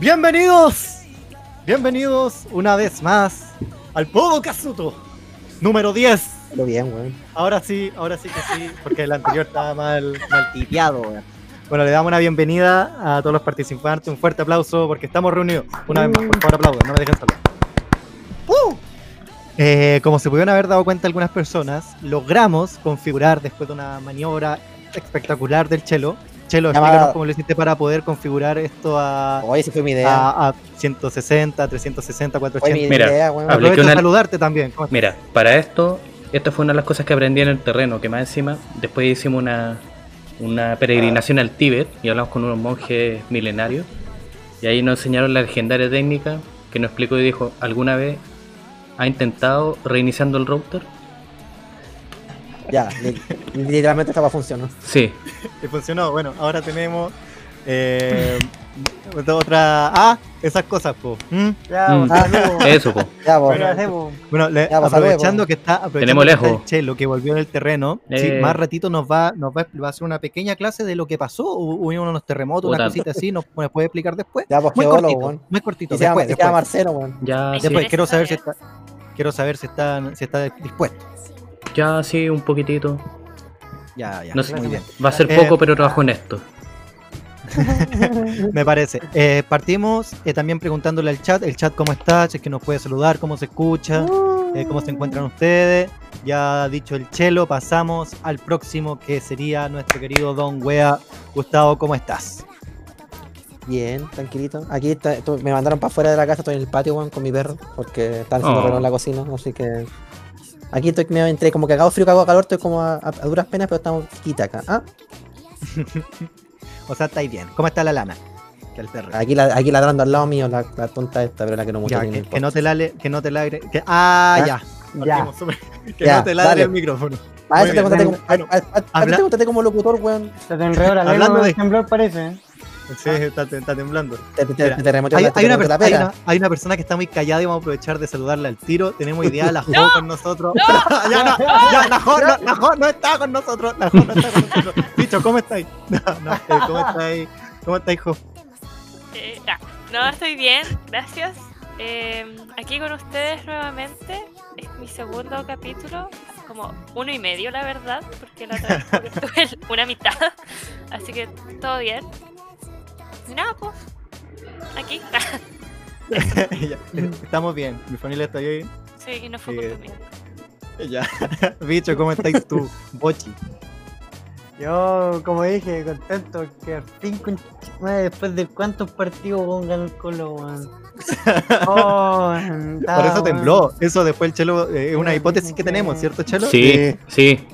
Bienvenidos, bienvenidos una vez más al Podo Kazuto número 10. Lo bien, weón. Ahora sí, ahora sí que sí, porque el anterior estaba mal, mal tipeado, weón. Bueno, le damos una bienvenida a todos los participantes, un fuerte aplauso porque estamos reunidos. Una vez más, por favor aplaudan, no me dejen solo. ¡Uh! Eh, como se pudieron haber dado cuenta algunas personas, logramos configurar después de una maniobra espectacular del Chelo. Chelo, Llamada- explícanos cómo lo hiciste para poder configurar esto a, Oye, esa fue mi idea. a, a 160, 360, Fue mi 480. Mira, idea, Aprovecho una- saludarte también. Mira, para esto, esta fue una de las cosas que aprendí en el terreno, que más encima, después hicimos una, una peregrinación al Tíbet y hablamos con unos monjes milenarios. Y ahí nos enseñaron la legendaria técnica que nos explicó y dijo, ¿alguna vez ha intentado reiniciando el router? Ya, li- literalmente esta va a funcionar. Sí, Y funcionó. Bueno, ahora tenemos eh, otra. Ah, esas cosas, po. ¿Mm? Ya, Mm. eso, po. Ya, vos. ¿Qué hacemos? Bueno, le- Ya, aprovechando que está, aprovechando Tenemos que está lejos. el Chelo que volvió en el terreno, sí, Eh. más ratito nos va, nos va, va a hacer una pequeña clase de lo que pasó. Hubo unos terremotos, una cosita así, nos, nos puede explicar después. Ya, pues Muy cortito, muy cortito. Y se llama, Después, y se llama después, Marcelo. Ya, sí, después, quiero saber si está, quiero saber si está, si está dispuesto. Ya, sí, un poquitito. Ya, ya. No sé, muy bien. Va a ser Eh, poco, pero trabajo en esto. Me parece. Eh, partimos eh, también preguntándole al chat, el chat cómo está, si es que nos puede saludar, cómo se escucha, eh, cómo se encuentran ustedes. Ya dicho el chelo, pasamos al próximo que sería nuestro querido Don Wea. Gustavo, ¿cómo estás? Bien, tranquilito. Aquí está- me mandaron para afuera de la casa, estoy en el patio, weón, con mi perro, porque están haciendo Oh. reloj en la cocina, así que... Aquí estoy, me entré como que hago frío, cago calor, estoy como a, a- a duras penas, pero estamos quita acá. ¿ah? O sea, estáis bien. ¿Cómo está la lana? El perro. Aquí, la, aquí ladrando al lado mío, la, la tonta esta, pero la que no mucho que, que no te ladre, que no te ladre. Que, ah, Ah, ya. Ya. Que Ya, no te ladre dale. el micrófono. Eso te contraté como, a- a- a- a habla- te como locutor, weón. Se te enredó la Hablando lengua de- de temblor, parece. Sí, está, está temblando. Te, te, Mira, te terremoteó Hay, una terremoteó la per- hay pera. una- hay una persona que está muy callada y vamos a aprovechar de saludarla al tiro. Tenemos idea, la Jo con nosotros. ya, no, ya, la Jo, no, la Jo no está con nosotros. La Jo no está con nosotros. Bicho, ¿cómo estáis? No, no, eh, ¿Cómo estáis? ¿Cómo estáis, Jo? Eh, ah, no, estoy bien, gracias. Eh, aquí con ustedes nuevamente. Es mi segundo capítulo, como uno y medio, la verdad, porque la otra vez en una mitad. Así que todo bien. Y Nada, pues. Aquí. Ya, eh, Estamos bien. Mi familia está bien. sí, no fue culpa mía. Ya. Bicho, ¿cómo estáis tú? Bochi. Yo, como dije, contento que al fin, después de cuántos partidos pongan el colo, weón. Oh, Por eso tembló. Eso después el Chelo eh, es una hipótesis que tenemos, ¿cierto, Chelo? Sí, sí.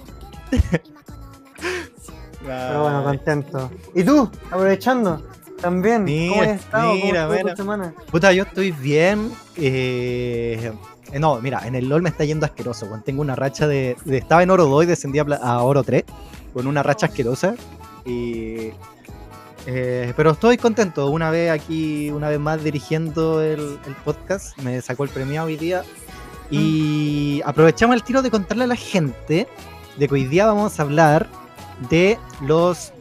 Pero bueno, contento. ¿Y tú? Aprovechando, también. ¿Cómo Mira, has estado? ¿Cómo mira, mira. semana? Puta, yo estoy bien. eh, no, mira, en el LOL me está yendo asqueroso. weón. Tengo una racha de, de- Estaba en oro 2 y descendí a, oro 3 con una racha asquerosa. Y. eh, pero estoy contento. Una vez aquí, una vez más dirigiendo el, el podcast. Me sacó el premio hoy día. Y aprovechamos el tiro de contarle a la gente de que hoy día vamos a hablar de los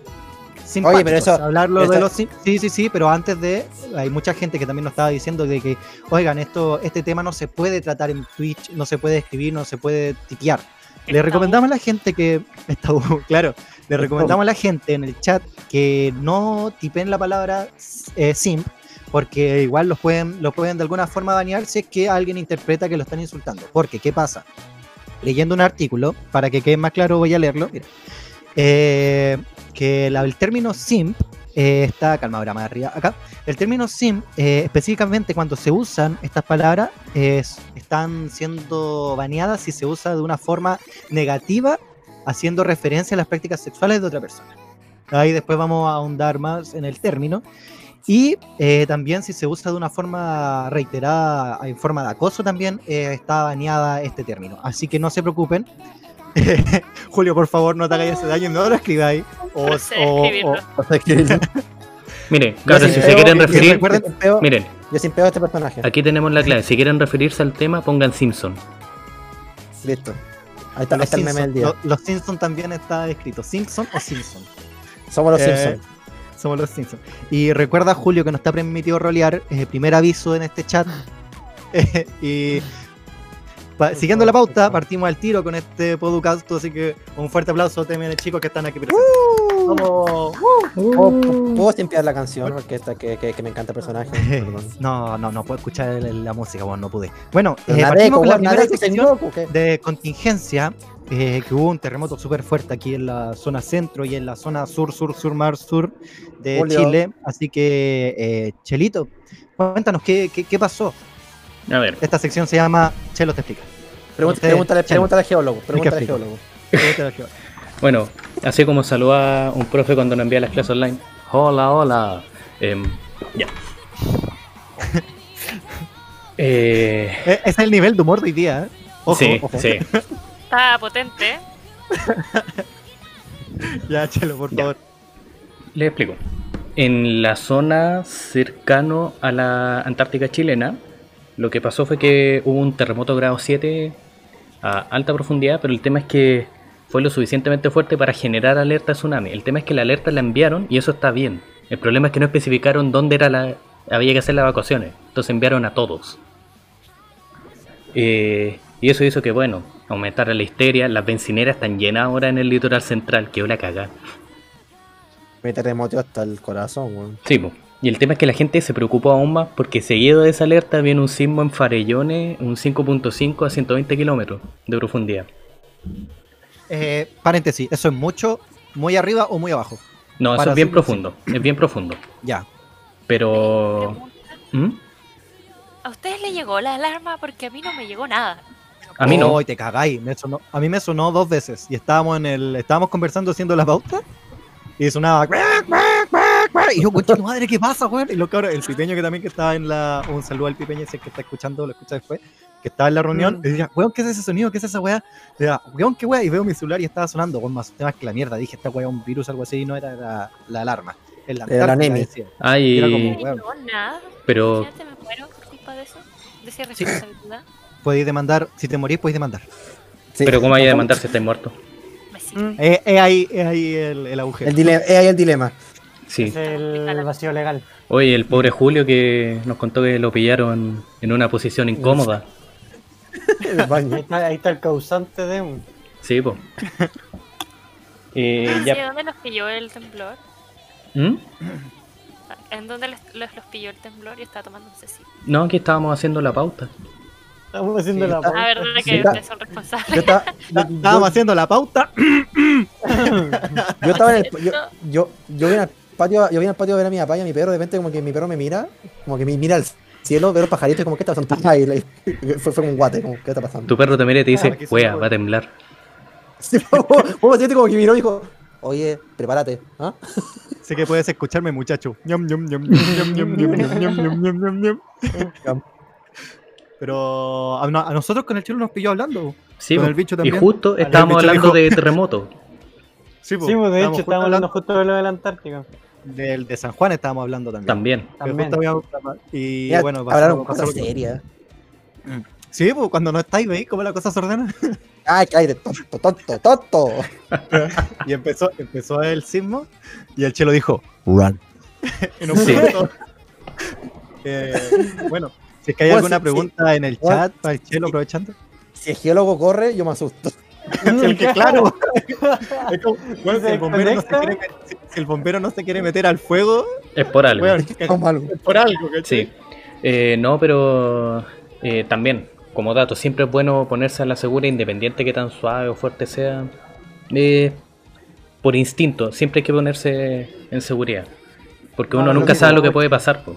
simpáticos. pero eso- hablarlo pero de los sí, sí, sí, pero antes de hay mucha gente que también nos estaba diciendo de que, oigan, esto este tema no se puede tratar en Twitch, no se puede escribir, no se puede tipear. Le recomendamos a la gente que está claro, le recomendamos a la gente en el chat que no tipen la palabra eh, simp porque igual los pueden, lo pueden de alguna forma banear si es que alguien interpreta que lo están insultando. Porque, ¿qué pasa? Leyendo un artículo, para que quede más claro, voy a leerlo. mira. Eh, que la- el término simp eh, está, calma ahora más arriba, acá. El término simp, eh, específicamente cuando se usan estas palabras, es- están siendo baneadas si se usa de una forma negativa, haciendo referencia a las prácticas sexuales de otra persona. Ahí después vamos a ahondar más en el término. Y eh, también si se usa de una forma reiterada, en forma de acoso también, eh, está baneada este término. Así que no se preocupen. Julio, por favor, no te hagáis ese daño, no lo escribáis. O, No sé o- Miren, cabros, sí si se quieren referir, recuerden- Yo sin peo- miren, Yo sin peo a este personaje. aquí tenemos la clave. Si quieren referirse al tema, pongan Simpson. Listo. Ahí está, ahí los, está el meme del Simpson, día. lo- los Simpson también está escrito. ¿Simpson o Simpson? Somos los Eh, Simpsons. Somos los Simpsons. Y recuerda, Julio, que no está permitido rolear. eh, primer aviso en este chat. Eh, y pa- siguiendo la pauta, partimos al tiro con este podcast. Así que un fuerte aplauso también a los chicos que están aquí presentes. Vamos. ¿Puedo, puedo simpiar la canción? Porque esta que, que, que me encanta el personaje. No, no, no puedo escuchar el- la música, bueno, no pude. Bueno, eh, partimos con la primera Nadeco, sección de contingencia, eh, que hubo un terremoto súper fuerte aquí en la zona centro y en la zona sur, sur, sur, mar, sur de Julio. Chile. Así que, eh, Chelito, cuéntanos, ¿qué, qué, qué pasó? A ver, Esta sección se llama Chelo te explica. Pregunta- Usted, Pregúntale, Chelo. pregúntale al geólogo. Pregúntale al explico. geólogo. Pregúntale al bueno, así como saluda un profe cuando nos envía las clases online. Hola, hola. Em, ya. Eh, Eh, ese es el nivel de humor de hoy día, ¿eh? Ojo, sí, ojo. sí. Está potente. Ya, Chelo, por Ya. favor. Les explico. En la zona cercano a la Antártica chilena, lo que pasó fue que hubo un terremoto grado 7 a alta profundidad, pero el tema es que fue lo suficientemente fuerte para generar alerta tsunami. El tema es que la alerta la enviaron y eso está bien. El problema es que no especificaron dónde era la, había que hacer las evacuaciones. Entonces enviaron a todos. Eh, y eso hizo que, bueno, aumentara la histeria. Las bencineras están llenas ahora en el litoral central, que la cagada. Me terremoteó hasta el corazón, weón. Sí, po. Y el tema es que la gente se preocupó aún más porque seguido de esa alerta viene un sismo en Farellones, un 5.5 a 120 kilómetros de profundidad. Eh, paréntesis, ¿eso es mucho, muy arriba o muy abajo? No, eso Para es bien profundo, es bien profundo. Ya. Pero... ¿Mm? ¿A ustedes le llegó la alarma? Porque a mí no me llegó nada. A mí no. Oh, te cagáis. me sonó- a mí me sonó dos veces. Y estábamos en el. Estábamos conversando haciendo la pauta. Y sonaba. Y yo, concha tu madre, ¿qué pasa, weón? Y los cabros, el pipeño que también que estaba en la. Un saludo al pipeño, si es que está escuchando, lo escucha después. Que estaba en la reunión. Y decía, weón, ¿qué es ese sonido? ¿Qué es esa weá? Y decía, weón, ¿qué weá? Y veo mi celular y estaba sonando, weón, más temas que la mierda. Dije, esta weá es un virus, algo así, y no era la, la alarma. Es la Era la Nemi. decía. Ay, Era No como- Bueno. llegó nada. pero... Imagínate, me muero culpa de eso. De esa irresponsabilidad. Podéis demandar, si te morís, podéis demandar. Sí. Pero ¿cómo vaya a demandar si estáis muerto? Me sigue. Es es ahí, es ahí el, el agujero. El dilema, es ahí el dilema. Sí. Es el vacío legal. Oye, el pobre Julio que nos contó que lo pillaron en una posición incómoda. El Ahí está, ahí está el causante de un. Sí, po. Eh, ya. ¿Dónde los pilló el temblor? ¿Mm? ¿En dónde los, los pilló el temblor? Yo estaba tomando un cecito. No, aquí estábamos haciendo la pauta. Estamos haciendo Sí, la pauta. Ah, verdad que Sí. ustedes son responsables. Yo Estábamos yo- haciendo la pauta. yo estaba en el. Yo, yo, yo patio, yo vine al patio a ver a mi papá y a mi perro, de repente como que mi perro me mira, como que me mira al cielo, veo los pajaritos como, ¿qué está pasando? Ay, fue, fue un guate, como, ¿qué está pasando? Tu perro te mira te dice, wea, va a temblar. Sí, vos como que miró y dijo, oye, prepárate, ¿ah? Sé que puedes escucharme, muchacho. Pero a, nosotros con el chulo nos pilló hablando. Sí, con el bicho también. Y justo estábamos hablando de terremoto. Sí, po, sí de hecho, estábamos hablando justo de lo de la Antártica. Del de San Juan estábamos hablando también. También. También. y Mira, bueno, hablaron cosas serias. Sí, pues cuando no estáis, ¿veis cómo la cosa se ordena? Ay, qué aire, tonto, tonto, tonto. y empezó, empezó el sismo y el chelo dijo, run. en un Sí. momento. Eh, bueno, si es que hay Bueno, alguna sí, pregunta en el chat para el chelo aprovechando. Si el geólogo corre, yo me asusto. El que, claro. Es como, bueno, si, ¿Se el bombero no se quiere, met- si- si el bombero no se quiere meter al fuego, Es por algo. es por algo, ¿cachai? Sí. Eh, no, pero eh, también, como dato, siempre es bueno ponerse a la segura independiente que tan suave o fuerte sea. Eh, por instinto, siempre hay que ponerse en seguridad. Porque uno Ah, lo nunca sabe lo que puede pasar. po.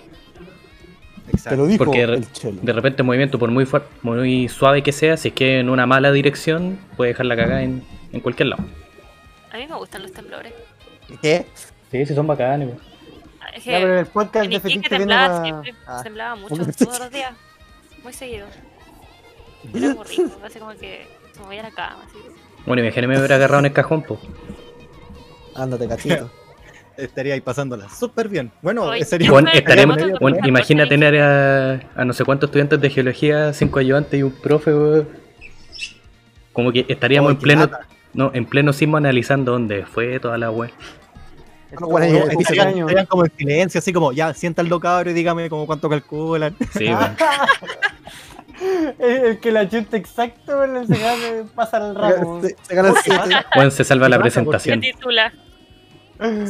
Exacto. Te lo dijo Porque el chelo. De repente el movimiento, por muy, muy suave que sea, si es que en una mala dirección, puede dejar la cagada en, en cualquier lado. A mí me gustan los temblores. ¿Qué? Sí, sí, son bacanes. po. Es Ya, pero que el podcast en de temblaba siempre. Ah. Temblaba mucho, todos los días. Muy seguido. Era muy rico, así como que se movía la cama. Así. Bueno, imagínate me hubiera agarrado en el cajón, po. Ándate, cachito. Estaría ahí pasándola súper bien. Bueno, Ay, sería Bueno, estaremos, bueno, imagina tener a, a no sé cuántos estudiantes de geología, cinco ayudantes y un profe. Como que estaríamos Ay, en pleno, no, en pleno sismo analizando dónde fue toda la web. No, bueno, el piso estarían, como en silencio, así como, ya, siéntanlo cabrón y dígame como cuánto calculan. Sí. El, el que la chunta exacto, weón, se gana- pasa el ramo. Se, se gana el 7. Weón, se salva la ¿Qué pasa? Se presentación. titula.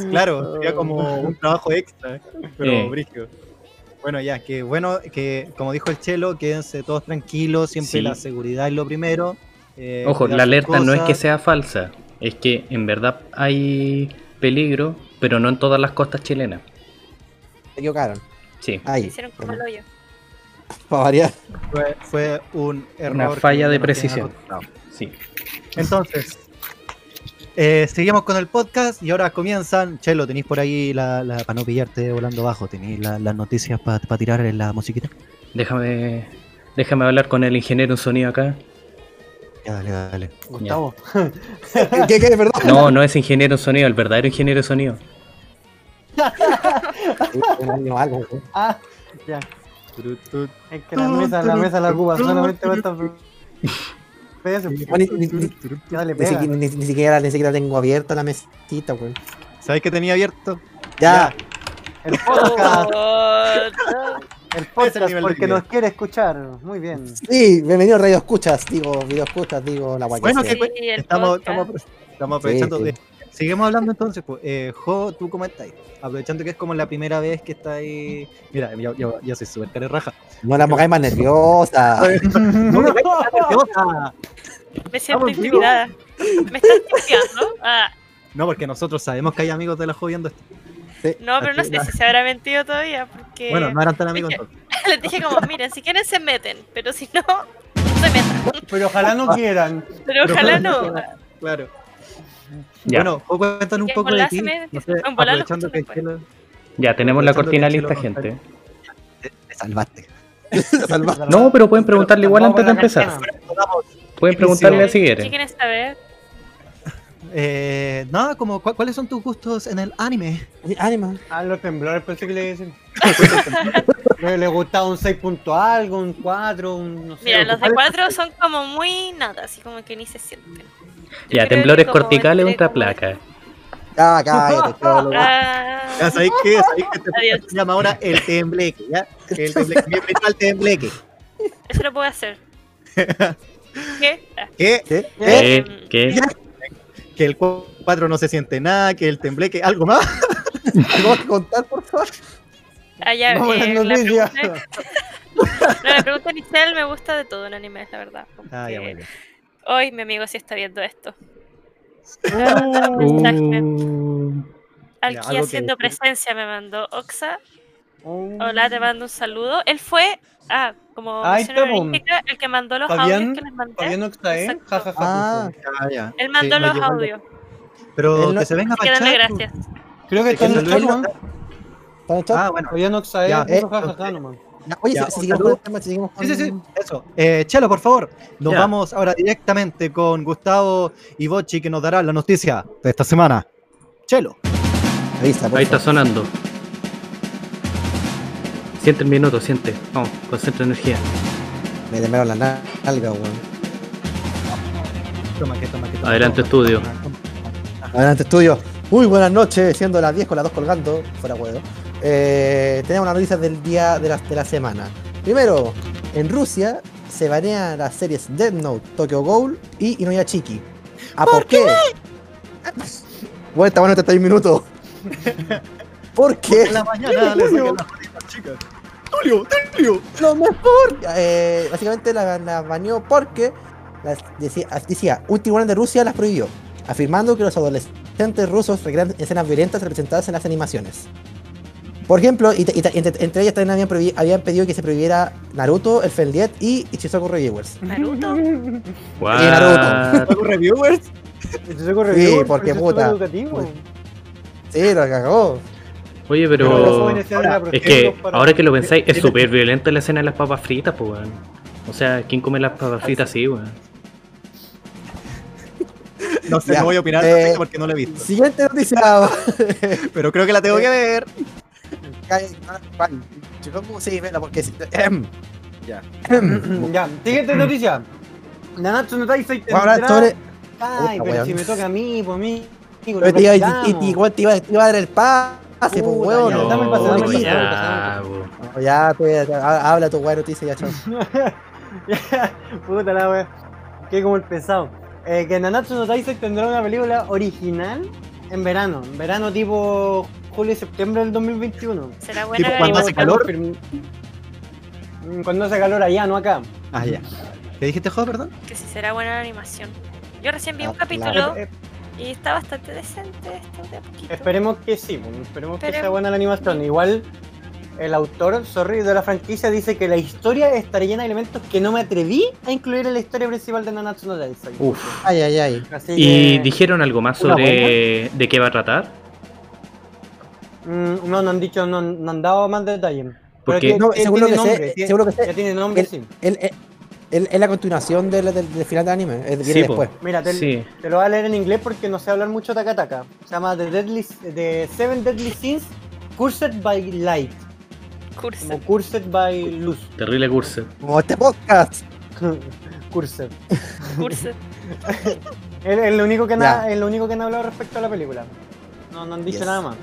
Claro, sería como un trabajo extra, pero Eh. brígido. Bueno, ya, que bueno, que como dijo el Chelo, quédense todos tranquilos, siempre Sí. la seguridad es lo primero. eh, Ojo, la alerta no es que sea falsa, es que en verdad hay peligro, pero no en todas las costas chilenas. Se equivocaron. Sí, Ahí. Hicieron como el hoyo. Para variar. Fue, fue un error. Una falla de precisión. sí. Entonces, eh, seguimos con el podcast y ahora comienzan. Chelo, ¿tenéis por ahí, la, la- para no pillarte volando abajo, tenéis la- las noticias para tirar en la musiquita? Déjame, déjame hablar con el ingeniero en sonido acá. Ya, dale, dale. Gustavo. ¿Qué, qué? Perdón. No, no es ingeniero en sonido, el verdadero ingeniero en sonido. Güey. Ah, ya. Es que la mesa, la mesa la ocupa solamente para esta. Pedazo. Ni, ni- ni- Dale, ni pega. siquiera, ni- ni siquiera, tengo abierta la mesita, güey. ¿Sabes que tenía abierto? Ya. El podcast, Oh, el el podcast de porque nos quiere escuchar. Muy bien. Sí, bienvenido a Radio Escuchas, digo, video escuchas, digo, la guay. Bueno, que. Sí, el estamos, estamos, estamos aprovechando Sí, sí. de. Seguimos hablando entonces, pues. Eh, jo, ¿tú cómo estás? Aprovechando que es como la primera vez que está ahí. Mira, yo, yo, yo soy súper cara de raja. No la pongáis más nerviosa. No tan nerviosa. Me siento intimidada. ¿Me estás intimidando? Ah, No, porque nosotros sabemos que hay amigos de la Jo viendo esto. no, pero no sé si se habrá mentido todavía, porque Bueno, no eran tan amigos entonces. les dije como, miren, si quieren se meten, pero si no, no se metan. Pero ojalá no quieran. Pero Pero ojalá no. Claro. Ya, Bueno, cuéntanos un poco de ti. No sé, aprovechando que Chelo- ya tenemos la cortina lista, Chelo gente. te, te salvaste. Salva. No, pero pueden preguntarle igual antes de empezar. Pueden preguntarle si quieren. ¿Qué quieren saber? Eh, nada, como, ¿cu- ¿cuáles son tus gustos en el anime? Ánima. Ah, los temblores pensé que le decían. le, le gustaba un 6 punto algo, un 4, un no sé. Mira, los de ¿cuál- 4 son como muy nada, así como que ni se sienten. Ya, temblores corticales como- placa. Ya, cállate. Ah, Ya sabéis qué, sabéis que Adiós. podcast se llama ahora el tembleque, ¿ya? El tembleque, bienvenido al tembleque. eso lo puedo hacer. ¿Qué? Ah, ¿Qué? ¿Qué? em, ¿Qué? que el 4 no se siente nada, que el tembleque, algo más. ¿Tengo que contar, por favor? Ah, ya, a eh, la pregunta, no, la pregunta inicial me gusta de todo en anime, la verdad. Ah, ya, que bueno. Hoy mi amigo sí está viendo esto. Uh, Aquí haciendo presencia me mandó Oxa. Oh. Hola, te mando un saludo. Él fue, ah, como el que mandó los Fabián- audios que les mandé. No ¿eh? Exacto. Ja, ja, ja, Ah. ya. Él mandó Sí, no los audios. Pero Él no- que se venga para darle chat. gracias. Creo que está en que el chat, man. ¿Está en el chat? Ah, bueno. Todavía no está, ¿eh? Ya, Ya, Oye, Ya, si, si seguimos saludo. con el tema, si seguimos con... Sí, sí, sí, eso. Eh, Chelo, por favor, nos Ya. vamos ahora directamente con Gustavo y Bochi que nos dará la noticia de esta semana. Chelo. Avisa, por Ahí está favor. sonando. Siente el minuto, siente. Vamos, concentra energía. Me temblaron las nalgas, weón. Toma, que toma, que toma. Adelante, Toma, estudio. toma, toma. Adelante, estudio. Muy buenas noches, siendo las 10 con las 2 colgando, fuera huevo. Eh, tenemos las noticias del día de la, de la semana. Primero, en Rusia se banean las series Death Note, Tokyo Ghoul y Inuyachiki. ¿A por, qué? Bueno, está bueno 31 minutos. ¿Por qué? En la mañana le sacan las manitas, chicas. Tulio, Tulio. Lo mejor. Eh, básicamente la, la baneó porque las- decía, decía, un tribunal de Rusia las prohibió, afirmando que los adolescentes rusos recrean escenas violentas representadas en las animaciones. Por ejemplo, y, y- entre, entre ellas también habían, pedido que se prohibiera Naruto, el Feldiet y Ichizoku Reviewers. Naruto. What? ¿Algo reviewers? Sí, porque puta. educativo. Sí, lo cagó. Oye, Pero Es que ahora que lo pensáis, es súper violenta la escena de las papas fritas, pues, weón. O sea, ¿quién come las papas fritas así, weón? No sé, Ya, no voy a opinar eh, porque no la he visto. Siguiente noticia. Pero creo que la tengo que ver. Sí, vela, porque. Ehem. Ya. Ehem. Ya, siguiente noticia. Nanatsu no Taisai Vamos a hablar tendrá- sobre. Ay, pero weón. si me toca a mí, pues a mí. igual te iba, te iba a dar el pase, pues, No, dame el pase, dame el pase. ya, pues, ha- habla tu weá noticia ya, chao. Puta la wea. Que como el pesado. Eh, que Nanatsu no Taizai tendrá una película original en verano. En verano tipo julio y septiembre del 2021. ¿Será buena Tipo, cuando hace calor. Mm, Cuando hace calor allá, no acá. Ah, ya. ¿Qué dijiste, Jo, perdón? Que si será buena la animación. Yo recién vi Ah, un capítulo Eh, y está bastante decente esto de a poquito. esperemos que sí, esperemos que sea buena la animación. Igual el autor, sorry, de la franquicia dice que la historia estará llena de elementos que no me atreví a incluir en la historia principal de Nanatsu no Taizai. Uf. Ay, ay, ay. Así ¿Y que- dijeron algo más ¿Una sobre de qué va a tratar? Mm, no, no han dicho, no, no han dado más detalles. Porque- No, que- que sé, nombre, según lo que sé, ya tiene nombre, el- sí. Es la continuación del, del, del final del anime, es, viene Sí, po. después. Mira, te, Sí. te lo voy a leer en inglés porque no sé hablar mucho Takataka. Se llama The, Deadly, The Seven Deadly Sins Cursed by Light. Curso. Como Cursed by Luz. Terrible curso. Como este podcast. Cursed. Curso. Es, es lo único que na- es lo único que han hablado respecto a la película. No, no han dicho Yes. nada más.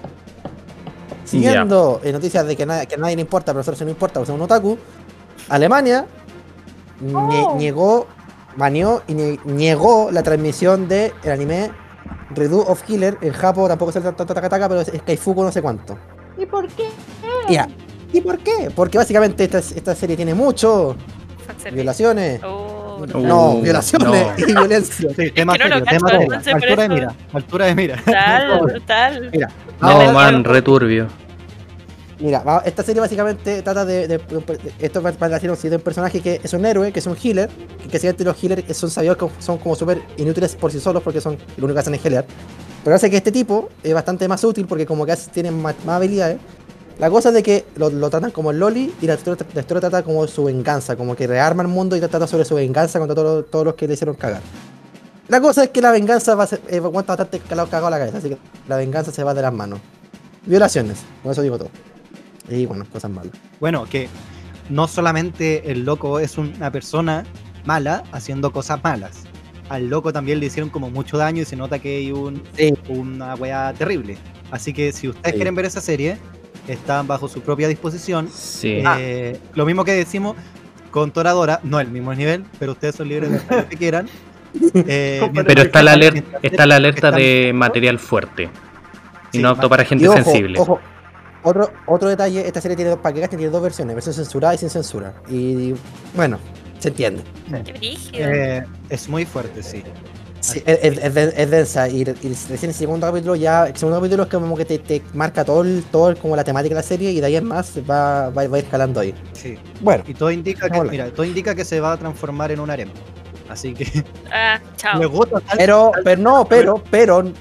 Siguiendo en noticias de que, na- que a nadie le importa, pero a nosotros sí nos importa, porque somos un otaku, Alemania nie- niegó, baneó y nie- niegó la transmisión del anime Redo of Killer. En Japón tampoco se tanto Takataka, pero es es Kaifuku no sé cuánto. ¿Y por qué? Ya. ¿Y por qué? Porque básicamente esta, esta serie tiene mucho violaciones. Oh, Uh, no. No, violaciones no. y violencia. Sí, tema que no serio, tema serio. entonces, Altura de mira, altura de mira. Brutal, brutal. Mira, No, man, returbio. Mira, esta serie básicamente trata de. de- de- esto va va a decir un un personaje que es un héroe, que es un healer. Que, que siempre los healers son sabidos que son como súper inútiles por sí solos porque son lo único que hacen es healer. Pero hace que este tipo es bastante más útil porque como que tiene más, más habilidades. La cosa es de que lo, lo tratan como el Loli y la historia, la historia trata como su venganza, como que rearma el mundo y trata sobre su venganza contra todos todos los que le hicieron cagar. La cosa es que la venganza va a ser, eh, aguanta bastante cagado cagado la cabeza, así que la venganza se va de las manos. Violaciones, con eso digo todo. Y bueno, cosas malas. Bueno, que no solamente el loco es una persona mala haciendo cosas malas. Al loco también le hicieron como mucho daño y se nota que hay un, Sí. una weá terrible. Así que si ustedes Sí. quieren ver esa serie, están bajo su propia disposición. Sí. Eh, lo mismo que decimos con Toradora, no el mismo nivel, pero ustedes son libres de hacer lo que quieran. Eh, Pero está la alerta, está la alerta de material fuerte. Y Sí, no apto para Y gente ojo, sensible. ojo, otro, otro detalle, esta serie tiene dos paquetes, tiene dos versiones, versión censurada y sin censura. Y bueno, se entiende. Qué brígido. Eh, es muy fuerte, sí. Sí, es, es- es den- es densa y, y recién el segundo capítulo ya, el segundo capítulo es como que te, te marca todo, el, todo el- como la temática de la serie y de ahí en más va, va, va a ir ahí. sí. Bueno, Y todo indica que, mira, todo indica que se va a transformar en un harem. Así que Ah, chao. me gusta tal- pero, pero no, pero, pero,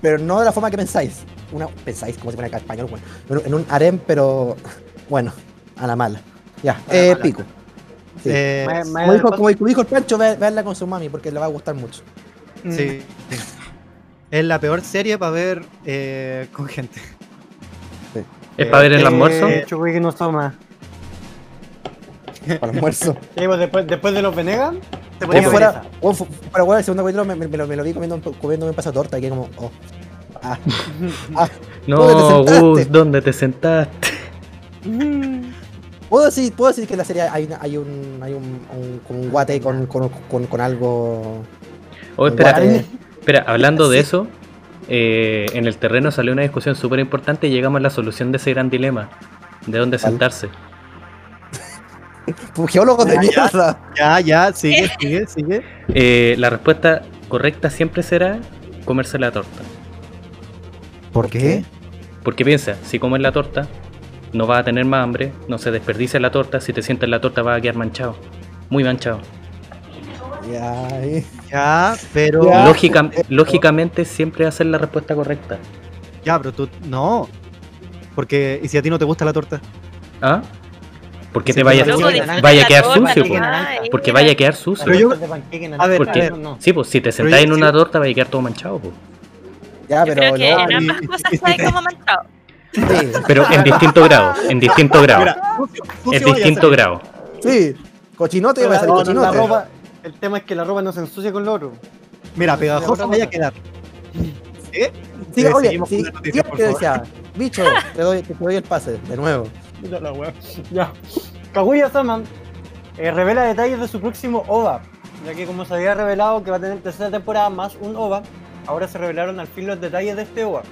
pero no de la forma que pensáis. Una, pensáis como se pone acá en español, bueno, en un- harem, pero bueno, a la mala. Ya, eh, mala. pico. Sí. Eh, Como dijo, como dijo el Pancho, ve- véanla con su mami porque le va a gustar mucho. Mm. sí, sí. Es la peor serie para ver eh, con gente. ¿Es para ver el eh, almuerzo? Eh, que no toma. Para el almuerzo. Sí, pues después, después de los Venegas, te Como ponías fuera, fu- para bueno, el segundo capítulo me, me- me lo, me lo vi comiendo, un pedazo de torta y que como, oh. Ah, ah. No, ¿dónde te sentaste? Gus, ¿dónde te sentaste? ¿Puedo decir, puedo decir que en la serie hay, una- hay un, hay un, un, un guate con, con, con, con algo. Oh, espera, espera, hablando de eso, eh, en el terreno salió una discusión súper importante y llegamos a la solución de ese gran dilema. ¿De dónde sentarse? Geólogos de mierda. Ya, ya, sigue, sigue, sigue. Eh, la respuesta correcta siempre será comerse la torta. ¿Por qué? Porque piensa, si comes la torta, no vas a tener más hambre, no se desperdicia la torta, si te sientas en la torta vas a quedar manchado. Muy manchado. Ya. Ya, pero. Ya. Lógica- lógicamente siempre va a ser la respuesta correcta. Ya, pero tú. No. Porque. ¿Y si a ti no te gusta la torta? ¿Ah? Porque Sí, te vaya, Loco, vaya a quedar sucio. po. Porque vaya a quedar sucio. Pero yo- A ver, Porque, no, no. sí, pues si te yo- en una torta vas a quedar todo manchado. po. Ya, Yo pero creo que no. en ambas y- cosas y- está ahí como manchado. Sí, Pero en distinto grado, en distinto grado. Mira, sucio- sucio En vaya a distinto grado. sí. Cochinote va a salir No, no, la cochinote. ropa, el tema es que la ropa no se ensucia con lo otro. Mira, pegajoso vaya a quedar. ¿Eh? Eh, oye, sí, noticia, favor. decía, bicho, te doy, te doy el pase, de nuevo. Mira la wea. Ya. Kaguya-sama eh, revela detalles de su próximo OVA, ya que como se había revelado que va a tener tercera temporada más un OVA, ahora se revelaron al fin los detalles de este OVA,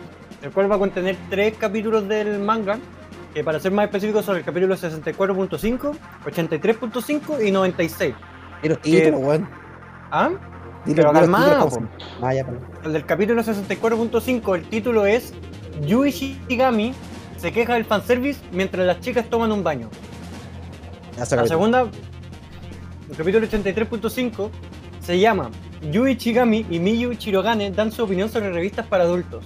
el cual va a contener tres capítulos del manga, que para ser más específicos son el capítulo 64.5, 83.5 y 96. Y los títulos, weón. ¿Ah? Dilo- Pero calmado, Ah, ya, perdón. El del capítulo 64.5, el título es Yui Shigami se queja del fanservice mientras las chicas toman un baño. La acabó. segunda, el capítulo 83.5 se llama Yui Chigami y Miyu Chirogane dan su opinión sobre revistas para adultos.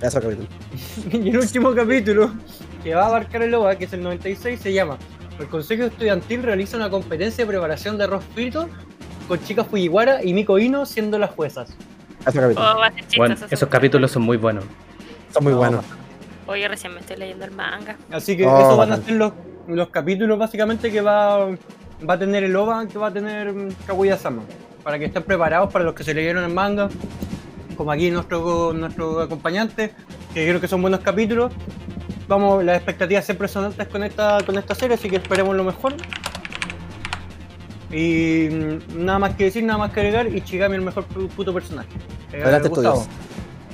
Se acabó. Y el último capítulo, que va a abarcar el OVA, que es el 96, se llama El Consejo Estudiantil realiza una competencia de preparación de arroz frito con chicas Fujiwara y Miko Ino siendo las juezas. Ya se acabó. O va a ser chistoso. Bueno, eso esos capítulos son muy buenos. Son muy No, buenos. Oye, recién me estoy leyendo el manga. Así que Oh, esos van a ser los, los capítulos básicamente que va, va a tener el OVA, que va a tener Kaguya-sama. Para que estén preparados para los que se leyeron el manga, como aquí nuestro, nuestro acompañante, que creo que son buenos capítulos. Vamos, las expectativas siempre son altas con esta, con esta serie, así que esperemos lo mejor. Y nada más que decir, nada más que agregar, y Chigami el mejor pu- puto personaje. Eh, Adelante, estudios.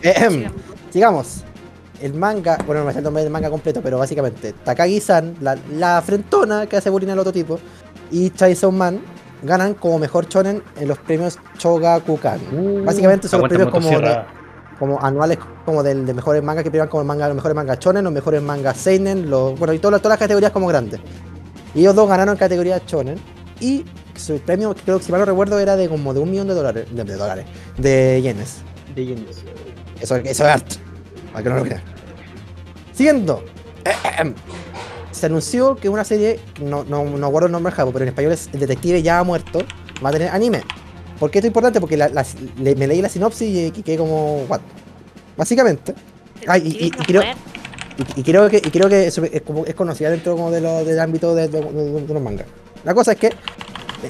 Ehem. Sigamos. Sigamos. El manga, bueno, no me sé el nombre del manga completo, pero básicamente Takagi-san, la, la frentona que hace bullying al otro tipo, y Chainsaw Man ganan como mejor shonen en los premios Shogakukan. Básicamente son los premios como, de-. Como anuales como del de mejores mangas que premian como manga, los mejores mangas shonen, los mejores mangas seinen, los, bueno, y todas, todas las categorías como grandes. Y ellos dos ganaron categoría shonen y su premio, creo que si mal no recuerdo, era de como de un millón de dólares, de, de dólares, de yenes. De Genesis. Eso, eso es arte. Para que no lo crean. Siguiendo. Se anunció que una serie, no, no, no guardo el nombre en Japón, pero en español es El Detective Ya ha muerto, va a tener anime. ¿Por qué esto es importante? Porque la- la- le- me leí la sinopsis y, y quedé como, what? Básicamente. Ay, y- y- y Detective creo-. Y, y creo que, y creo que es, como, es conocida dentro como de lo- del ámbito de, de- de- de los mangas. La cosa es que. eh,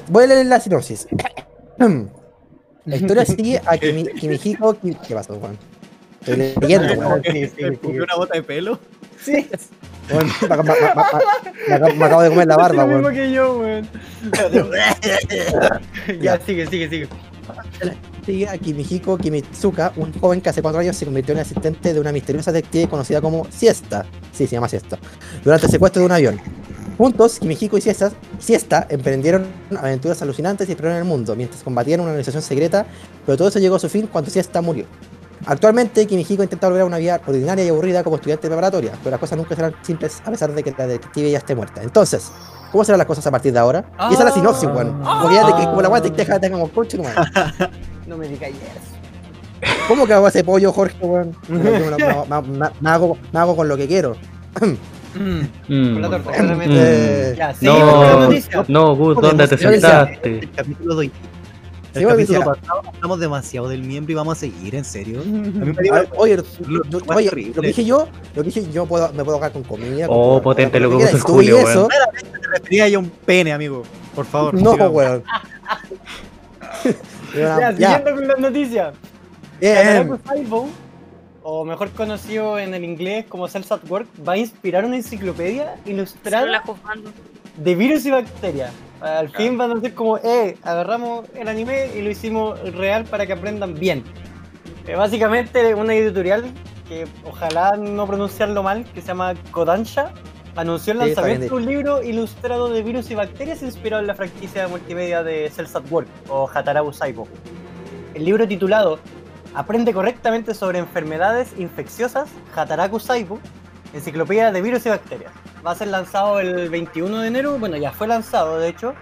Voy a leer la sinopsis. La historia sigue a Kimi, Kimihiko. Ki- ¿Qué pasó, Juan? Estoy leyendo, weón. Sí, sí, sí. ¿Comió una bota de pelo? Sí, Weón, Me, acabo- me- me- me- me acabo- me acabo de comer la barba, lo mismo weón. que yo, weón. ya, sigue, sigue, sigue. Sigue a Kimihiko Kimitsuka, un joven que hace cuatro años se convirtió en asistente de una misteriosa detective conocida como Siesta. Sí, se llama Siesta. Durante el secuestro de un avión. Juntos, Kimihiko y Siesta, Siesta emprendieron aventuras alucinantes y exploraron el mundo mientras combatían una organización secreta, pero todo eso llegó a su fin cuando Siesta murió. Actualmente, Kimihiko intenta volver a una vida ordinaria y aburrida como estudiante preparatoria, pero las cosas nunca serán simples a pesar de que la detective ya esté muerta. Entonces, ¿cómo serán las cosas a partir de ahora? Y esa es la sinopsis, weón. Porque ya de que como la weá te deja de como madre. No me digas yes. ¿Cómo que hago ese pollo, Jorge, weón? Me, lo- me- me- me- me hago, me hago con lo que quiero. Mm, Mm. Con la torta, Mm. claramente. Con la No, no, Gus, ¿dónde te yo decía- sentaste? El capítulo de hoy. El Sí, capítulo pasado hablamos demasiado del miembro y vamos a seguir, ¿en serio? Ver, Oye, lo, lo- oye, horrible. lo que dije yo, lo que dije yo puedo, me puedo ahogar con comida. con- Oh, con- potente con lo que puso el Julio, eso, me refería ya a un pene, amigo. Por favor. no, sigamos. weón. Ya, Ya, siguiendo con las noticias. Saibo, o mejor conocido en el inglés como Cells at Work, va a inspirar una enciclopedia ilustrada de virus y bacterias. Al fin van a ser como, eh, agarramos el anime y lo hicimos real para que aprendan bien. Eh, básicamente una editorial que ojalá no pronunciarlo mal, que se llama Kodansha, anunció el Sí, lanzamiento de un libro ilustrado de virus y bacterias inspirado en la franquicia multimedia de Cells at Work o Hatarabu Saibo. El libro titulado Aprende correctamente sobre enfermedades infecciosas, Hataraku Saibo, enciclopedia de virus y bacterias. Va a ser lanzado el 21 de enero, bueno, ya fue lanzado de hecho,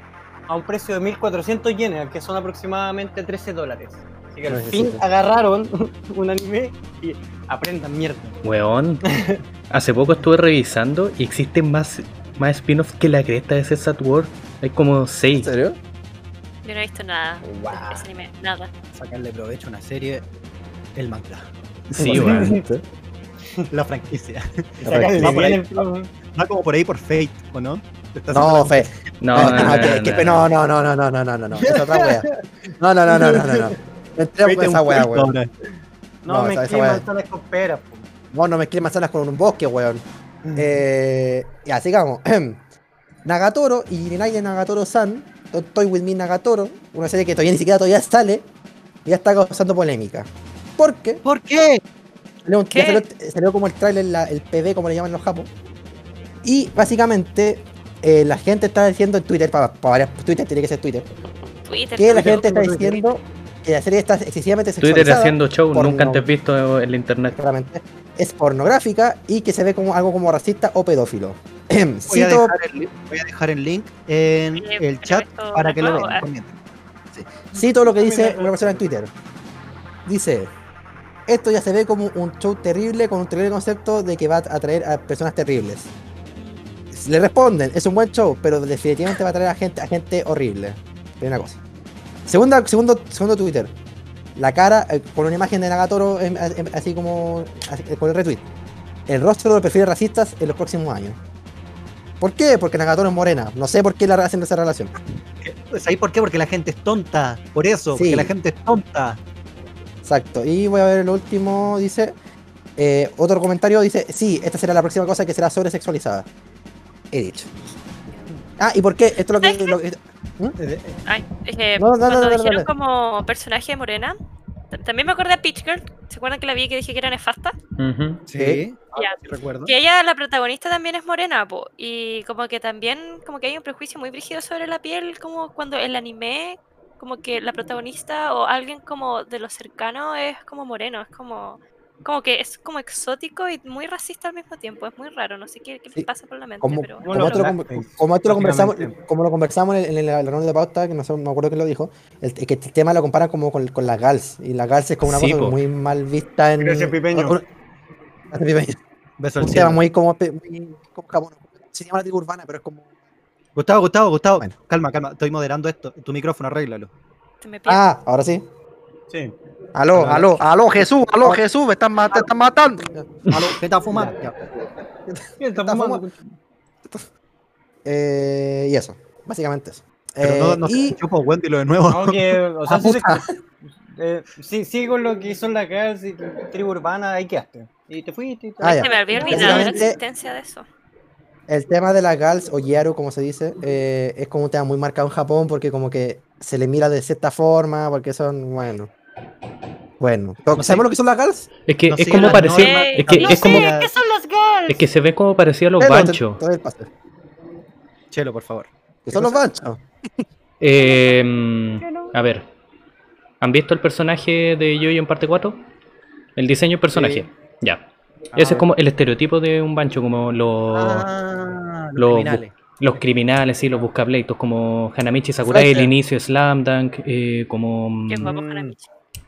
a un precio de 1400 yenes, que son aproximadamente 13 dólares. Así que al fin agarraron un anime y aprendan mierda. Weón, hace poco estuve revisando y existen más, más spin-offs que la cresta de César World. Hay como ¿En 6. serio? Yo no he visto nada Wow. de ese anime, nada. Sacarle provecho a una serie, el manga. Sí, weón. La franquicia. Sacarle Va por ahí. Va como por ahí por Fate, ¿o no? No, fe. No, Ah, no, no, no, no. no, no, no, no, no, no, no, no, no. Es otra wea. No, no, no, no, no, no. no. No entremos Fate con es esa wea, weón. No, No, me mezclé manzanas con peras. Vos no mezcles manzanas con un bosque, weón. Eh, ya, sigamos. Nagatoro y Ninai Nagatoro-san, Don't Toy With Me Nagatoro, una serie que todavía ni siquiera todavía sale, y ya está causando polémica. ¿Por qué? ¿Por qué? Salió, ¿Qué? salió, salió como el trailer, la- el PV, como le llaman los japos. Y básicamente, eh, la gente está diciendo en Twitter, para, varias Twitter, tiene que ser Twitter, Twitter. que la Twitter, gente está Twitter. diciendo que la serie está excesivamente Twitter sexualizada. haciendo show porno. nunca antes visto en la internet. claramente, es pornográfica y que se ve como algo como racista o pedófilo. Voy a, Cito, dejar el, voy a dejar el link en Sí, el chat para que lo vean. comenten. cito lo que dice una persona en Twitter. Dice, esto ya se ve como un show terrible con un terrible concepto de que va a atraer a personas terribles. Le responden, es un buen show, pero definitivamente va a atraer a gente, a gente horrible. Primera cosa. Segunda, segundo, segundo Twitter. La cara eh, con una imagen de Nagatoro em, em, así como así, eh, con el retweet. El rostro de perfiles racistas en los próximos años. ¿Por qué? Porque Nagatoro es morena. No sé por qué la hacen esa relación. ¿Sabéis por qué? Porque la gente es tonta. Por eso, Sí. porque la gente es tonta. Exacto. Y voy a ver el último, dice. eh, otro comentario dice, sí, esta será la próxima cosa que será sobresexualizada. He dicho. Ah, ¿y por qué? Esto es lo que... lo que- Ay, es que No, no, no, cuando no, no, dijeron como personaje de morena, también me acordé de Peach Girl. ¿Se acuerdan que la vi que dije que era nefasta? Ujú. Sí. Ya. sí recuerdo. Que ella, la protagonista, también es morena, po. Y como que también, como que hay un prejuicio muy brígido sobre la piel, como cuando el anime, como que la protagonista o alguien como de lo cercano es como moreno, es como, como que es como exótico y muy racista al mismo tiempo. Es muy raro, no sé qué, qué les pasa por la mente, Como, pero. Como como los esto lo, blackface, com- como esto lo conversamos, como lo conversamos en, en la, la ronda de pauta, que no, sé, no acuerdo quién lo dijo, el, que el tema lo comparan como con, con las GALs. Y las GALs es como una Sí, cosa po. muy mal vista en... Gracias, Pipeño. un- Gracias, Pipeño. Beso Un tema muy como... muy como. Se llama la tribu urbana, pero es como... Gustavo, Gustavo, Gustavo. Bueno. Calma, calma. Estoy moderando esto. Tu micrófono, arréglalo. Se me pierde. Ah, ahora sí. Sí. Aló, Aló. aló, Jesús, aló, Jesús, me están, ma- te están matando. Aló, ¿qué está fumando? Bien, está fumando. Eh, y eso, básicamente eso. Pero Eh, no, no y se chupo Wendy lo de nuevo. No, que, o sea, sí, eh, sí, sí, con lo que son las casas y tribu urbana, ahí quedaste. Y te fuiste y te Ah, ya. Se me había olvidado la existencia de eso. El tema de las gals o yaru, como se dice, eh, es como un tema muy marcado en Japón porque como que se le mira de cierta forma, porque son, bueno. Bueno, No sé. ¿sabemos lo que son las gals? Es que No es como. Eh, Es que no es como. sé, ¿qué son las girls? Es que se ve como parecido a los banchos. Chelo, por favor. ¿Qué son los banchos? Eh, mm, a ver. ¿Han visto el personaje de Yoyo en parte 4? El diseño del personaje. Ya. Ese es como el estereotipo de un bancho, como los, Ah, los los, criminales. los criminales, sí, los buscapleitos, como Hanamichi Sakurai, el inicio de Slam Dunk, eh, como, Qué guapo Mm. Hanamichi. Sí,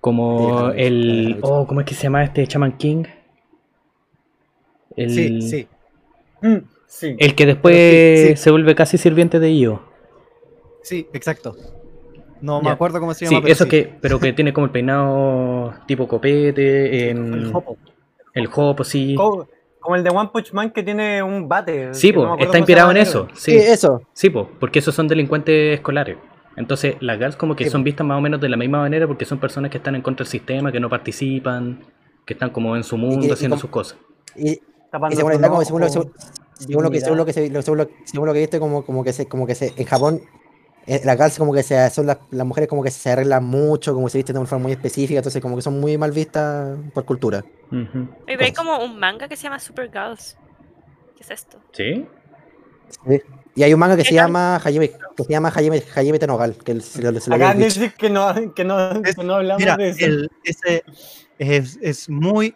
como Hanamichi, el... Hanamichi. Oh, ¿cómo es que se llama este Chaman King? El, Sí, sí. Mm, Sí. El que después sí, sí. se vuelve casi sirviente de Io. Sí, exacto. No me acuerdo cómo se Sí, llama. pero eso sí. que, pero que tiene como el peinado tipo copete, en El Hopo. El hopo, sí. Como, como el de One Punch Man que tiene un bate. Sí, no po, está inspirado en eso. Sí, Sí, eso. sí, po, porque esos son delincuentes escolares. Entonces, las GALs como que Sí, son vistas más o menos de la misma manera porque son personas que están en contra del sistema, que no participan, que están como en su mundo y haciendo sus cosas. Y, según, como según, lo, según, según lo que según lo que según lo, según lo que viste como, como que se como que se en Japón eh, las gals como que se, son las, las mujeres como que se arreglan mucho, como se visten de una forma muy específica, entonces como que son muy mal vistas por cultura. Oye, pero hay como un manga que se llama Super Girls. ¿Qué es esto? ¿Sí? Y hay un manga que se llama Hajime, que se llama Hajime, Hajime Tenogal, que se lo, se lo decir que no, que no, que no hablamos Mira, de eso. el, ese es, es muy.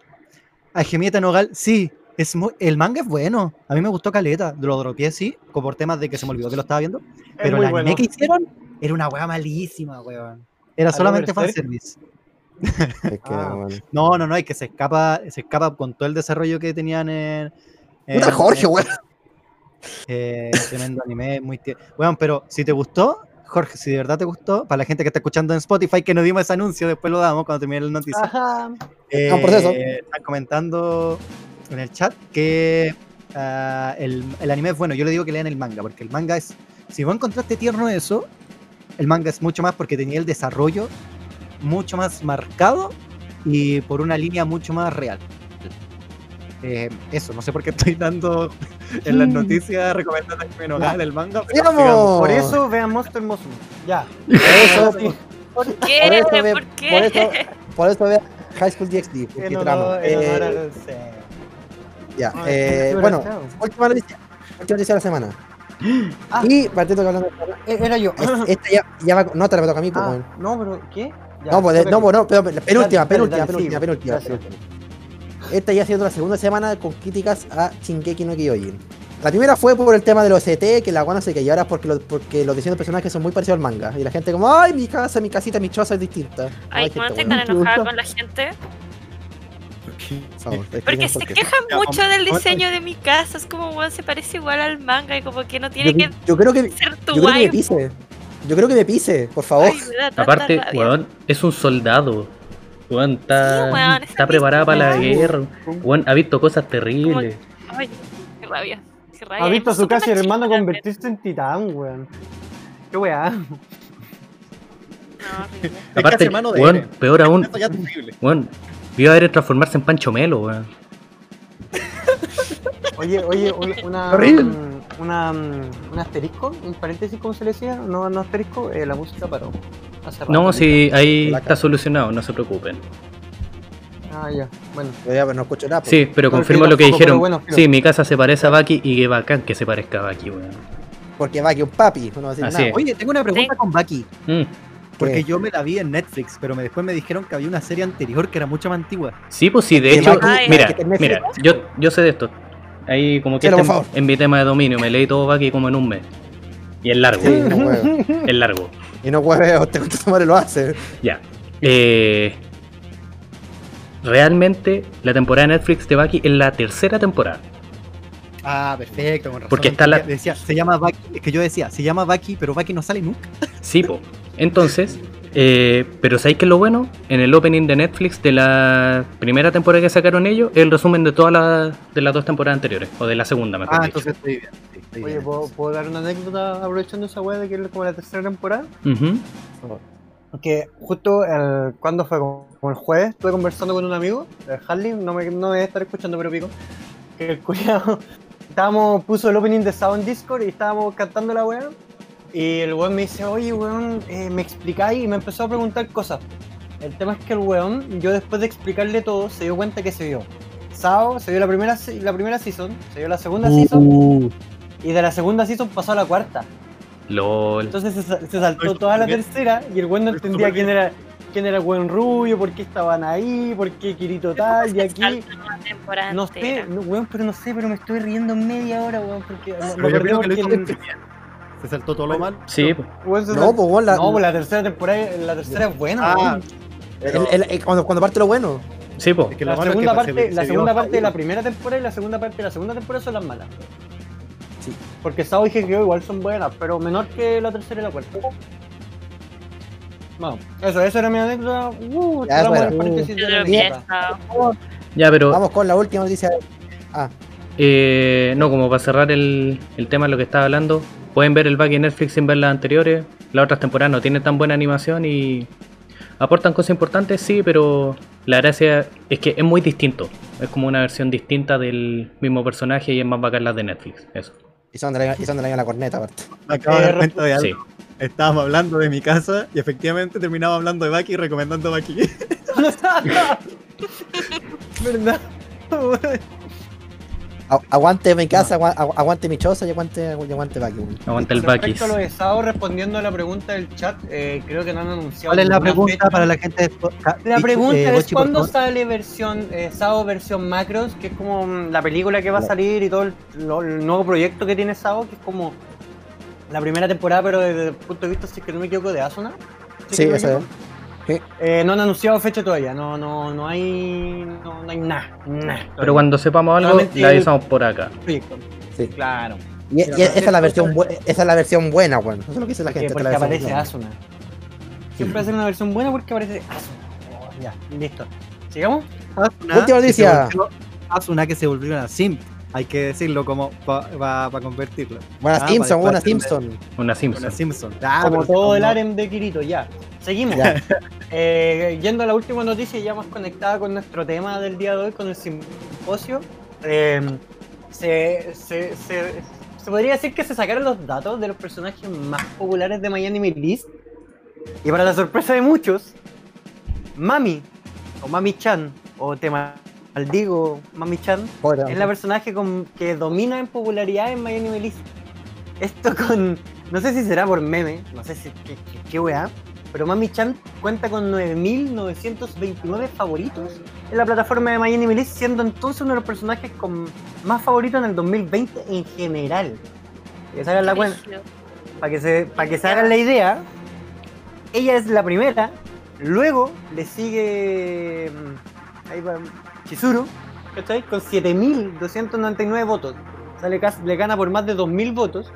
Algemieta Nogal, sí. Es muy, el manga es bueno. A mí me gustó Caleta. Lo dropeé, sí, como por temas de que se me olvidó que lo estaba viendo. Pero el anime bueno. que hicieron era una weá malísima, weón. Era ¿A solamente fanservice. Es que, Ah. bueno. No, no, no, es que se escapa, se escapa con todo el desarrollo que tenían en. en- Puta Jorge, weón. Eh, tremendo anime, muy tie- Bueno, pero si te gustó, Jorge, si de verdad te gustó, para la gente que está escuchando en Spotify, que nos dimos ese anuncio, después lo damos cuando termine la noticia. Ajá. Eh, un proceso. Están comentando en el chat que ah, el, el anime es bueno. Yo le digo que lean el manga, porque el manga es. Si vos encontraste tierno eso, el manga es mucho más porque tenía el desarrollo mucho más marcado y por una línea mucho más real. Eh, eso, no sé por qué estoy dando en las noticias recomendando el manga. pero sigamos. ¡Sigamos! Por eso vean Monster Musume. Ya. Por eso, Sí. por, ¿Qué? por eso ve- ¿Por qué? por eso, por eso ve High School DxD. Porque honor- amo. en honor Eh. Ya, Ah, eh, sí, bueno, última noticia, última noticia de la semana. Ah. Y partiendo que hablando Eh, Era yo. es- esta ya, ya va, no te la toca a mí, pues, Ah, no, pero ¿qué? Ya, No, pues, de- no, pues, no, pero penúltima, Dale, dale, penúltima, dale, penúltima, sí, penúltima. Esta ya siendo la segunda semana con críticas a Shingeki no Kyojin. La primera fue por el tema de los ET, que la guana se que y ahora porque, lo- porque los diseños de personajes son muy parecidos al manga. Y la gente como, ay, mi casa, mi casita, mi choza es distinta. No Ay, hay no gente estoy buena. tan enojada con la gente. Porque se quejan mucho del diseño de mi casa. Es como, weón, se parece igual al manga y como que no Yo, tiene que yo creo que, ser tu yo creo que me pise. Yo creo que me pise, por favor. Ay, Aparte, rabia. weón, es un soldado. Weón, está, Sí, weón, está esa preparada para la guerra. Weón, ha visto cosas terribles. Ay, qué rabia. Qué rabia. Ha visto a su casi hermano convertirse en titán, weón. Qué weá. No, Aparte, casi hermano de weón, peor aún, Esto ya es terrible. weón, vio a Eren transformarse en Pancho Melo, weón. Oye, oye, un- una. Un- Una, un asterisco, un paréntesis, como se le decía, no, no asterisco, eh, la música paró. Rato. No, sí, ahí está solucionado, no se preocupen. Ah, ya, bueno. Yo ya no escucho nada. pues. Sí, pero No, confirmo lo que dijeron. pero bueno. Sí, mi casa se parece a Baki y qué bacán que se parezca a Baki, weón. Porque va que un papi. No va a decir Así nada. es. Oye, tengo una pregunta Sí. con Baki. Mm, Porque yo me la vi en Netflix, pero me, después me dijeron que había una serie anterior que era mucho más antigua. Sí, pues sí, de hecho, mira, mira, yo, yo sé de esto. Ahí como que Chelo, este en, en mi tema de dominio me leí todo Baki como en un mes. Y es largo, Sí, no es largo. Y no huevo, te tu madre lo hace. Ya. Eh, realmente la temporada de Netflix de Baki es la tercera temporada. Ah, perfecto, con razón. Porque está la- Decía, se llama Baki, es que yo decía, se llama Baki, pero Baki no sale nunca. Sí, po. Entonces, eh, pero ¿sabéis qué es lo bueno? En el opening de Netflix de la primera temporada que sacaron ellos, es el resumen de todas las de las dos temporadas anteriores, o de la segunda, mejor Ah, dicho. entonces estoy bien. sí, estoy Oye, bien. ¿puedo, puedo dar una anécdota aprovechando esa weá de que es como la tercera temporada? Ujú. Que justo el, cuando fue como el jueves, estuve conversando con un amigo, el Harley, no me, no me debe estar escuchando, pero pico. Que el estábamos, puso el opening de Sound Discord y estábamos cantando la weá. Y el weón me dice, oye weón, eh, me explicáis y me empezó a preguntar cosas. El tema es que el weón, yo después de explicarle todo, se dio cuenta que se vio. Sao, se vio la primera, la primera season, se vio la segunda season, Uh, y de la segunda season pasó a la cuarta. LOL. Entonces se, se saltó Estoy toda la bien. tercera y el weón no Estoy entendía quién era quién era el buen rubio, por qué estaban ahí, por qué Kirito tal, y aquí. No sé, no, weón, pero no sé, pero me estoy riendo media hora, weón, porque me- me Pero yo creo que lo hizo bien. Se saltó todo lo mal. Sí, se No, pues la, no, pues la tercera temporada, la tercera es buena, Ah, weón. pero- el- el- el- cuando, cuando parte lo bueno. sí, po. Es que lo La malo es que segunda se- parte, se la segunda parte de la primera temporada y la segunda parte de la segunda temporada son las malas. Sí. Porque Sao y GGO igual son buenas, pero menor que la tercera y la cuarta. Bueno, eso, eso era mi anécdota. Uh, Ya, pero Vamos con la última noticia. eh, no, como para cerrar el, el tema de lo que estaba hablando, pueden ver el Baki en Netflix sin ver las anteriores. Las otras temporadas no tienen tan buena animación y aportan cosas importantes, sí, pero la gracia es que es muy distinto. Es como una versión distinta del mismo personaje y es más bacán las de Netflix. Eso. Y son de la, y son de la, la corneta, aparte. Me acabo de dar Eh, cuenta de algo. Sí. Estábamos hablando de mi casa y efectivamente terminaba hablando de Baki y recomendando Baki. ¿Verdad? Agu- Aguante mi casa, agu- aguante mi choza y aguante, aguante Baki. weón. Aguanta el Bakis. Respecto a lo de Sao, respondiendo a la pregunta del chat, eh, creo que no han anunciado. ¿Cuál es la pregunta fecha. para la gente de La pregunta eh, es cuándo sale versión eh, Sao versión Macros, que es como la película que va a salir y todo el, lo- el nuevo proyecto que tiene Sao, que es como la primera temporada, pero desde el punto de vista, si es que no me equivoco, de Asuna. Sí, eso es. Eh, no han anunciado fecha todavía, no, no, no hay, no, no hay nada, nada. Pero cuando sepamos algo, Solamente el- avisamos por acá. proyecto. Sí. Claro. Y, y esa es la versión esa es la versión buena, weón. Eso es lo que dice la gente. porque la aparece buena. Asuna. Siempre hacen una versión buena porque aparece Asuna. Oh, ya, listo. ¿Sigamos? Asuna, Última noticia. Asuna que se volvió una simp. Hay que decirlo como para convertirlo. Buena Ah, Simpson, buena Simpson. Una Una Simpson. Simpson. Ah, como todo el harem de Kirito, ya. Seguimos. Ya. eh, yendo a la última noticia, ya más conectada con nuestro tema del día de hoy, con el simposio, eh, se, se, se, se podría decir que se sacaron los datos de los personajes más populares de Anime List. Y para la sorpresa de muchos, Mami, o Mami Chan, o te maldigo Mami Chan, es la personaje con- que domina en popularidad en My Anime List. Esto con. No sé si será por meme, no sé si qué, qué, qué weá, pero Mami Chan cuenta con 9.929 favoritos en la plataforma de My Anime List, siendo entonces uno de los personajes con más favoritos en el 2020 en general. Que se hagan la cuenta Brígido. para que se, para que se hagan la idea, ella es la primera, luego le sigue mm, ahí va, Chizuru, ¿cachai? Con 7.299 votos. O sea, le, gana por más de 2.000 votos.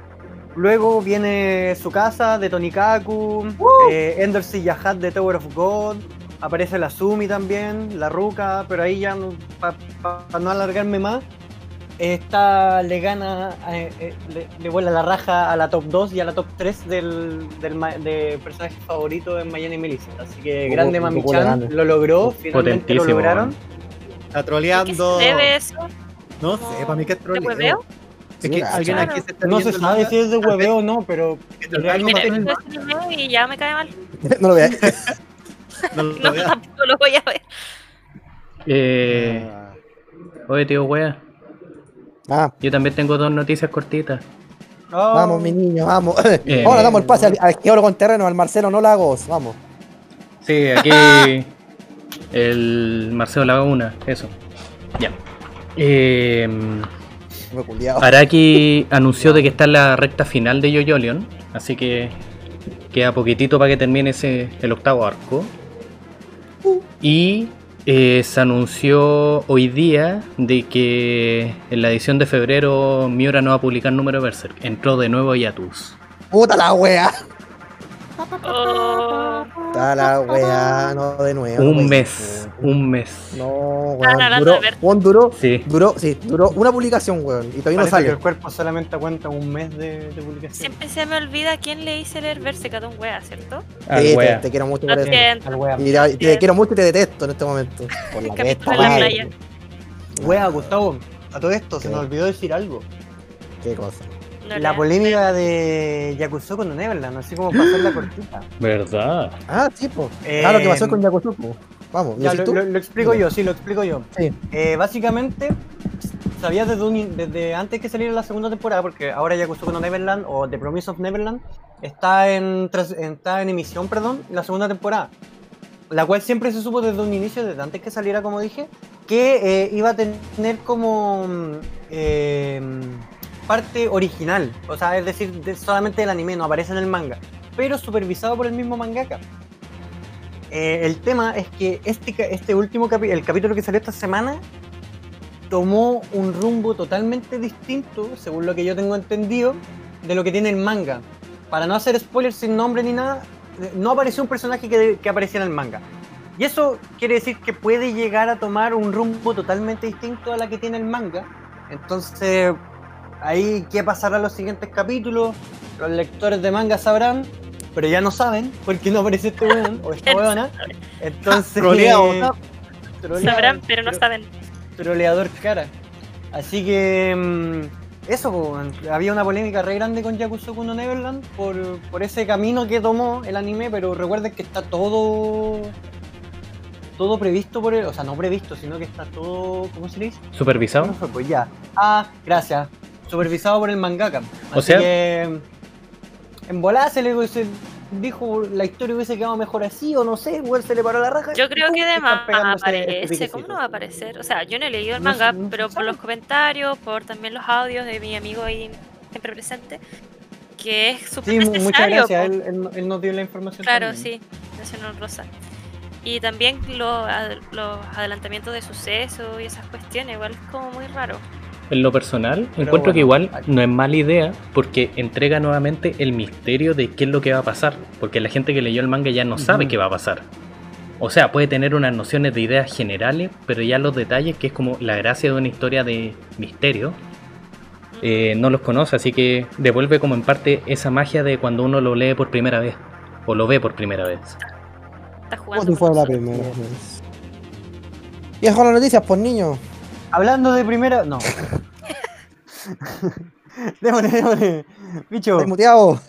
Luego viene su casa de Tonikaku, eh, Ender Sillahat de Tower of God, aparece la Sumi también, la Ruka, pero ahí ya para no alargarme más, esta le gana, eh, eh, le, le vuela la raja a la top 2 y a la top 3 del, del ma- de personajes favoritos en Miami Melissa. Así que grande tuvo Mami la Chan, gana. lo logró, finalmente lo lograron. Está ¿Qué troleando. se debe eso? No sé, para mí que es ¿De troleo. hueveo? Es que Sí, alguien claro. aquí se está No se sabe si es de hueveo o no, pero realmente y ya me cae mal. no lo veas. No lo No, vea. tampoco lo voy a ver. Eh, Ah, oye, tío, wea. Ah, Yo también tengo dos noticias cortitas. Oh, vamos, mi niño, vamos. Eh, Ahora damos el pase al, al geólogo en terreno, al Marcelo No Lagos. Vamos. Sí, aquí el Marcelo Laguna, eso. Ya. Eh, culiao. Araki anunció de que está en la recta final de Yoyolion, así que queda poquitito para que termine ese, el octavo arco. Y eh, se anunció hoy día de que en la edición de febrero Miura no va a publicar número Berserk. Entró de nuevo Yatus. Puta la wea. Oh, Puta la wea. No, de nuevo. Un wey. mes, un mes. No, weón. Duró, weón, duró, Sí. duró, sí, duró una publicación, weón. Y todavía no parece que sale. el cuerpo solamente aguanta un mes de, de publicación. siempre se me olvida quién le hice leer Berserk a un wea, ¿cierto? Ah, Sí, te, wea. te quiero mucho por eso. siento. Al wea. Y te, te quiero mucho y te detesto en este momento. Por la en la playa. Wea, Gustavo, a todo esto se nos olvidó decir algo. Qué cosa. No la polémica de Yakuzo con Neverland, así como pasó la cortita. ¿Verdad? Ah, sí, pues. Eh, ah, lo que pasó con Yakuzuku. Vamos, ¿lo Ya, decís lo, tú? lo- lo explico yo, sí, lo explico yo. Sí. Eh, básicamente, sabías desde, un desde antes que saliera la segunda temporada, porque ahora Yakuzo no Neverland o The Promise of Neverland está en, está en emisión, perdón, la segunda temporada. La cual siempre se supo desde un inicio, desde antes que saliera, como dije, que eh, iba a tener como mm, eh, parte original, o sea, es decir, de- solamente del anime, no aparece en el manga, pero supervisado por el mismo mangaka. Eh, el tema es que este, este último capítulo, el capítulo que salió esta semana, tomó un rumbo totalmente distinto, según lo que yo tengo entendido, de lo que tiene el manga. Para no hacer spoilers sin nombre ni nada, no apareció un personaje que, que aparecía en el manga. Y eso quiere decir que puede llegar a tomar un rumbo totalmente distinto a la que tiene el manga. Entonces, ahí qué pasará en los siguientes capítulos, los lectores de manga sabrán, pero ya no saben, porque no aparece este weón o esta weona. Entonces, Troleado, ¿no? troleado, Sabrán, pero no saben. troleador cara. Así que mm, eso, había una polémica re grande con Yakusoku no Neverland por, por ese camino que tomó el anime, pero recuerden que está todo todo previsto por él, o sea, no previsto, sino que está todo, ¿cómo se le dice? ¿Supervisado? Pues ya. Ah, gracias. Supervisado por el mangaka. O Así sea- que en volada se le se dijo la historia hubiese quedado mejor así, o no sé, igual se le paró la raja. Yo creo que de más este aparece. ¿Cómo no va a aparecer? O sea, yo no he leído el No manga, no pero por los comentarios, por también los audios de mi amigo ahí siempre presente, que es súper Sí, necesario. muchas gracias. Él, él- él nos dio la información. Claro, también. sí, Nacional Rosa. Y también lo- ad- los adelantamientos de sucesos y esas cuestiones, igual es como muy raro. En lo personal, Pero encuentro que igual no es mala idea porque entrega nuevamente el misterio de qué es lo que va a pasar. Porque la gente que leyó el manga ya no sabe qué va a pasar. O sea, puede tener unas nociones de ideas generales, pero ya los detalles, que es como la gracia de una historia de misterio, eh, no los conoce. Así que devuelve como en parte esa magia de cuando uno lo lee por primera vez. O lo ve por primera vez. Está jugando. fuera la con primera vez. Viejo las noticias, pues niño. Hablando de primera. No. démosle, démosle. Bicho. Estoy muteado.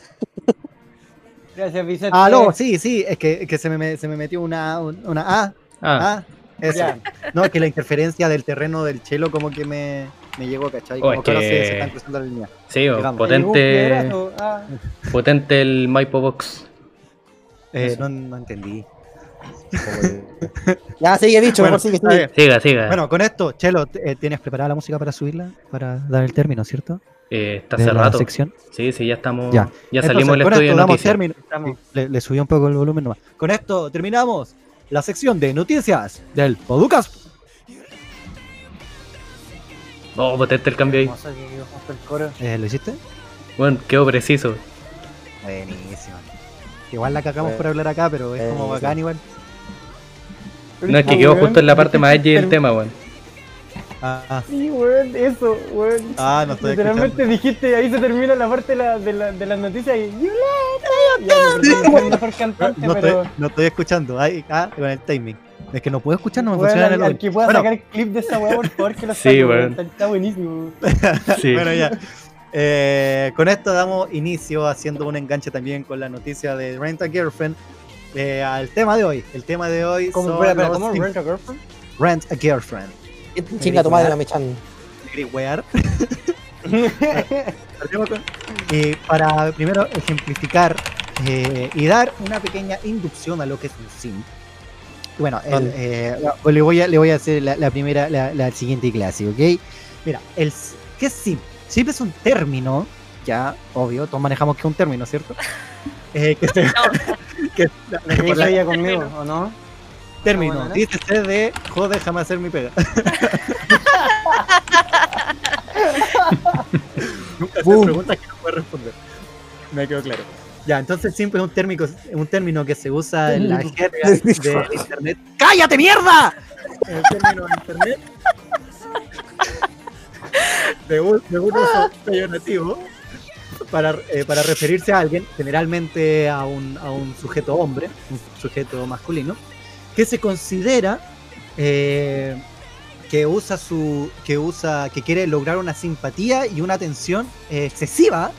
Gracias, Vicente. Ah, no, sí, sí, es que, es que se, me, se me metió una, una A. Ah, Ah, eso. Ya. No, es que la interferencia del terreno del chelo como que me, me llegó, ¿cachai? Oh, Como es que ahora se, se están cruzando la línea. sí, oh, potente. Ah. potente el Maipo Box. Eh, no, no entendí. Ya, sigue, bicho, Bueno, sigue, sigue. Siga, siga. Bueno, con esto, Chelo, eh, ¿tienes preparada la música para subirla? Para dar el término, ¿cierto? Eh, está de la cerrado. sección. Sí, sí, ya estamos. Ya. Ya, Entonces, salimos del estudio esto de término. Estamos. Le, le subí un poco el volumen nomás. Con esto terminamos la sección de noticias del Podcast. Oh, potente el cambio ahí. Eh, ¿Lo hiciste? Bueno, quedó preciso. Buenísimo. Igual la cagamos Eh, por hablar acá, pero es como bacán igual. No, es que quedó justo en la parte más edgy del tema, weón. Ah, ah. Sí, weón, eso, weón. Ah, no estoy Literalmente dijiste, ahí se termina la parte de, la, de, la, de las noticias y. No estoy, no estoy escuchando. Ay, ah, con el timing. Es que no puedo escuchar, no me Weón, funciona al, el al audio. que pueda Bueno. sacar el clip de esa weá, por favor, que lo Sí, saque, weón. Está, está buenísimo. Sí. Bueno, ya. Eh, con esto damos inicio haciendo un enganche también con la noticia de Rent a Girlfriend eh, al tema de hoy. El tema de hoy ¿Cómo, son los ¿cómo? ¿Rent a Girlfriend? Rent a Girlfriend. Chinga tu madre, la mechan. ¿Queréis wear? Para primero ejemplificar eh, y dar una pequeña inducción a lo que es un sim. Bueno, el, eh, le, voy a, le voy a hacer la, la primera, la, la siguiente clase, ¿ok? Mira, el, ¿qué es sim? Sim es un término, ya, obvio, todos manejamos que es un término, ¿cierto? Eh, que se, que, Lo que hizo la- ella conmigo, ¿o no? término, bueno, ¿no? dícese de joder jamás hacer mi pega. Nunca se Boom. preguntas que no puedes responder. Me quedó claro. Ya, entonces siempre es un término, un término que se usa en la jerga de internet. ¡Cállate, mierda! En el término de internet. De un, de un uso peyorativo para, eh, para referirse a alguien, generalmente a un, a un sujeto hombre, un sujeto masculino, que se considera eh, que usa su. que usa. que quiere lograr una simpatía y una atención eh, excesiva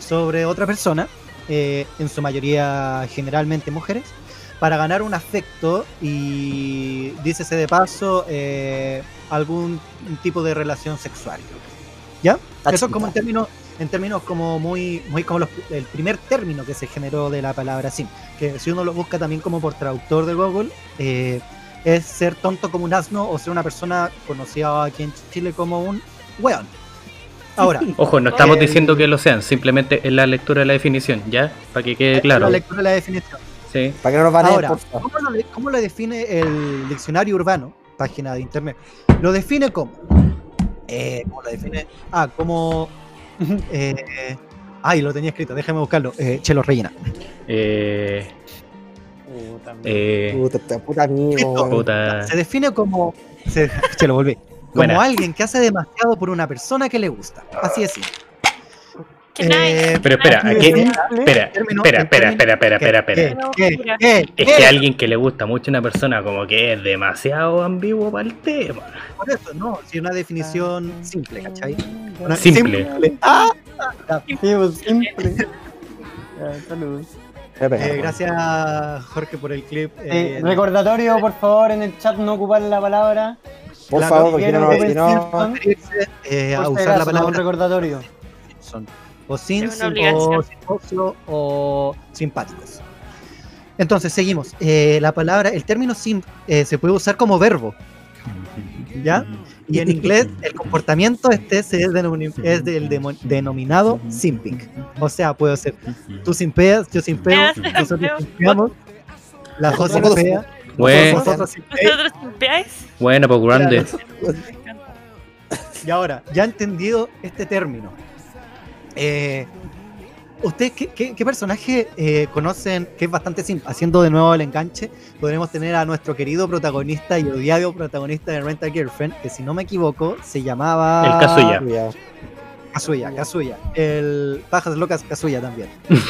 sobre otra persona, eh, en su mayoría generalmente mujeres, para ganar un afecto y, dícese de paso, algún tipo de relación sexual. ¿Ya? Eso es como en términos, en términos como muy, muy como los- el primer término que se generó de la palabra sim, que si uno lo busca también como por traductor de Google, eh, es ser tonto como un asno o ser una persona conocida aquí en Chile como un weón. Ahora, Ojo, no estamos Eh, diciendo que lo sean, simplemente es la lectura de la definición, ¿ya? Para que quede la claro. lectura de la definición. Sí. Para que no nos van Ahora, porfa. ¿cómo lo, cómo lo define el diccionario urbano, página de internet? Lo define como. Eh, ¿Cómo lo define? Ah, como. Eh, ay, lo tenía escrito, déjame buscarlo. Eh, Chelo rellena. Eh, Puta, eh, Puta, amigo. Se define como. Se, Chelo, volví. Como Buena. alguien que hace demasiado por una persona que le gusta. Así es. Eh. Pero espera, aquí. simple. Espera, espera, espera, espera, espera. Es que a alguien que le gusta mucho a una persona como que es demasiado ambiguo para el tema. Por eso, no, sí, una definición simple, ¿cachai? Una- Simple. Ah, ah, simple. Ya, Salud. Espera, espera, Eh, gracias, Jorge, por el clip. Eh, Eh, recordatorio, por favor, en el chat no ocupar la palabra. Por favor, porque no, que si no. Referirse, eh, a si usar la no, palabra recordatorio. Simpson. O sin, o simposio o simpáticos. Entonces, seguimos. Eh, la palabra, el término simp eh, se puede usar como verbo. ¿Ya? Y en inglés, el comportamiento este se es, es del denominado simping. O sea, puede ser tú simpeas, yo simpeo, nosotros simpeamos, dos Nosotros- simpean, Bueno, nosotros simpeamos. ¿Vosotros limpiáis? bueno, pues grande. Y ahora, ya entendido este término, eh, ¿ustedes qué, qué- qué personaje eh, conocen que es bastante simple? Haciendo de nuevo el enganche, podremos tener a nuestro querido protagonista y odiado protagonista de Rent a Girlfriend, que si no me equivoco, se llamaba... El Kazuya. Kazuya, Kazuya. El Pajas Locas Kazuya también.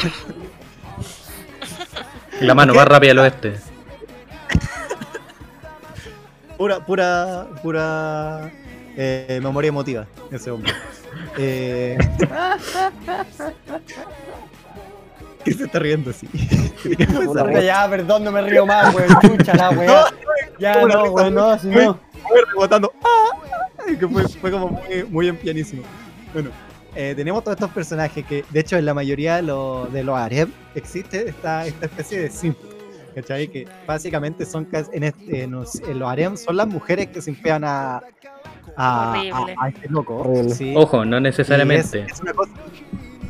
La mano más rápida del oeste. Pura, pura, pura eh, memoria emotiva, ese hombre. Eh... ¿Qué se está riendo así? Ya, perdón, no me río más, weón. Escucha la weá. Ya, no, weón, no, si no. Fue rebotando. ¡Ah! Que fue, fue como muy, muy en pianísimo. Bueno, eh, tenemos todos estos personajes que, de hecho, en la mayoría de, los- de los harem existe esta, esta especie de simp. ¿Cachai? Que básicamente son en, este- en los, en los harem son las mujeres que simpean a, a, a- a este loco. Horrible. Sí. Ojo, no necesariamente. Es, es una cosa,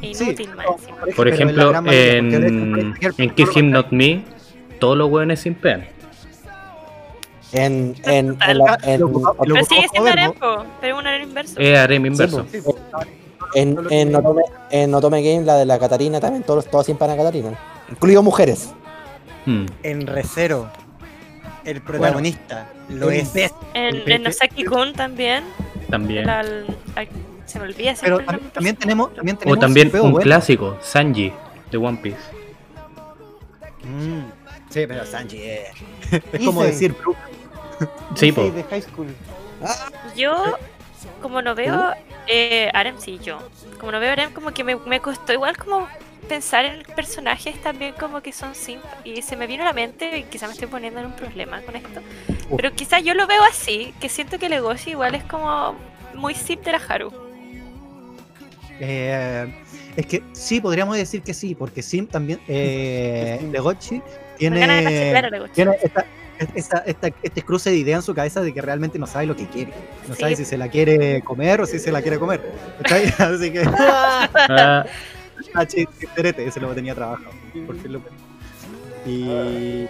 Inútil sí, más no. Por en ejemplo, en, cualquier- en Kiss Him Not Me, todos los hueones simpean. En, en, Total. en, la- en, Lo ocupa- lo Pero sigue siendo harem, pero un harem inverso. Es harem inverso. Sí, pues, en, en, Otome, en Otome Game, la de la Catarina, también todos, todos simpan a Catarina. Incluido mujeres. Hmm. En Recero, el protagonista lo es. En, el- en Nosaki-kun también. También. el al- al- se me olvida Pero el también del tenemos, también tenemos O también un bueno. clásico, Sanji, de One Piece. Mm, sí, pero Sanji es, es como decir Brook. Sí, po. de High School. Yo, como no veo eh, Arem, sí, yo. Como no veo Arem, como que me, me costó igual como pensar en personajes también como que son simp. Y se me vino a la mente, y quizá me estoy poniendo en un problema con esto. Pero quizá yo lo veo así, que siento que Legoshi igual es como muy simp de la Haru. Eh, es que sí, podríamos decir que sí, porque Sim también, eh, de tiene, Legoshi. tiene esta, esta, esta- este cruce de idea en su cabeza de que realmente no sabe lo que quiere. No Sí. sabe si se la quiere comer o si se la quiere comer. ¿cachai? Así que, Ese lo tenía trabajado. por fin lo- Y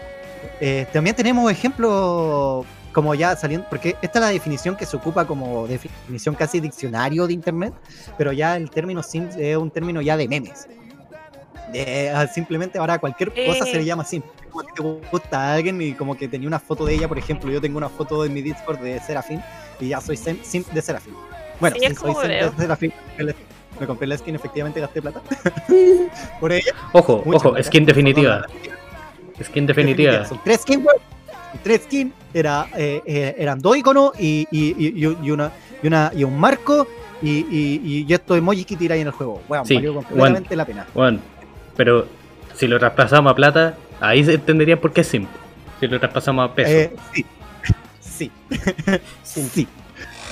eh, también tenemos ejemplos como ya saliendo, porque esta es la definición que se ocupa como definición casi diccionario de internet, pero ya el término sim es un término ya de memes. Ah, simplemente ahora cualquier cosa se le Eh. llama sim. Como que te gusta a alguien y como que tenía una foto de ella, por ejemplo, yo tengo una foto en mi Discord de Serafín y ya soy sim, simp de Serafín. Bueno, Sí, soy veo. de Serafín. Me compré la skin, efectivamente gasté plata. por ella. ojo, Mucha ojo, plata. skin definitiva. Skin definitiva. Son tres skins, weón. Son Tres skins. Era, eh, eh, eran dos iconos y, y, y, y- y una, y, una, y un marco y, y, y estos emojis que tiráis en el juego. Weón, Sí, valió completamente la pena. Bueno, pero si lo traspasamos a plata, ahí se entendería por qué es simp. Si lo traspasamos a peso. Eh, sí. Sí. sí.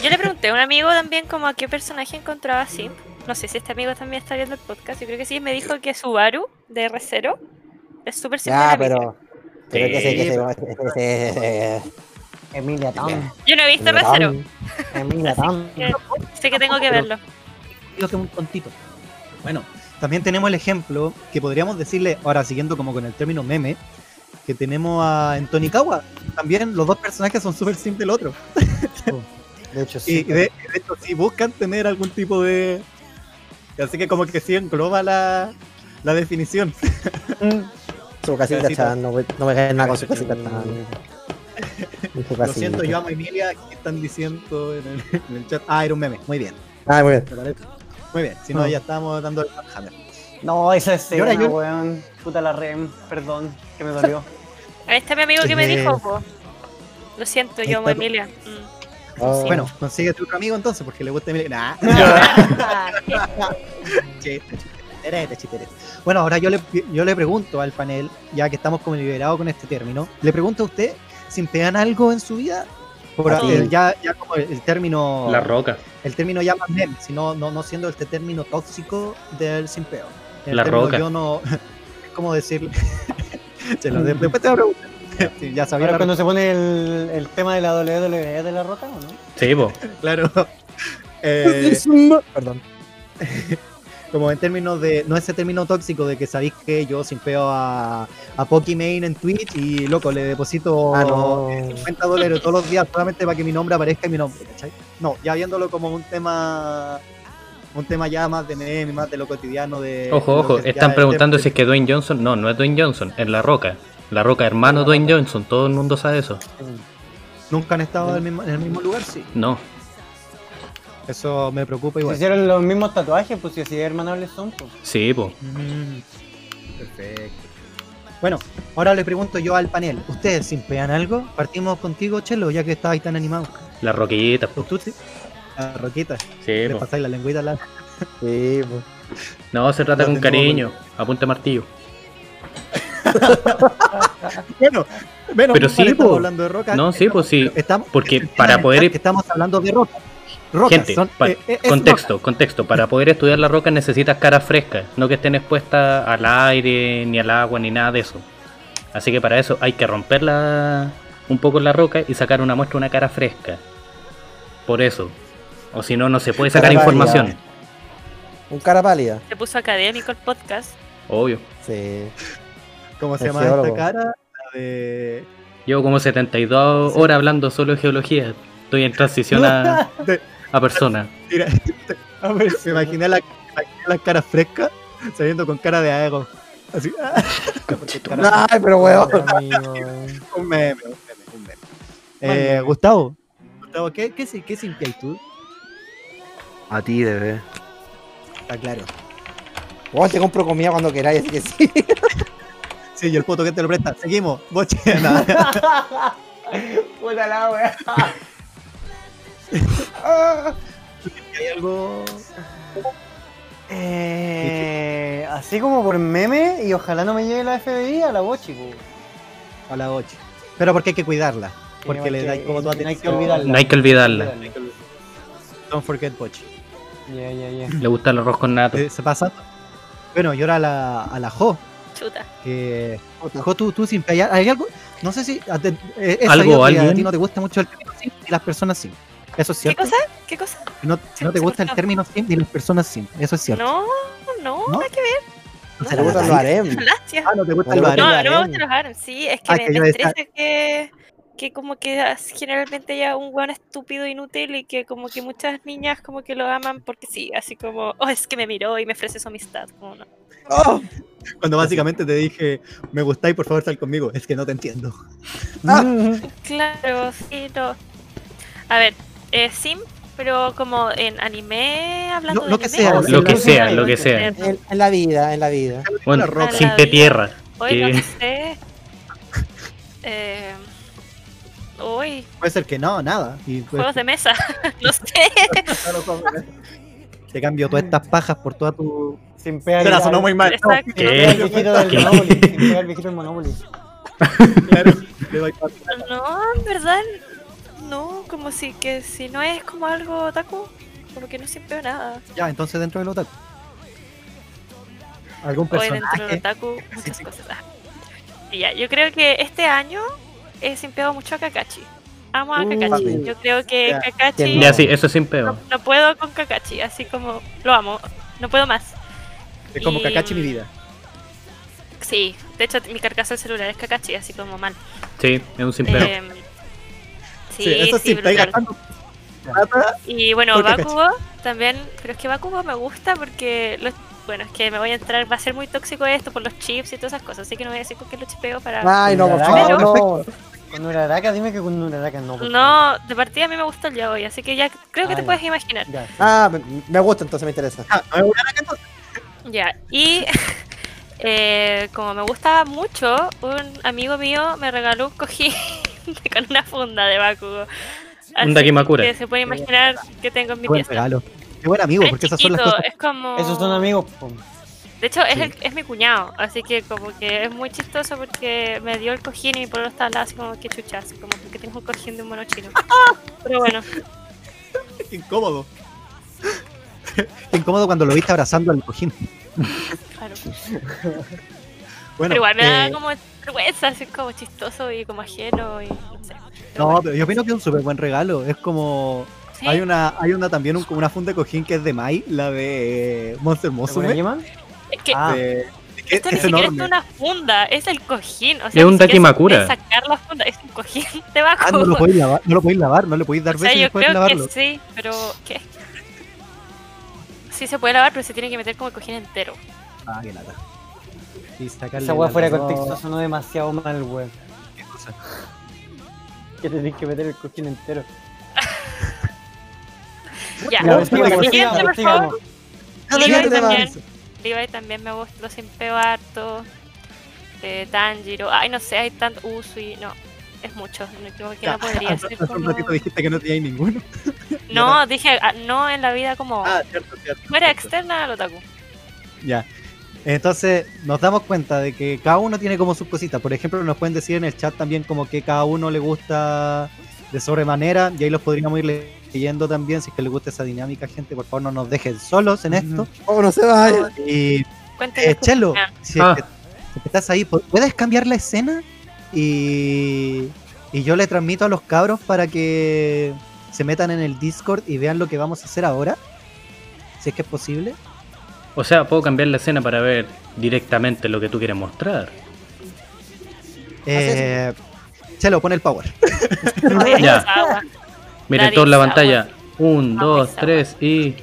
Yo le pregunté a un amigo también como a qué personaje encontraba simp. No sé si este amigo también está viendo el podcast. Yo creo que sí. Me dijo que Subaru de R0 es súper Ya, la pero. Emilia. Pero que que Sí, ese- Emilia Town. Yo no he visto R0. Emilia que sé que tengo que verlo. Digo que un tontito. Bueno, también tenemos el ejemplo que podríamos decirle, ahora siguiendo como con el término meme, que tenemos a en Tonikawa. También los dos personajes son súper simp del otro. De hecho, Y sí. de, de hecho, si buscan tener algún tipo de. Así que como que sí engloba la, la definición. Su casita, Casita. chan, no, me- no me caen nada con su casita, Lo siento, yo amo a Emilia. ¿Qué están diciendo en el, en el chat? Ah, era un meme. Muy bien. Ah, muy bien. Muy bien. Si no, Ah. ya estábamos dando el Hammer. No, esa escena, ahora yo- weón. Puta la rem, perdón, que me dolió. Ahí está mi amigo que me Eh, dijo, po. Lo siento, yo amo a. Emilia. Mm. Oh, Bueno, consigue tu otro amigo entonces, porque le gusta Emilia. Nah. Bueno, ahora yo le, yo le pregunto al panel, ya que estamos como liberados con este término, le pregunto a usted, ¿simpean algo en su vida? Por, sí. el- ya, ya como el, el término La roca. el término ya más meme, sino no, no siendo este término tóxico del simpeo. El La término roca. Yo no, es como decirle. Chelo, de- después te voy a preguntar. Sí, ya sabía Ahora cuando se pone el, el tema de la WWE de la roca, ¿o no? Sí, po. Claro. Eh, Perdón. como en términos de. No ese término tóxico de que sabéis que yo simpeo a, a Pokimane en Twitch y loco, le deposito Ah, no. 50 dólares todos los días solamente para que mi nombre aparezca en mi nombre, ¿cachai? No, ya viéndolo como un tema. Un tema ya más de meme, más de lo cotidiano de. Ojo, ojo. Están preguntando si es que Dwayne Johnson. No, no es Dwayne Johnson, es La Roca. La Roca, hermano Dwayne Johnson. Todo el mundo sabe eso. Nunca han estado en el mismo, en el mismo lugar, sí. No. Eso me preocupa Se igual. hicieron los mismos tatuajes, pues si así hermanables son, pues. Sí, po. Mm, perfecto. Bueno, ahora le pregunto yo al panel. ¿Ustedes simpean algo? Partimos contigo, Chelo, ya que estabais tan animado. La roquillita, po. ¿Tú sí? La roquita. Sí, Le pasáis la lengüita a la. Sí, pues. No, se trata No con cariño. Apunte martillo. Bueno, menos Pero mal sí, estamos hablando de roca. No, sí, pues sí. Estamos, Porque para poder- que estamos hablando de roca. Rocas, Gente, son- pa- eh, eh, contexto, contexto. Para poder estudiar la roca necesitas cara fresca, no que estén expuestas al aire, ni al agua, ni nada de eso. Así que para eso hay que romperla un poco la roca y sacar una muestra, una cara fresca. Por eso. O si no, no se puede sacar Cara información. Un cara pálida. Se puso académico el podcast. Obvio. Sí. ¿Cómo se llama esta cara? La de. Llevo como 72 Sí. horas hablando solo de geología. Estoy en transición a, de- a persona. Mira, A ver, me imaginé la, me imaginé la cara fresca saliendo con cara de aego. Así. Ay, pero weón. amigo. un meme, un meme, un meme. Eh, Gustavo, Gustavo, ¿qué, qué, qué tú? A ti, bebé. Está claro. Weón, te compro comida cuando queráis, así que sí. Sí, y el puto que te lo presta. Seguimos. Boche, nada. Puta la wea. ¿Hay algo? Eh, así como por meme y ojalá no me llegue la FBI a la bochi. A la boche. Pero porque hay que cuidarla. Que Porque no le que- como tu no hay que olvidarla. No hay que olvidarla. Don't forget boche. Ya, ya, ya. Le gusta el arroz con nato. Eh, Se pasa. Bueno, y ahora a la, a la Jo. Chuta. Que. Jo, tú, tú simpiáis. ¿Hay algo? No sé si. a te- eh, he ¿Algo, que A alguien? ti no te gusta mucho el término sim y las personas sim. Eso es ¿Qué cierto. cosa? ¿Qué cosa? No, no te gusta el término sim ni las personas sim. Eso es cierto. No, no, ¿No? nada que ver. ¿No Se le gustan los harem. Gracias. Ah, no te gusta No el le bar. gusta No, no me harem. gustan los harem, sí, es que Ah, me, que me estresa que, que como que generalmente ya un weón estúpido inútil y que como que muchas niñas como que lo aman porque sí, así como, oh, es que me miró y me ofrece su amistad, como no. Oh, Cuando básicamente te dije, me gustáis, por favor, sal conmigo. Es que no te entiendo. Claro, sí, no. A ver, eh, sim, pero como en anime, hablando Lo- de lo que anime, sea, Lo que sea, lo que sea. en, en la vida, en la vida. Bueno, La roca. sin te tierra. Hoy no que- sé. Eh, uy, Puede ser que no, nada. Y pues, juegos de mesa, no sé. Te cambio todas estas pajas por toda tu. Sin pegar Espera, sonó muy mal. Sin pegar el ¿Qué? viejito del ¿Qué? Monopoly. Sin pegar el viejito del Monopoly. Claro, le doy No, en verdad, no, como si que si no es como algo otaku, como que no siempre veo nada. Ya, entonces dentro del otaku. ¿Algún Hoy dentro del personaje? otaku, muchas sí. cosas. Ah. Y ya, yo creo que este año he simpeado mucho a Kakashi. Amo a Uh, Kakashi. Yo creo que Ya, Kakashi. Ya, sí, eso sin No, peo. no puedo con Kakashi, así como lo amo. No puedo más. Es como y- Kakashi mi vida. Sí, de hecho mi carcasa del celular es Kakashi, así como mal. Sí, es un sin peo. Em, sí, sí, eso sí, está gastando. Y bueno, Kakashi. Bakugo también, pero es que Bakugo me gusta porque, los- bueno, es que me voy a entrar, va a ser muy tóxico esto por los chips y todas esas cosas, así que no voy a decir con qué lo chipeo para... Ay, no, por Pero- favor, no. Con Uraraka, dime que con Uraraka no. No, de partida a mí me gusta el yaoi, así que ya creo que Ah, te ya. puedes imaginar. Ya. Ah, me, me gusta, entonces me interesa. Ah, no es una entonces. Ya, y eh, como me gusta mucho, un amigo mío me regaló un cojín con una funda de Bakugo. Así Dakimakura. Que se puede imaginar que tengo en mi Qué buen pieza. regalo. Qué buen amigo, Es porque esas son las chiquito, cosas. es como... Esos son amigos. De hecho, es, el- es mi cuñado, así que como que es muy chistoso porque me dio el cojín y por lo estaba al lado así como que chucha, así como que tengo un cojín de un mono chino. Pero bueno, Qué incómodo. Qué incómodo cuando lo viste abrazando al cojín. claro. Bueno, Pero igual me da eh, como vergüenza, así como chistoso y como ajeno y no sé. Pero No, bueno, pero yo opino que es un súper buen regalo. Es como. sí, Hay una, hay una también un- como una funda de cojín que es de Mai, la de eh, Monster ¿Te Musume. Es que Ah. esto es ni siquiera enorme. es una funda, es el cojín. O sea, Es un Dakimakura. puede sacar la funda, es un cojín de Ah, no lo podéis lavar, no lo podéis lavar, no le podéis dar o sea, yo creo lavarlo. que sí, pero ¿qué? Sí se puede lavar, pero se tiene que meter como el cojín entero. Ah, qué lata. Y sacarle Esa weá fuera de no, contexto sonó demasiado mal, weón. qué cosa. Que tenés que meter el cojín entero. Ya, No, sigamos, siguiente, sigamos, por sigamos. favor. Levi también me gusta, lo simpeo harto. eh, Tanjiro. Ay, no sé, hay tanto Usui. No, es mucho. No, creo que no podría ser un como... ratito dijiste que no tenías ninguno. No, dije, ah, no en la vida como Ah, cierto, cierto. fuera cierto. externa al otaku. Ya. Entonces nos damos cuenta de que cada uno tiene como sus cositas. Por ejemplo, nos pueden decir en el chat también como que cada uno le gusta de sobremanera y ahí los podríamos ir leyendo también. Si es que les gusta esa dinámica, gente, por favor no nos dejen solos en esto. Oh, no se vaya. Y eh, Chelo, si es, Ah. que, si es que estás ahí, ¿pu- ¿puedes cambiar la escena? Y, y yo le transmito a los cabros para que se metan en el Discord y vean lo que vamos a hacer ahora. Si es que es posible. O sea, puedo cambiar la escena para ver directamente lo que tú quieres mostrar. Eh, Chelo, pon el power. Ya. Miren todos la pantalla. Un, dos, tres y.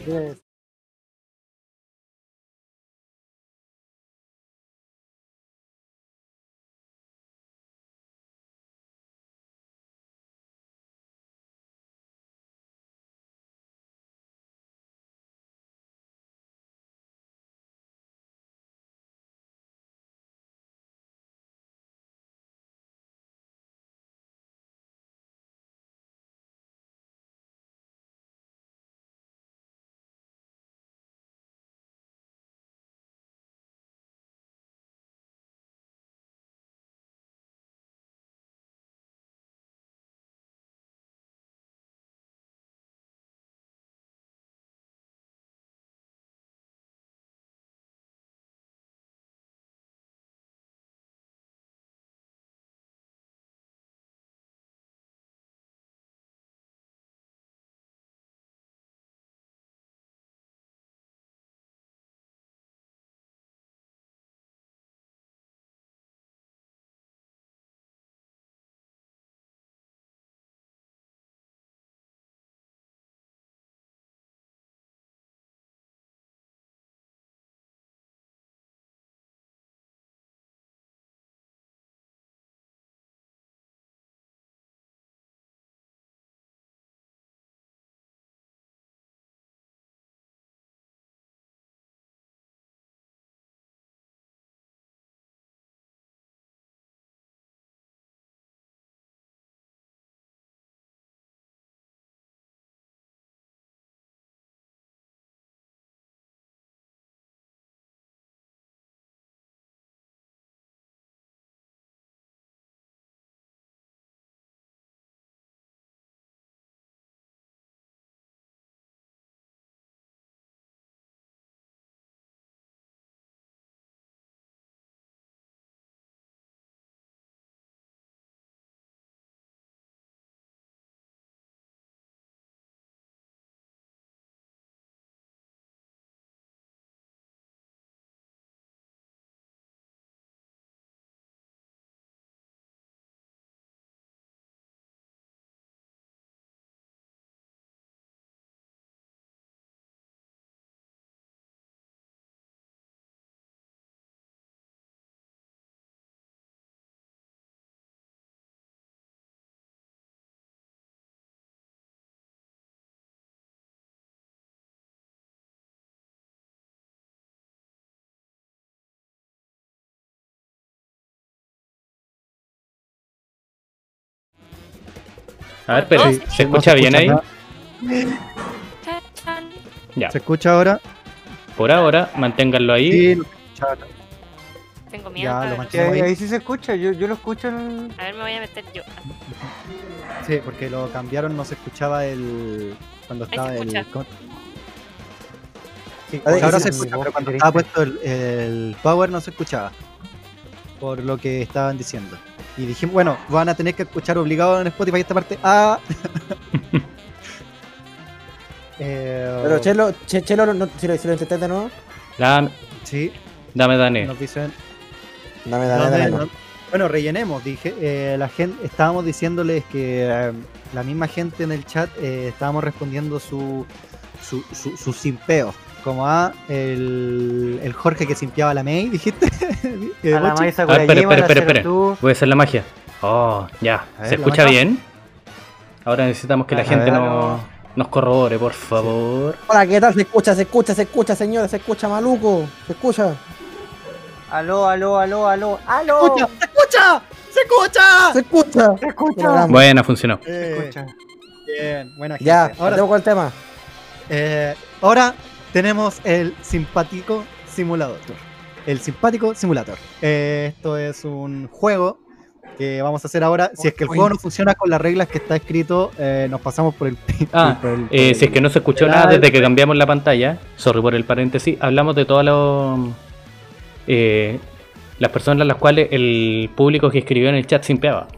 A ver, pero Sí. ¿se No escucha bien ahí? nada. Ya. ¿Se escucha ahora? Por ahora, manténganlo ahí. Sí, ahora. Tengo miedo. Ya, lo mantengo. ahí, ahí sí se escucha, yo, yo lo escucho en... A ver, me voy a meter yo. Sí, porque lo cambiaron, no se escuchaba el. Cuando Ahí estaba se el. ¿cómo? Sí, ahora se escucha, pero cuando estaba puesto el, el power no se escuchaba. Por lo que estaban diciendo. Y dijimos, bueno, van a tener que escuchar obligado en Spotify esta parte. Ah. Eh, Pero Chelo, Che- Chelo, no- si lo, si lo intenté de nuevo, Dame, Sí, dame, Dane. nos dicen. dame, dame, No, dame. no, no. Bueno, rellenemos, dije. eh, la gente, estábamos diciéndoles que eh, la misma gente en el chat eh, estábamos respondiendo su, su, su, su simpeo. Como a el, el Jorge que simpiaba a la May, dijiste. Eh, A la Bochi. Mai A ver, espere, Sakurajima, espere, la espere, espere. Zeratu. Voy a hacer la magia. Oh, ya. Ver, ¿Se escucha magia. bien? Ahora necesitamos que la A gente ver. no, nos corrobore, por favor. Hola, ¿qué tal? Se escucha, se escucha, se escucha, señora, se escucha maluco, se escucha. Aló, aló, aló, aló, aló. ¡Escucha! ¡Se escucha! ¡Se escucha! ¡Se escucha! Se escucha. Buena, funcionó. Eh, escucha. bien, buena gente. Ya, ahora, con el tema. eh, ahora tenemos el simpático simulador. El simpático simulator. Eh, esto es un juego que vamos a hacer ahora. Si es que el juego no funciona con las reglas que está escrito, eh, nos pasamos por el. Ah, por el- por eh, el- si es que no se escuchó nada desde que cambiamos la pantalla, sorry por el paréntesis, hablamos de todas eh, las personas a las cuales el público que escribió en el chat simpeaba.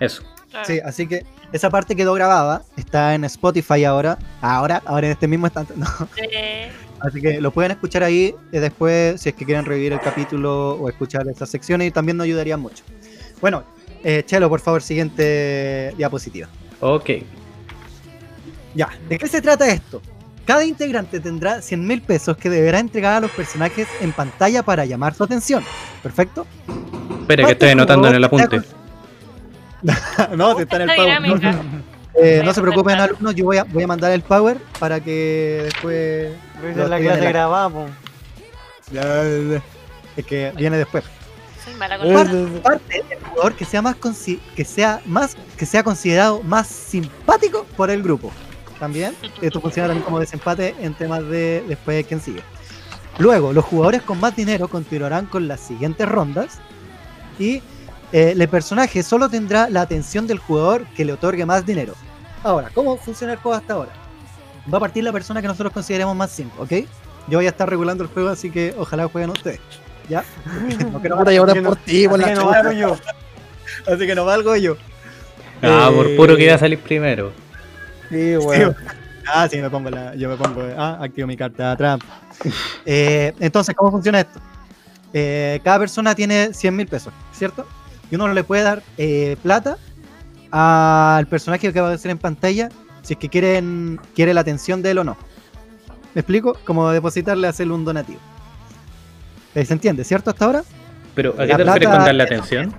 Eso. Sí, así que esa parte quedó grabada. Está en Spotify ahora. Ahora, ahora en este mismo instante. No. Eh, Así que lo pueden escuchar ahí eh, después si es que quieren revivir el capítulo o escuchar esas secciones y también nos ayudarían mucho. Bueno, eh, Chelo, por favor, siguiente diapositiva. Ok. Ya, ¿de qué se trata esto? Cada integrante tendrá 100 mil pesos que deberá entregar a los personajes en pantalla para llamar su atención. ¿Perfecto? Espera que estoy anotando en el apunte. no, si está en el power. Eh, no se preocupen, alumnos, yo voy a, voy a mandar el power para que después. Lo la clase po. Es que viene después. Soy mala con Parte, parte del jugador que sea más que sea más que sea considerado más simpático por el grupo. También esto funciona también como desempate en temas de después de quién sigue. Luego, los jugadores con más dinero continuarán con las siguientes rondas y eh, el personaje solo tendrá la atención del jugador que le otorgue más dinero. Ahora, ¿cómo funciona el juego hasta ahora? Va a partir la persona que nosotros consideremos más simp, ¿ok? Yo voy a estar regulando el juego, así que ojalá jueguen ustedes. ¿Ya? No quiero Así que por no- ti, por así la que no valgo yo. Así que no valgo yo. Ah, Eh, por puro que iba a salir primero. Sí, weón. Ah, sí, me pongo la, yo me pongo, ah, activo mi carta de trampa. Eh, entonces, ¿cómo funciona esto? Eh, cada persona tiene 100 mil pesos, ¿cierto? Y uno le puede dar eh, plata al personaje que va a ser en pantalla si es que quieren, quiere la atención de él o no. ¿Me explico? Como depositarle, hacerle un donativo. Eh, ¿Se entiende, cierto, hasta ahora? Pero, ¿a La qué te refieres con darle atención?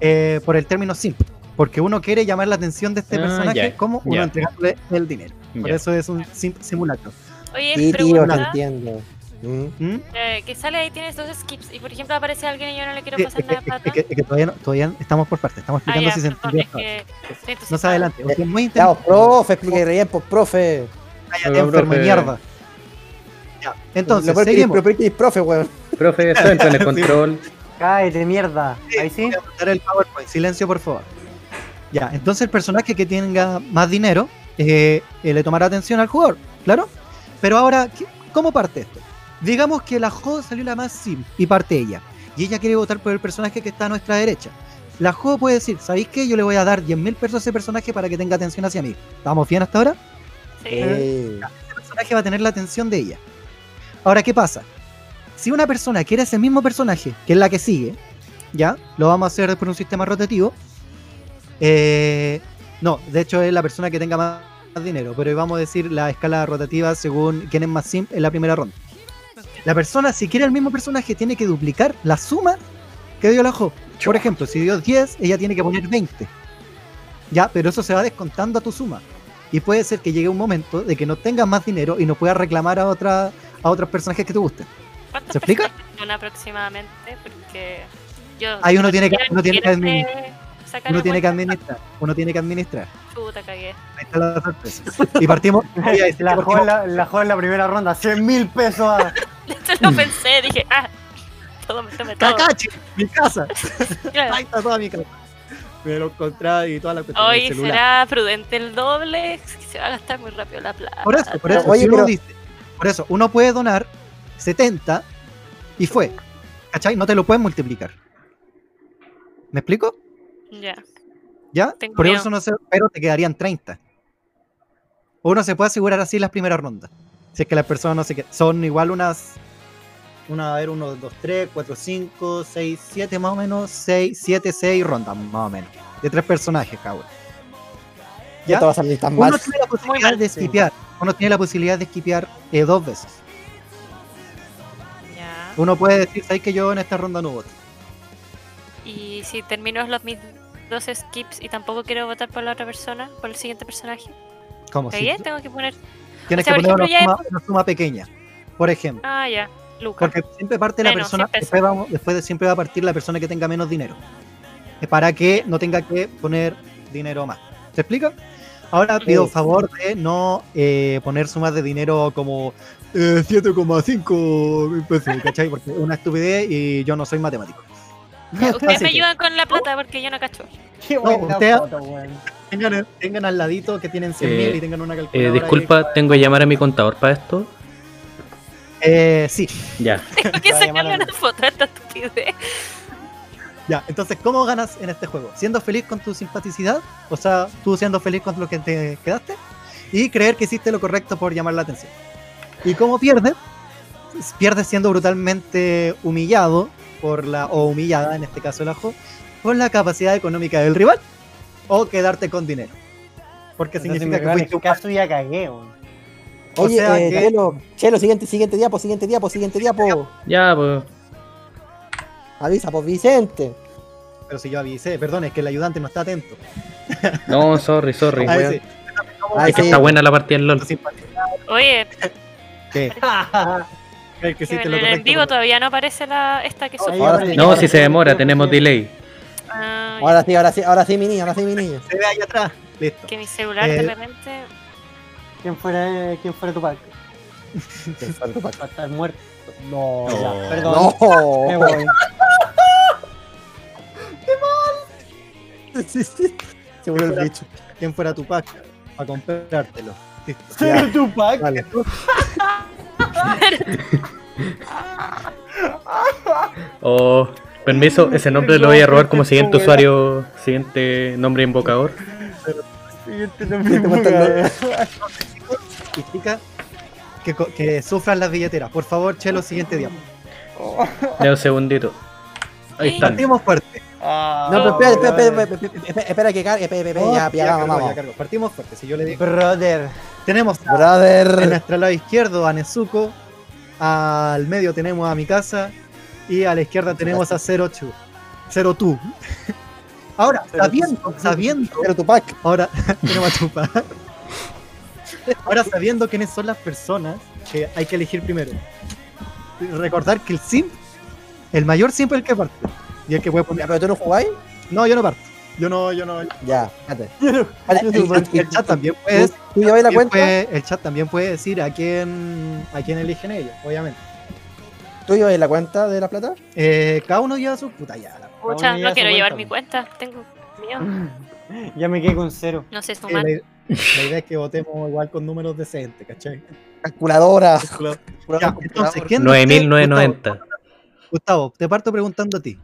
Eh, por el término simp. Porque uno quiere llamar la atención de este Ah, personaje como uno ya. entregándole el dinero. Por eso es un simp simulacro. Oye, Sí, tío, no entiendo. Mm. Eh, que sale ahí tienes dos skips y por ejemplo aparece alguien y yo no le quiero pasar nada que- es que todavía, no- todavía estamos por parte, estamos Ah, explicando ya, si se entendió. es que No se adelante, es muy Ya, profe, explique bien, pues, profe. Cállate, enfermo profe. mierda. Ya, entonces, Lo seguimos. que es profe, weón. Profe, entra en el control. Cállate, mierda. Ahí sí. Voy a mandar el PowerPoint, silencio por favor. Ya, entonces el personaje que tenga más dinero eh, eh, le tomará atención al jugador, ¿claro? Pero ahora, ¿qué- ¿cómo parte esto? Digamos que la Jo salió la más sim y parte ella. Y ella quiere votar por el personaje que está a nuestra derecha. La Jo puede decir, ¿sabéis qué? Yo le voy a dar 10 mil pesos a ese personaje para que tenga atención hacia mí. ¿Estamos bien hasta ahora? Sí. Eh, ese personaje va a tener la atención de ella. Ahora, ¿qué pasa? Si una persona quiere ese mismo personaje, que es la que sigue, ya, lo vamos a hacer por un sistema rotativo. Eh, no, de hecho es la persona que tenga más, más dinero, pero vamos a decir la escala rotativa según quién es más simp en la primera ronda. La persona, si quiere el mismo personaje, tiene que duplicar la suma que dio la Jo. Por ejemplo, si dio 10, ella tiene que poner 20. Ya, pero eso se va descontando a tu suma. Y puede ser que llegue un momento de que no tengas más dinero y no puedas reclamar a otra a otros personajes que te gusten. ¿Cuántos ¿Se explica? aproximadamente? Porque yo. Ahí uno tiene que- uno tiene que Uno tiene que administrar, uno tiene que administrar. Puta, cagué. Ahí está la sorpresa. Y partimos. La partimos- juega en la, la en la primera ronda. 100 mil pesos a. De hecho lo pensé, dije, ah, todo me tome todo. Cacachi, mi casa. Claro. Ahí está toda mi casa. Me lo encontré y toda la cuestión Hoy será prudente el doble, se va a gastar muy rápido la plata. Por eso, por eso, Oye, si uno pero- dice, por eso, uno puede donar 70 y fue. ¿Cachai? No te lo pueden multiplicar. ¿Me explico? Ya. ¿Ya? Tengo Por eso no sé, pero te quedarían 30. Uno se puede asegurar así las primeras rondas. Si es que las personas no se quedan. Son igual unas. Una, a ver, 1, 2, 3, 4, 5, 6, 7 más o menos. 6, 7, 6 rondas más o menos. De tres personajes uno. Ya ¿Ya? te va a salir tan Uno mal. tiene la posibilidad mal, de sí. skipear. Uno tiene la posibilidad de skipear eh, dos veces. Ya. Uno puede decir, ¿sabes que yo en esta ronda no voto? Y si termino los mis dos skips y tampoco quiero votar por la otra persona, por el siguiente personaje, ¿Cómo? Si ¿cagué? Tengo que poner. tienes o sea, que por poner ejemplo, una, suma, una suma pequeña. Por ejemplo. Ah, ya. Lucas. Porque siempre parte la Menos, persona, 100 pesos. después, vamos, después de siempre va a partir la persona que tenga menos dinero. Para que no tenga que poner dinero más. ¿Te explica? Ahora pido Sí. favor de no eh, poner sumas de dinero como eh, 7,5 mil pesos, ¿cachai? Porque es una estupidez y yo no soy matemático. Ustedes me ayudan con la plata porque yo no cacho. Qué No, buena usted- foto, weón. Tengan, tengan al ladito que tienen 100 mil Eh, y tengan una Eh, calculadora. disculpa, tengo que llamar a mi contador para esto. Eh, sí, Ya. Tengo que sacarle una foto a esta estupidez. ya. Entonces, ¿cómo ganas en este juego? ¿Siendo feliz con tu simpaticidad? O sea, tú siendo feliz con lo que te quedaste. Y creer que hiciste lo correcto por llamar la atención. ¿Y cómo pierdes? Pierdes siendo brutalmente humillado por la, o humillada, en este caso la Jo, por la capacidad económica del rival. O quedarte con dinero. Porque Entonces, significa que fuiste un caso ya cagué. O Oye, sea eh, que- Chelo, Chelo, siguiente, siguiente diapo, siguiente diapo, siguiente diapo. Ya, pues. Avisa, pues Vicente. Pero si yo avisé, perdón, es que el ayudante no está atento. No, sorry, sorry. Weón. sí. Ay, Es que sí. está buena la partida en LOL. Oye, ¿qué? Creer que hiciste en lo el en correcto vivo todavía no aparece la esta que Oye, sufre. Ahora sí. No, si se demora, tenemos delay. Ah. Ahora sí, ahora sí, ahora sí, mi niño, ahora sí, mi niño. Se ve ahí atrás. Listo. que mi celular Eh, de repente. ¿Quién fuera, quién fuera tu padre? Va a estar muerto. No, ya, perdón. Me No. voy. Sí, sí. Se murió el bicho. ¿Quién fuera tu pack? Para comprártelo. Tupac. Vale. Oh, permiso, ese nombre lo voy a robar como siguiente usuario, siguiente nombre invocador. Siguiente nombre que, que sufran las billeteras. Por favor, Chelo, siguiente día. Ya un segundito. Ahí están. Partimos fuerte. Ah, No, pero espera, espera, espera, espera, espera, espera que cargue, espera, espera, Oh, ya, vamos, vamos. Partimos fuerte. Si yo le digo. Brother. Tenemos a- en nuestro lado izquierdo a Nezuko. Al medio tenemos a mi casa. Y a la izquierda tenemos a Zero Chu. Zero Tu. Ahora, Zero sabiendo, sabiendo Pero tu pack. Ahora tenemos a Tupac. Ahora sabiendo quiénes son las personas que hay que elegir primero. Recordar que el simp, el mayor simp es el que parte. Y el que puede poner. pero tú no jugáis. No, yo no parto. Yo no, yo no. Ya, espérate. Vale, El, y- y- el chat también puede, ¿Tú, tú lleváis la cuenta? puede- el chat también puede decir a quién a quién eligen ellos, obviamente. ¿Tú lleváis la cuenta de la plata? Eh, cada uno lleva su puta ya. la- Pucha, Aún ya no quiero se llevar mi cuenta. Tengo miedo. Ya me quedé con cero. No sé eh, sumar. la, la idea es que votemos igual con números decentes, ¿cachai? Calculadora. Ya, entonces, ¿quién de ustedes- 9990. Gustavo, te parto preguntando a ti.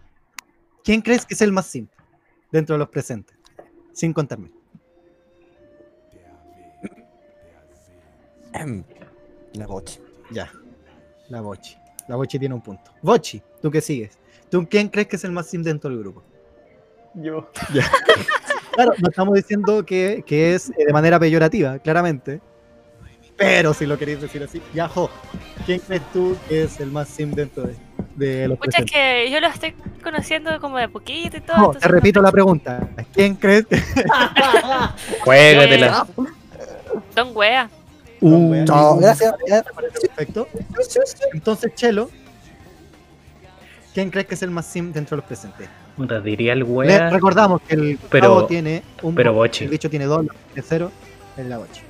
¿Quién crees que es el más simple dentro de los presentes? Sin contarme. La boche. Ya. La Bochi. La Bochi tiene un punto. Bochi, ¿tú qué sigues? ¿Tú quién crees que es el más simple dentro del grupo? Yo. Claro, no estamos diciendo que, que es eh, de manera peyorativa, claramente. Pero si lo queréis decir así, ya, Jo, ¿quién crees tú que es el más sim dentro de, de los Pucha, es que yo lo estoy conociendo como de a poquito y todo. Te repito la pregunta. ¿Quién crees que Juégatela. Don Wea. Uh, No, gracias. Perfecto. Entonces, Chelo, ¿quién crees que es el más sim dentro de los presentes? Diría el Le wea. recordamos que el Pero- tiene un pero. El bicho tiene dos, de cero, es la Bochi.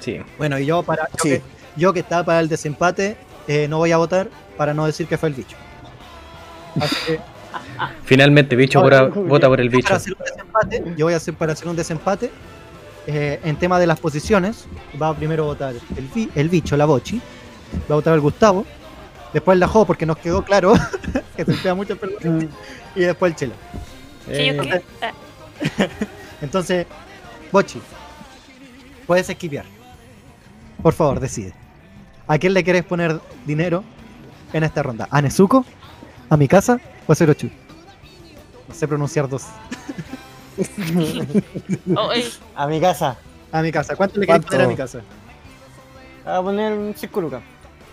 Sí. Bueno, y yo para yo, Sí. que, yo que estaba para el desempate, eh, no voy a votar para no decir que fue el bicho. Así que Finalmente, bicho, Ahora, vota- vota por el bicho. para hacer un desempate, yo voy a hacer para hacer un desempate. eh, en tema de las posiciones, va a primero votar el, el bicho, la Bochi, va a votar el Gustavo, después la Jo, porque nos quedó claro que se emplean muchas personas, y después el Chelo. ¿Qué yo Eh, Entonces, Bochi, puedes esquipear. Por favor, decide. ¿A quién le quieres poner dinero en esta ronda? ¿A Nezuko? ¿A mi casa? ¿O a Zerochu? Sé pronunciar dos. oh, A mi casa. A mi casa. ¿Cuánto le ¿Cuánto? poner a mi casa? A poner un 5 lucas.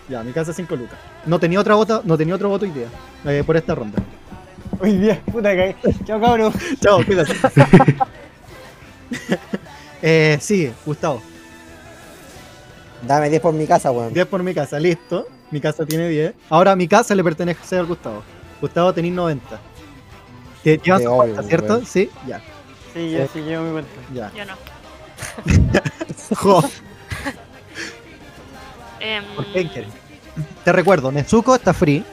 Ya, a mi casa 5 lucas. No tenía otra voto, no tenía otro voto hoy día. eh, por esta ronda. Hoy día, puta que. Chao, cabrón. Chao, cuídate. eh, sigue, Gustavo. Dame 10 por mi casa, weón. 10 por mi casa, listo. Mi casa tiene 10. Ahora mi casa le pertenece al Gustavo. Gustavo tenéis 90. Te su obvio, cuenta, ¿cierto? Sí, ya. Sí, yo sí llevo mi cuenta. ya. Yo no. Jo, Em, ¿Por qué quieres? Te recuerdo, Nezuko está free.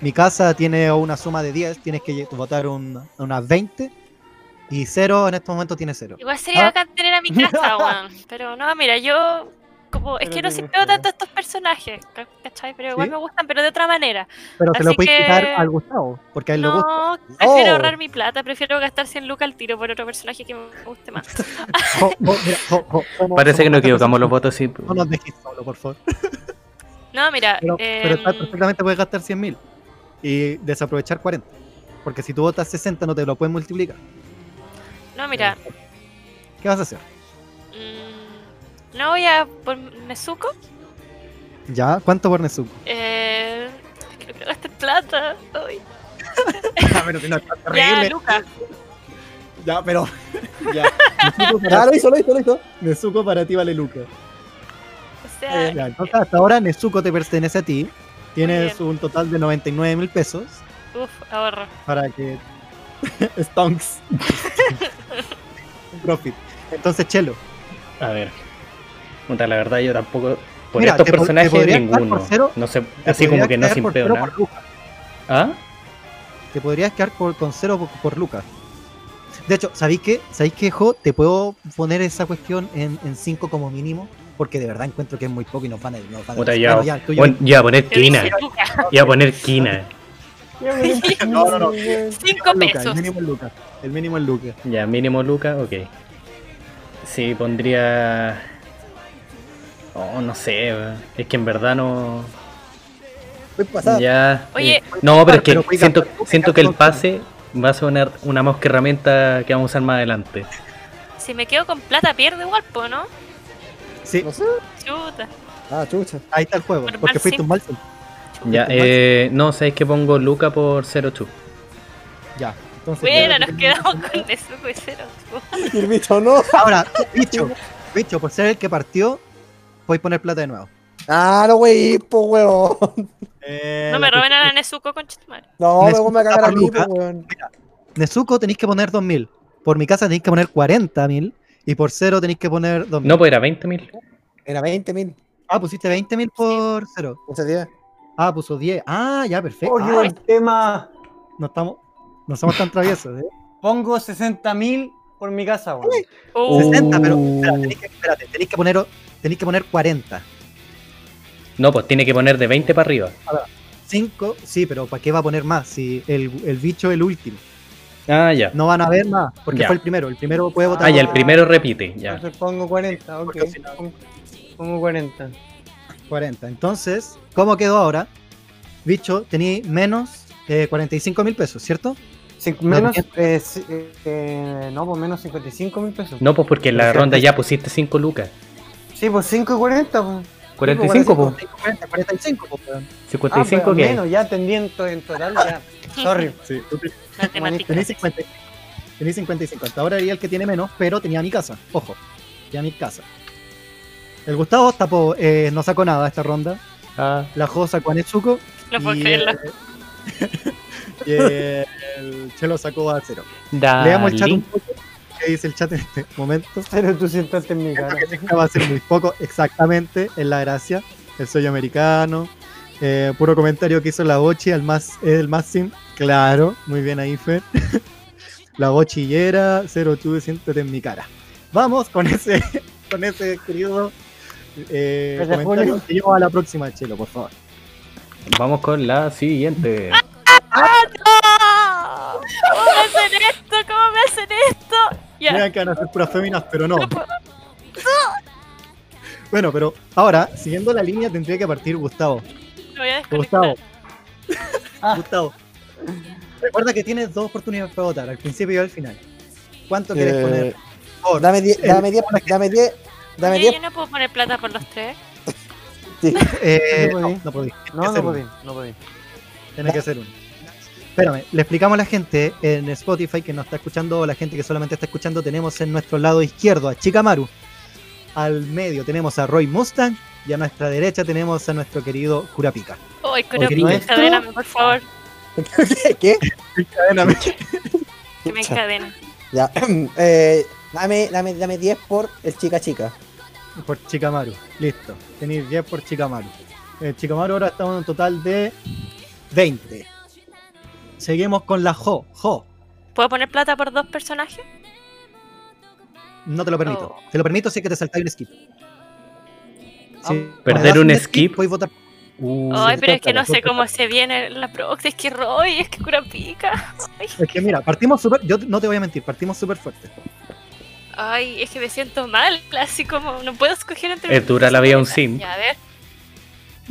Mi casa tiene una suma de 10. Tienes que votar un, unas 20. Y cero en este momento tiene cero. Igual sería Ah. bacán tener a mi casa, weón. Pero no, mira, yo. Como, es Pero que no te gusta. tanto estos personajes, ca- ¿cachai? Pero igual ¿Sí? me gustan, pero de otra manera. Pero se lo Así puedes que- quitar al Gustavo. Porque a él le gusta. No, prefiero Oh. ahorrar mi plata, prefiero gastar 100 lucas al tiro por otro personaje que me guste más. Jo, jo, mira, jo, jo, somos- Parece que nos equivocamos los votos, sí. No nos dejes solo, por favor. No, mira, Pero, pero está- em, perfectamente puedes gastar 100 mil y desaprovechar 40. Porque si tú votas 60 no te lo puedes multiplicar. no, mira, ¿Qué vas a hacer? mm, no voy a por Nezuko. ¿Ya? ¿Cuánto por Nezuko? Eh, es que no gastar plata. Ay. pero si no, está Ya, Luca. Ya, pero. ya. Nezuko Ah, para, lo hizo, lo hizo, lo hizo. Nezuko para ti vale Luca. O sea, Ya, entonces hasta ahora Nezuko te pertenece a ti. Tienes un total de 99 mil pesos uff, ahorro. para que. Stonks. Un Profit. Entonces, Chelo. A ver. Puta, la verdad, yo tampoco. Por Mira, estos te po- te personajes, ninguno. por cero, no sé, te así como podrías que no quedar sin cero nada. ¿Ah? te podrías quedar por- con cero por, por Lucas. De hecho, ¿sabéis qué? ¿Sabéis qué, Jo? Te puedo poner esa cuestión en 5 como mínimo, porque de verdad encuentro que es muy poco y nos van a... Nos van a Puta, Bueno, ya, ya, tú ya- bueno, ya a poner Yo quina. Iba a poner quina. No, no, no. Cinco Lucas, pesos. el mínimo es Lucas. El mínimo es Lucas. Ya, mínimo Luca, ok. Sí, pondría. Oh, no sé, es que en verdad no. Voy pasada. Ya. Oye. eh, no, pero es que Pero siento, siento que el pase va a ser una más que herramienta que vamos a usar más adelante. Si me quedo con plata, pierdo igual, po, ¿no? Sí, No sé. Chuta. Ah, chucha. ahí está el juego. Por Porque fuiste un mal. Ya, eh, no, sabéis que pongo Luca por 0-2. Ya. Entonces, Bueno, ya- nos quedamos con y cero. Y el bicho no. Ahora, bicho, bicho, por ser el que partió, puedes poner plata de nuevo. Ah, no, wey, po, weón. Eh, No me roben a la Nezuko con Chetumare. No, Me me voy a cagar a mí, po, weón. Nezuko tenéis que poner 2000. Por mi casa tenéis que poner 40.000. Y por cero tenéis que poner 2000. No, pues era 20.000. Era 20 mil. Ah, pusiste 20.000 por cero. Ese día. Ah, puso 10. Ah, ya, perfecto. Oh, qué Ah, buen tema. no estamos, no somos tan traviesos, ¿eh? Pongo 60.000 por mi casa, weón. Uh, 60, pero tenéis que, espérate, tenéis que poner, tenéis que poner 40. No, pues tiene que poner de 20 para arriba. 5, sí, pero ¿para qué va a poner más? Si el, el bicho es el último. Ah, ya. No van a ver más, porque Ya. fue el primero. El primero puede votar. Ah, ya, el primero repite, ya. Entonces pongo 40, ok. Pongo- Pongo 40. 40. Entonces, ¿cómo quedó ahora? Bicho, tenéis menos eh, 45 mil pesos, ¿cierto? Menos, eh, eh, eh, no, pues menos 55 mil pesos. No, pues porque en la ronda ya pusiste 5 lucas. Sí, pues 5 y 40, pues. 45, pues. 40, 45, pues, weón. 55 ah, menos, ya atendiendo en total, ya. Sorry. Sí, tú te- matemáticas. Tenéis 50. Tenéis 55. Hasta ahora era el que tiene menos, pero tenía mi casa. Ojo, tenía mi casa. El Gustavo tapó, eh, no sacó nada esta ronda. Ah, La Jo sacó a Netsuko. No puedo y, creerlo. y el Chelo sacó a cero. dale. Leamos el chat un poco. ¿Qué dice el chat en este momento? Pero tú siéntate en mi cara. que va a ser muy poco, exactamente, es la gracia. El sello americano. Eh, puro comentario que hizo la Bochi, el más, el más sim. Claro, muy bien ahí, Fer. la bochillera, cero tú, siéntate en mi cara. Vamos con ese, con ese querido eh, comentario. Que llevo a la próxima, Chelo, por favor. Vamos con la siguiente. ¡Ah! ¿Cómo me hacen esto? ¿Cómo me hacen esto? Crean que van a ser puras féminas, pero no. Bueno, pero ahora, siguiendo la línea, tendría que partir Gustavo. Me voy a desconectar. Gustavo. Gustavo. Recuerda que tienes dos oportunidades para votar, al principio y al final. ¿Cuánto quieres Eh, poner? Por- Dame 10, el- dame 10, dame 10, dame 10. yo no puedo poner plata por los tres. eh, No no, podí. no podí. Tiene que No, no podí, no podí. Tiene que ser uno. Espérame, le explicamos a la gente en Spotify que nos está escuchando, o la gente que solamente está escuchando, tenemos en nuestro lado izquierdo a Chikamaru. Al medio tenemos a Roy Mustang Y a nuestra derecha tenemos a nuestro querido Kurapika. Con querido encadéname, por favor. ¿Qué? ¿Qué? Que me encadena. Ya. Eh, dame, dame, dame 10 por el chica chica. Por Chikamaru. Listo. Tenéis 10 por Chikamaru. El Chikamaru ahora estamos en un total de 20. Seguimos con la Jo. Jo. ¿Puedo poner plata por dos personajes? No te lo permito. Oh. Te lo permito si es que te saltáis un skip. Si ¿Perder das un skip? Podéis votar. Uh, Ay, pero es que no sé cómo se viene la prox. Es que Roy, es que cura pica. Ay, Es que mira, partimos súper. Yo no te voy a mentir, partimos súper fuerte. ay, es que me siento mal. Así como no puedo escoger entre. Es dura la vida un sim. Ya, a ver.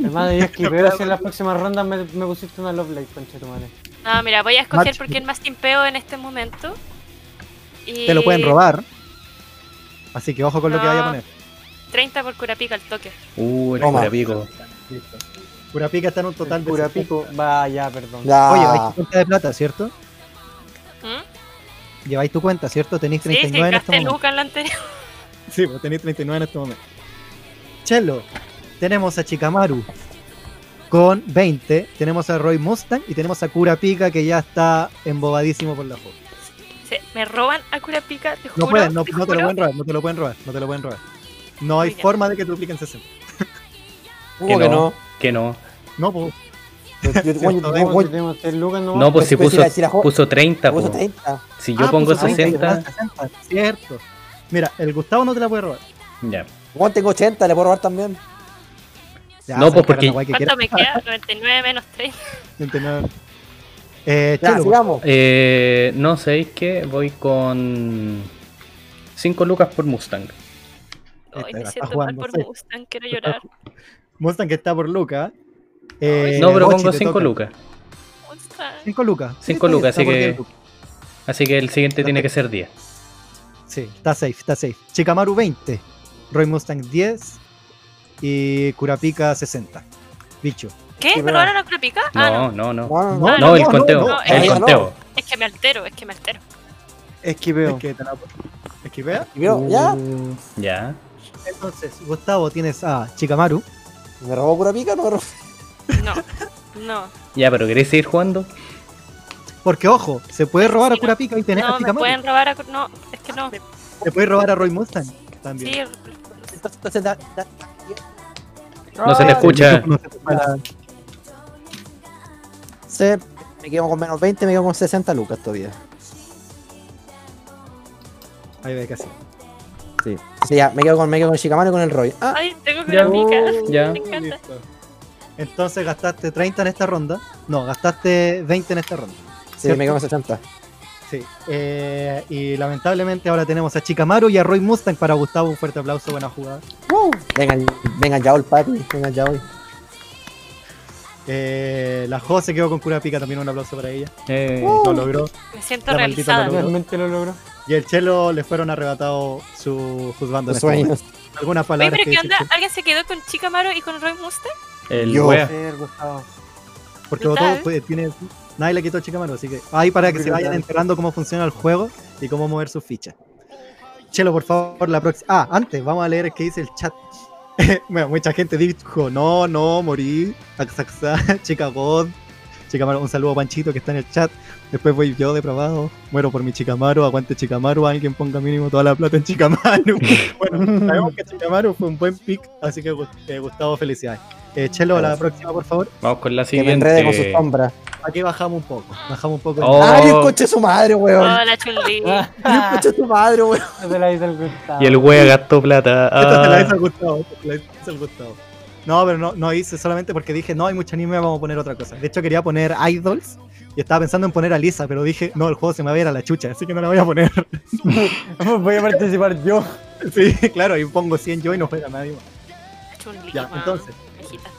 Hermano, yo esquiveo si en las próximas rondas me, me pusiste una Love concha tu madre. No, mira, voy a escoger Match. porque es más timpeo en este momento. Y Te lo pueden robar. Así que ojo con lo que vaya a poner. 30 por curapica al toque. Uh, el Toma. curapico. Listo. Kurapika está en un total de. Pura 60. pico. Vaya, perdón. Ya. Oye, tu cuenta de plata, ¿cierto? ¿Mm? Lleváis tu cuenta, ¿cierto? Tenéis Sí, sí, 39 en este momento. Luca en la anterior. Sí, pues tenéis 39 en este momento. Chelo, tenemos a Chikamaru con 20, tenemos a Roy Mustang y tenemos a Kurapika que ya está embobadísimo por la foto. Sí, me roban a curapica, te No juro. pueden, no, te no te lo pueden robar, no te lo pueden robar, no te lo pueden robar. No hay forma de que dupliquen 60. ¿Cómo Que que no. no? Que no. No, pues. Bueno, bueno. No, pues si Pues, puso, si la- si la jo- puso 30, puso po. 30. Si yo Ah, pongo puso 30, 60, 60, Cierto. Mira, el Gustavo no te la puede robar. ya. Juan, tengo 80, le puedo robar también. Ya, No, pues, porque- que ¿Cuánto quiera. me queda? 99 menos 3. 29. Eh, Ya, sigamos. Eh, no, ¿sabéis qué? Voy con 5 lucas por Mustang. Ay, Esta me está siento mal jugando por. Mustang, quiero llorar. Mustang que está por Luca. Eh, no, pero pongo te 5 toca. lucas. Mustang. 5 lucas. Sí, Cinco está bien, lucas, está así que- 10 lucas. Así que el siguiente tiene que ser 10. Sí, está safe, está safe. Chikamaru 20, Roy Mustang 10 y Kurapika 60. Bicho. ¿Qué? ¿Me pero- robaron a curapica? Ah, No, no. no, no. No, no, No, no. Ah, No, el no, conteo. no, el conteo. Es que me altero, es que me altero. Esquiveo. Es que te la- ¿Esquivea? ¿Vio? ¿Ya? Uh, Ya. Entonces, Gustavo, tienes a Chikamaru. ¿Me robó pura pica o no me robó? No, no. Ya, pero ¿queréis seguir jugando? Porque, ojo, se puede robar a Sí, no. Y tener a No, me Chikamaru. pueden robar a. No, es que no. Se puede robar a Roy Mustang también. Sí, Entonces, entonces da, da- No se te escucha. No se se- me quedo con menos 20, me quedo con 60 lucas todavía. Ahí ve casi. Sí. Sí, ya, me quedo con, me quedo con Shikamaru y con el Roy. Ah, Ay, tengo Ya. curapica. Ya. Me encanta. Listo. Entonces gastaste 30 en esta ronda. No, gastaste 20 en esta ronda. sí, ¿cierto? me quedo con 60. Sí. Eh, y lamentablemente ahora tenemos a Chikamaru y a Roy Mustang para Gustavo. Un fuerte aplauso, buena jugada. Vengan, vengan ya, el papi. Vengan ya hoy. Eh, la Jo se quedó con Kurapika, también un aplauso para ella. Eh, Lo logró. Me siento La realizada. lo. Realmente lo logró. Y el Chelo le fueron arrebatados su juzgando Los sueños. Algunas Oye, palabras pero que ¿qué dice onda? el Chelo, ¿Alguien se quedó con Chikamaru y con Roy Mustang? el Yo. wea. Porque todo pues, tiene. Nadie le quitó a Chikamaru, así que ahí para que se vayan enterando cómo funciona el juego y cómo mover sus fichas. Chelo, por favor, la próxima. Ah, antes, vamos a leer que dice el chat. bueno, mucha gente dijo, no, no, morí. Chica God. Chicamaru, un saludo a Panchito que está en el chat. Después voy yo depravado. Muero por mi Chicamaru. Aguante Chicamaru. Alguien ponga mínimo toda la plata en Chicamaru. bueno, sabemos que Chicamaru fue un buen pick. Así que eh, Gustavo, felicidades. Eh, Chelo, la próxima, por favor. Vamos con la Que me enrede con su siguiente. sombra. Aquí bajamos un poco. Bajamos un poco. Oh. ¡Ay, el coche su madre, weón! Hola, Chun-Li. ¡Ay, el coche su madre, weón! Te la hice el Gustavo. Y el wea gastó plata. Esta te la hizo Ah, el Gustavo. te la hizo el Gustavo. No, pero no, no hice solamente porque dije, no hay mucho anime, vamos a poner otra cosa. De hecho, quería poner Idols y estaba pensando en poner a Lisa, pero dije, no, el juego se me va a ir a la chucha, así que no la voy a poner. Voy a participar yo. sí, claro, y pongo 100 yo y no juega nadie más. Chun-Li. Ya, entonces,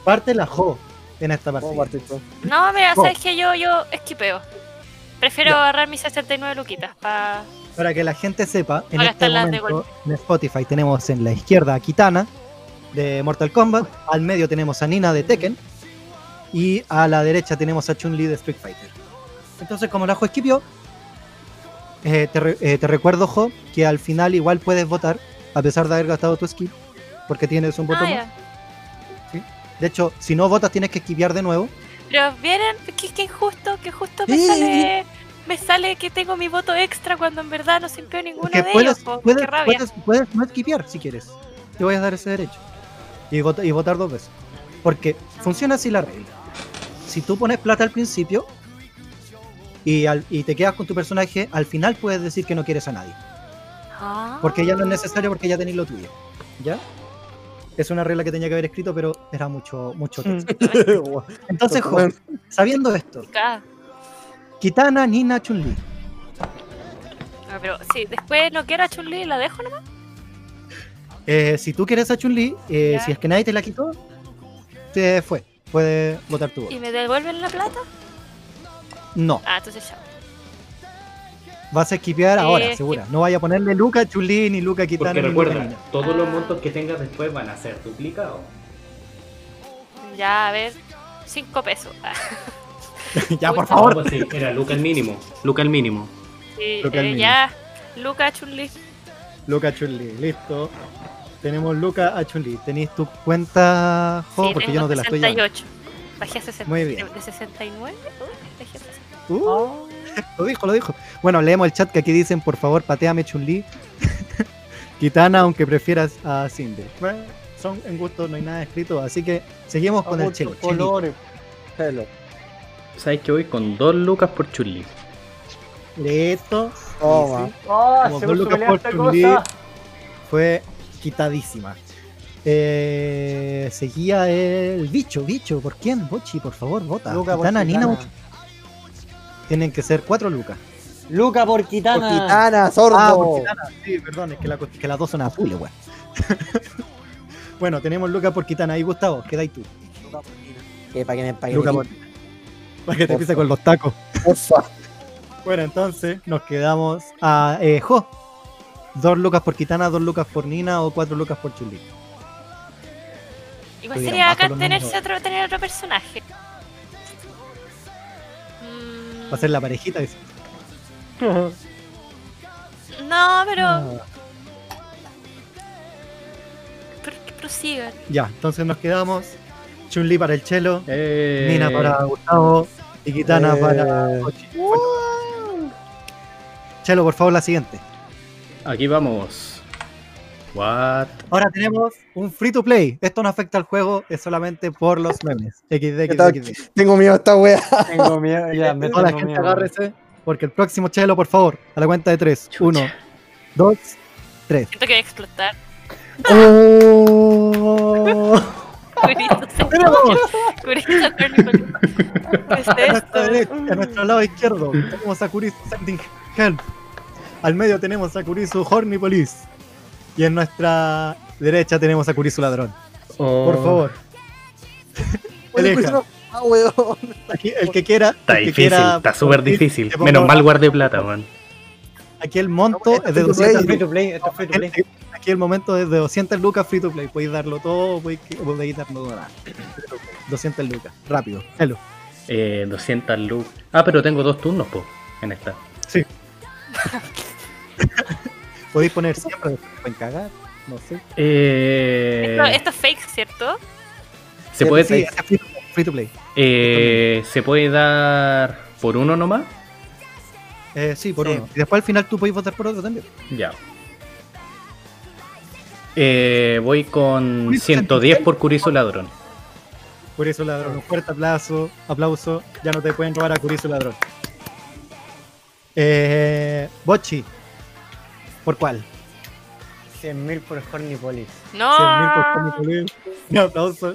parte la Jo en esta ¿Cómo partida. partir tú? No, mira, sabes que yo, yo esquipeo. Prefiero Ya. agarrar mis 69 luquitas para. Para que la gente sepa, en Para este momento en Spotify tenemos en la izquierda a Kitana de Mortal Kombat, al medio tenemos a Nina de Tekken y a la derecha tenemos a Chun-Li de Street Fighter. Entonces, como la Jo esquipió, eh, te, re- eh, te recuerdo, Jo, que al final igual puedes votar, a pesar de haber gastado tu skill, porque tienes un voto Ah, más. De hecho, si no votas tienes que esquivar de nuevo. Pero vienen, qué, qué injusto, que justo me sale, me sale que tengo mi voto extra cuando en verdad no simpió ninguno Que de puedes, ellos. po. puedes, qué rabia. puedes, puedes no esquivar si quieres. Te voy a dar ese derecho. Y, vota- y votar dos veces. Porque funciona así la regla. Si tú pones plata al principio y, al- y te quedas con tu personaje, al final puedes decir que no quieres a nadie. Porque ya no es necesario porque ya tenéis lo tuyo. ¿Ya? Es una regla que tenía que haber escrito, pero era mucho, mucho texto. Entonces, jo, sabiendo esto, Kitana, Nina, Chun-Li. ah, pero sí, después no quiero a Chun-Li, la dejo nomás. Eh, si tú quieres a Chun-Li, eh, si es que nadie te la quitó, te fue. Puedes votar tu voto. ¿Y me devuelven la plata? No, Ah, entonces ya. vas a esquipear Sí, ahora, segura. No vaya a ponerle Luca Chun-Li, ni Luca Kitana, Porque ni Luca recuerda, todos los montos que tengas después van a ser duplicados. Ya, a ver, cinco pesos. Ya, por Pucha. favor. No, pues sí, era Luca el mínimo. Luca el mínimo. sí, que al eh, mínimo. ya, Luca Chun-Li. Luca Chun-Li, listo. Tenemos Luca a Chun-Li. ¿Tenéis tu cuenta, Jo? Sí, Porque yo no te la estoy dando. 68. Bajé a 60. Muy bien. De 69, uh, bajé a 60. Uh, lo dijo, lo dijo. Bueno, leemos el chat que aquí dicen, por favor, pateame Chun-Li. Kitana, aunque prefieras a Cindy. Bueno, son en gusto, no hay nada escrito, así que seguimos con el chelo. Colores. ¿Sabes que voy con dos lucas por Chulli? Listo. ¡Ah! Como se dos lucas por esta Chun-Li. Fue quitadísima. Eh, seguía el bicho, bicho. ¿Por quién? Bochi, por favor, vota. Luca por Kitana, Nina. Bochi. Tienen que ser cuatro lucas. Luca por Por Kitana. Kitana, sordo. Ah, por Kitana. Sí, perdón, es que, la- que las dos son azules, weón. bueno, tenemos Luca por Kitana. Ahí, Gustavo, quedáis tú. Que para que me paguen. Luca por. Para que te Por pise favor. con los tacos. Porfa. Bueno, entonces nos quedamos a eh, Jo. Dos lucas por Kitana, dos lucas por Nina o cuatro lucas por Chuli. Igual sería otro, tener otro personaje. Va a ser la parejita. dice. No, pero. Ah. pero que prosigan. Ya, entonces nos quedamos. Chun-Li para el chelo, Eh, Nina para Gustavo y Kitana Eh. para. Chelo, por favor, la siguiente. Aquí vamos. What? Ahora tenemos un free to play. Esto no afecta al juego, es solamente por los memes. XD. XD, XD. Tengo miedo a esta wea. Tengo miedo, ya, me Toda la tengo gente miedo. agárrese, porque el próximo chelo, por favor, a la cuenta de tres. Uno, dos, tres. Siento que voy a explotar. ¡Oh! Curito, se- Curito, Cornicolio. ¿Qué es A nuestra esto? derecha, a nuestro lado izquierdo tenemos a Kurisu Sending Help. Al medio tenemos a Kurisu Horny Police. Y en nuestra derecha tenemos a Kurisu Ladrón. Oh, Por favor. Elija. pues, Ah, weón. Aquí, el que quiera. Está difícil, quiera está súper difícil. Menos mal guardé plata, man. Aquí el monto es de Esto es 200 Esto es free lucas. to play, esto es free to play. Aquí el momento es de 200 lucas free to play. Podéis darlo todo, podéis, podéis darlo nada. 200 lucas. Rápido. Hello. Eh, 200 lucas. Ah, pero tengo dos turnos, po, en esta. Podéis poner siempre. Pueden cagar. No sé. Eh, Esto, esto es fake, ¿cierto? se puede, Sí, es free to play, free to play. eh, se puede dar por uno nomás. Eh, sí, por Sí. uno. Y después al final tú podéis votar por otro también. Ya. Eh, voy con Curizo 110 Sentinel. por Curizo Ladrón. Curizo Ladrón, un fuerte aplauso, aplauso. Ya no te pueden robar a Curizo Ladrón. Eh, Bochi. ¿Por cuál? 100.000 por Hornipolis. 100.000 por No. Colette. Un aplauso.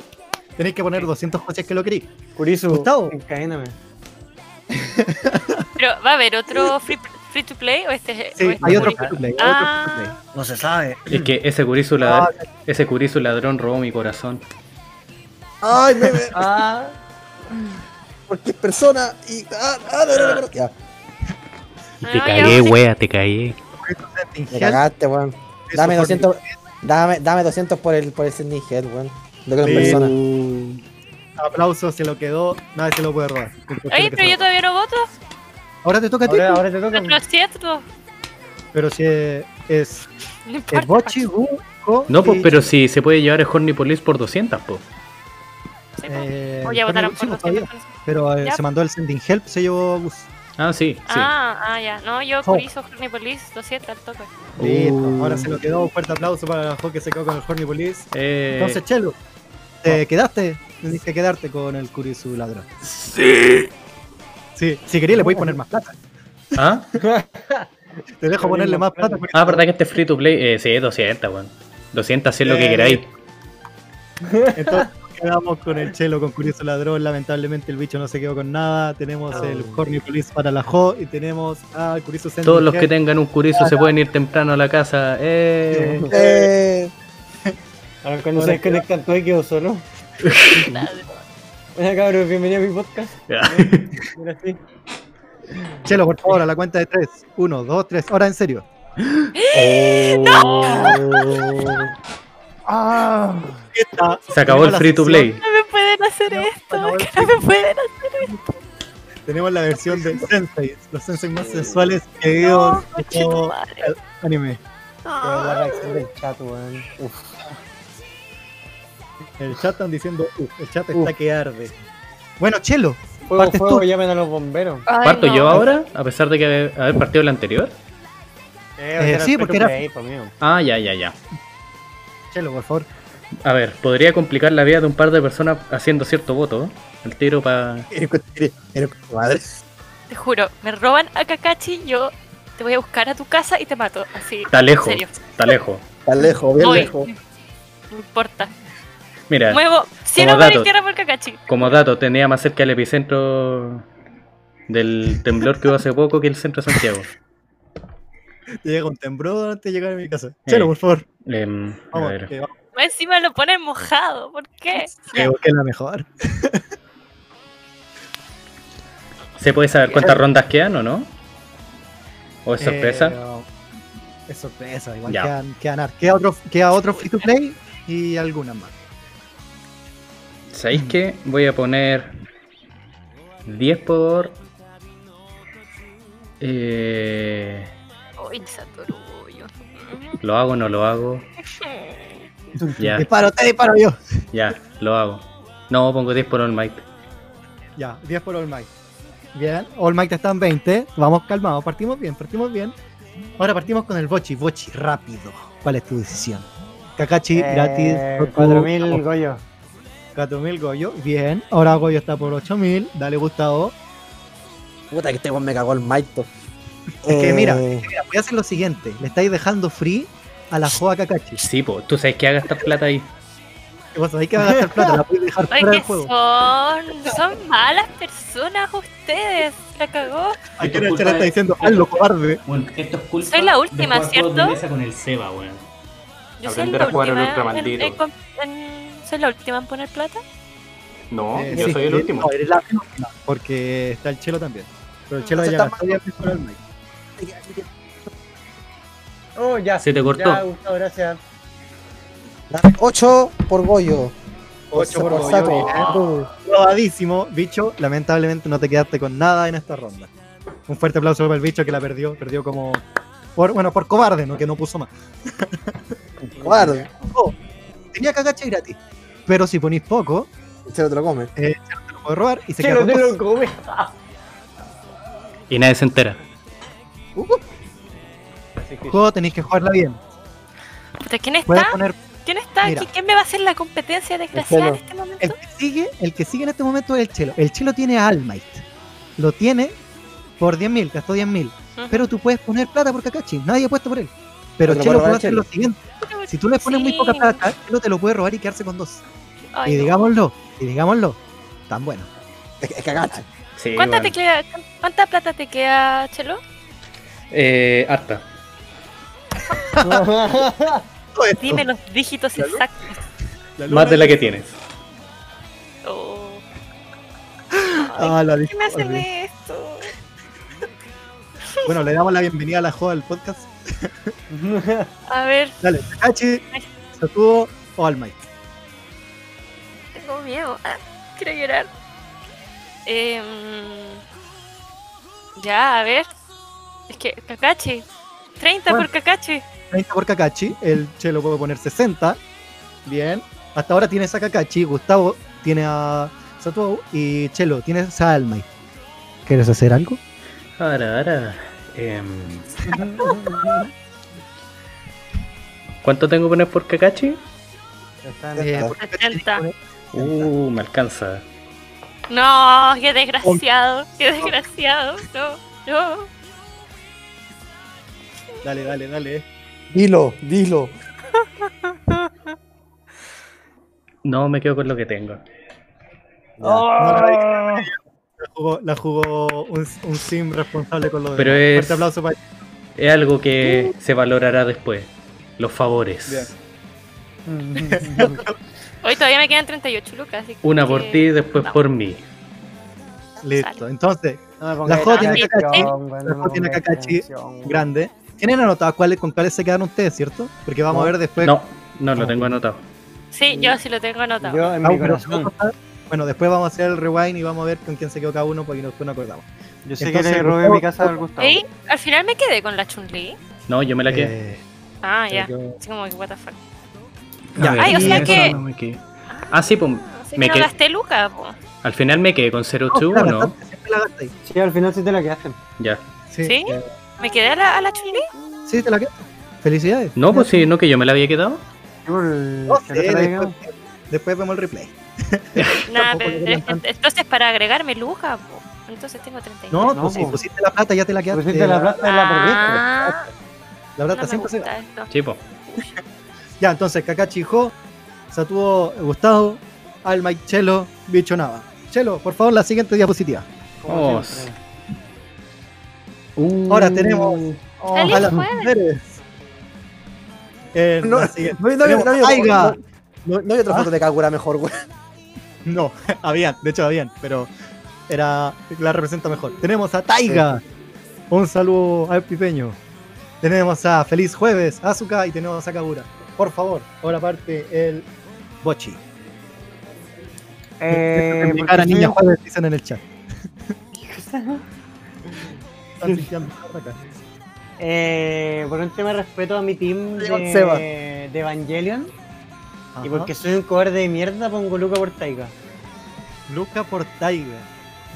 Tenéis que poner 200 coches que lo queréis. Kurisu, Gustavo. encadéname. Pero va a haber otro free, free to play o este es. Sí, o este hay otro free to play. Ah. otro free to play. No se sabe. Es que ese Curizo Ladrón, ese Curizo Ladrón robó mi corazón. Ay, me, Ah, porque es persona y. Ah, ah, no, no, no, no. Y Ah, te cagué, wea, te cagué. Me cagaste, weón. Dame Horny 200, dame, dame 200 por el, por el Sydney Head, weón. Lo que Sí. persona. Aplauso, se lo quedó. Nadie se lo puede robar. Oye, pero yo todavía no voto. Ahora te toca a ti. ahora, ahora te toca. Lo siento. Pero si es, es, No. Bochi, No, pues, pero si se puede llevar el Horny Police por 200, pues. Eh, O ya el votaron por. Pero eh, se mandó el sending help, se llevó bus. Ah, sí, sí. Ah, ah, ya. No, yo Oh. Curizo, Horny Police, lo siento, al toque. Listo, Uh. ahora se lo quedó. Un fuerte aplauso para la que se quedó con el Horny Police. Eh, Entonces, Chelo, ¿te quedaste? Tienes que quedarte con el Kurisu ladrón. sí. Sí, si querías le voy a poner más plata. ¿Ah? Te dejo ponerle más plata. Ah, verdad que este es free to play. Eh, sí, 200, weón. 200, haced lo que Eh, queráis. Entonces quedamos con el Chelo con Curioso Ladrón. Lamentablemente el bicho no se quedó con nada. Tenemos el Horny Police para la Jo y tenemos al Curioso Sending Todos los que tengan un curizo se pueden ir temprano a la casa. Eh. Eh, Ahora cuando se desconectan todo y quedo solo. Hola cabros, bienvenido a mi podcast. Sí. Chelo, por favor, a la cuenta de 3. 1, 2, 3. Ahora en serio. ah, Se acabó el free to play. No me pueden hacer esto, que no me pueden hacer Tenemos la versión de Sensei, los Sensei más sensuales que No, el anime. Pero la reacción del chat, weón. El chat están diciendo, "Uf, el chat está que arde. Bueno, Chelo, Fuego, Partes fuego, tú. llamen a los bomberos. Ay, ¿Parto no. yo ahora? A pesar de que haber, partido el anterior. Eh, sí, porque era- Ahí. Ah, ya, ya, ya. Chelo, por favor. A ver, podría complicar la vida de un par de personas haciendo cierto voto. El tiro para. madre. Te juro, me roban a Kakashi, yo te voy a buscar a tu casa y te mato. Así. Está lejos. Está lejos. Está lejos, bien Voy. lejos. No importa. Mira, Muevo como dato. tierra por Kakashi. como dato, tenía más cerca el epicentro del temblor que hubo hace poco que el centro de Santiago. Llega un temblor antes de llegar a mi casa. Chelo, Eh. por favor. Em, a Vamos, ver. que vamos. Encima lo ponen mojado, ¿por qué? Creo que es la mejor. ¿Se puede saber cuántas rondas quedan o no? ¿O es sorpresa? Eh, es sorpresa, igual Ya. quedan, queda otro, queda otro free to play y algunas más. ¿Sabéis qué? Voy a poner 10 por. Eh, Satoru. ¿Lo hago o no lo hago? Ya, Disparo, te disparo yo. ya, lo hago. No, pongo 10 por All Might. Ya, 10 por All Might. Bien, All Might está en 20. Vamos calmados, partimos bien, partimos bien. Ahora partimos con el Bochi. Bochi, rápido. ¿Cuál es tu decisión? Kakashi, gratis. Eh, Goku, 4000 Goyo. 4000 Goyo. Bien, ahora Goyo está por 8000. Dale, Gustavo. Puta que este weón me cagó el maito. Es que mira, Eh, Mira, voy a hacer lo siguiente. Le estáis dejando free a la Joa Kakashi. Sí, pues, tú sabes que haga gastar plata ahí. Vos sabéis que va a gastar plata, la podéis dejar fuera del juego. son, son malas personas ustedes. La cagó. En el chat está diciendo, hazlo, cobarde. Bueno, esto es culpa Soy la última, de juegos de ¿cierto? mesa con el Seba, weón. Yo soy Aprender la a jugar al última en, en en- ¿Soy la última en poner plata? No, Eh, yo sí, soy el eh, último. No, eres la última, porque está el Chelo también. Pero el Chelo Se ya está ya por. Oh, ya. Se te cortó. Ya, Gustavo, gracias. 8 por Goyo. 8 por Goyo, saco. Probadísimo, bicho. Lamentablemente no te quedaste con nada en esta ronda. Un fuerte aplauso para el bicho que la perdió. Perdió como. Por, bueno, por cobarde, ¿no? Que no puso más. Guarda. Oh, tenía cagache gratis. Pero si ponís poco, Se lo te lo come. te lo puede robar y se Se queda lo con te lo come. Y nadie se entera. Que- Juego tenéis que jugarla bien. ¿Quién está? poner. ¿Quién está Mira. ¿Quién me va a hacer la competencia desgraciada en este momento? El que sigue, el que sigue en este momento es el Chelo. El Chelo tiene a All Might. Lo tiene por 10.000, gastó 10.000. Ujú. Pero tú puedes poner plata por Kakashi. Nadie ha puesto por él. Pero Chelo puede hacer Chelo. lo siguiente. Si tú le pones muy poca plata, Chelo te lo puede robar y quedarse con dos. Ay, y no. digámoslo, y digámoslo, tan bueno. Es, es cagaste. Sí, ¿Cuánta, bueno. te queda, ¿Cuánta plata te queda, Chelo? Eh, harta. Dime los dígitos exactos. la Más de la que tienes. Oh. Ah, la ¿Qué me hacen olvidé. esto? Bueno, le damos la bienvenida a la joda del podcast. A ver, Dale, Kakashi, Satuo o All Might. tengo miedo. Ah, quiero llorar. Em, ya, a ver. Es que, Kakashi. 30 Bueno. por Kakashi. 30 por Kakashi, el Chelo puede poner 60. Bien. Hasta ahora tienes a Kakashi, Gustavo tiene a Satuo y Chelo, tienes a Almay. ¿Quieres hacer algo? Ahora, ahora. em, ¿Cuánto tengo que poner por Kakashi? Está Eh, en- 80. Uh, me alcanza. No, qué desgraciado, qué desgraciado. No, no. Dale, dale, dale. Dilo, dilo. No, me quedo con lo que tengo. ¡Oh! La jugó, la jugó un, un sim responsable con lo de. Pero es- aplauso para Es algo que se valorará después. Los favores. Hoy todavía me quedan 38 lucas. así Una que- por ti, después no. por mí. Listo. Entonces, No La J tiene Kakashi. La J tiene Kakashi. grande. ¿Tienen anotado cuáles, con cuáles se quedaron ustedes, cierto? Porque vamos a ver después. No, no lo tengo anotado. Sí, yo sí lo tengo anotado. Yo en Ah, mi corazón. Bueno, después vamos a hacer el rewind y vamos a ver con quién se quedó cada uno porque después no acordamos. Yo sé Entonces, que le robé mi casa al Gustavo. ¿Sí? Al final me quedé con la Chun-Li. No, yo me la quedé. Eh, Ah, ya. Así como que, what the fuck. Ya, ver, Ay, o sea que- no me quedé. Ah, sí, pues Así Me que no gasté lucas, po. al final me quedé con 0 No, 2 la 1 gastaste, siempre la gastáis. Sí, al final sí te la quedaste. Ya. Sí, ¿Sí? eh, ¿Me quedé a la, a la sí, te la quedaste. Felicidades. No, pues sí, no que yo me la había quedado. No sé, no la después, vemos el replay. Nada, Tampoco pero entonces para agregarme lucas, po. Entonces tengo 39. No, No, pues si pusiste la plata, ya te la quedaste. Pusiste la plata en la perdiste. Ah, La no plata me siempre se. Sí, pues. Ya, entonces, Kakashi Jo, Satuo Gustavo, Alma y Chelo, Bicho Nava. Chelo, por favor, la siguiente diapositiva. Como Siempre. Ahora tenemos Oh, Feliz a las jueves. mujeres. No, tenemos a hay otra ¿Ah? foto de Kagura mejor, güey. No, habían, de hecho habían, pero era la representa mejor. Tenemos a Taiga. Un saludo al pipeño. Tenemos a Feliz Jueves, Azuka y tenemos a Kagura. Por favor, ahora parte el Bochi. Eh, cara soy niña jueves dicen en el chat. Eh, por un tema de respeto a mi team de, de Evangelion y porque soy un cobarde de mierda pongo Luca por Taiga. Luca por Taiga.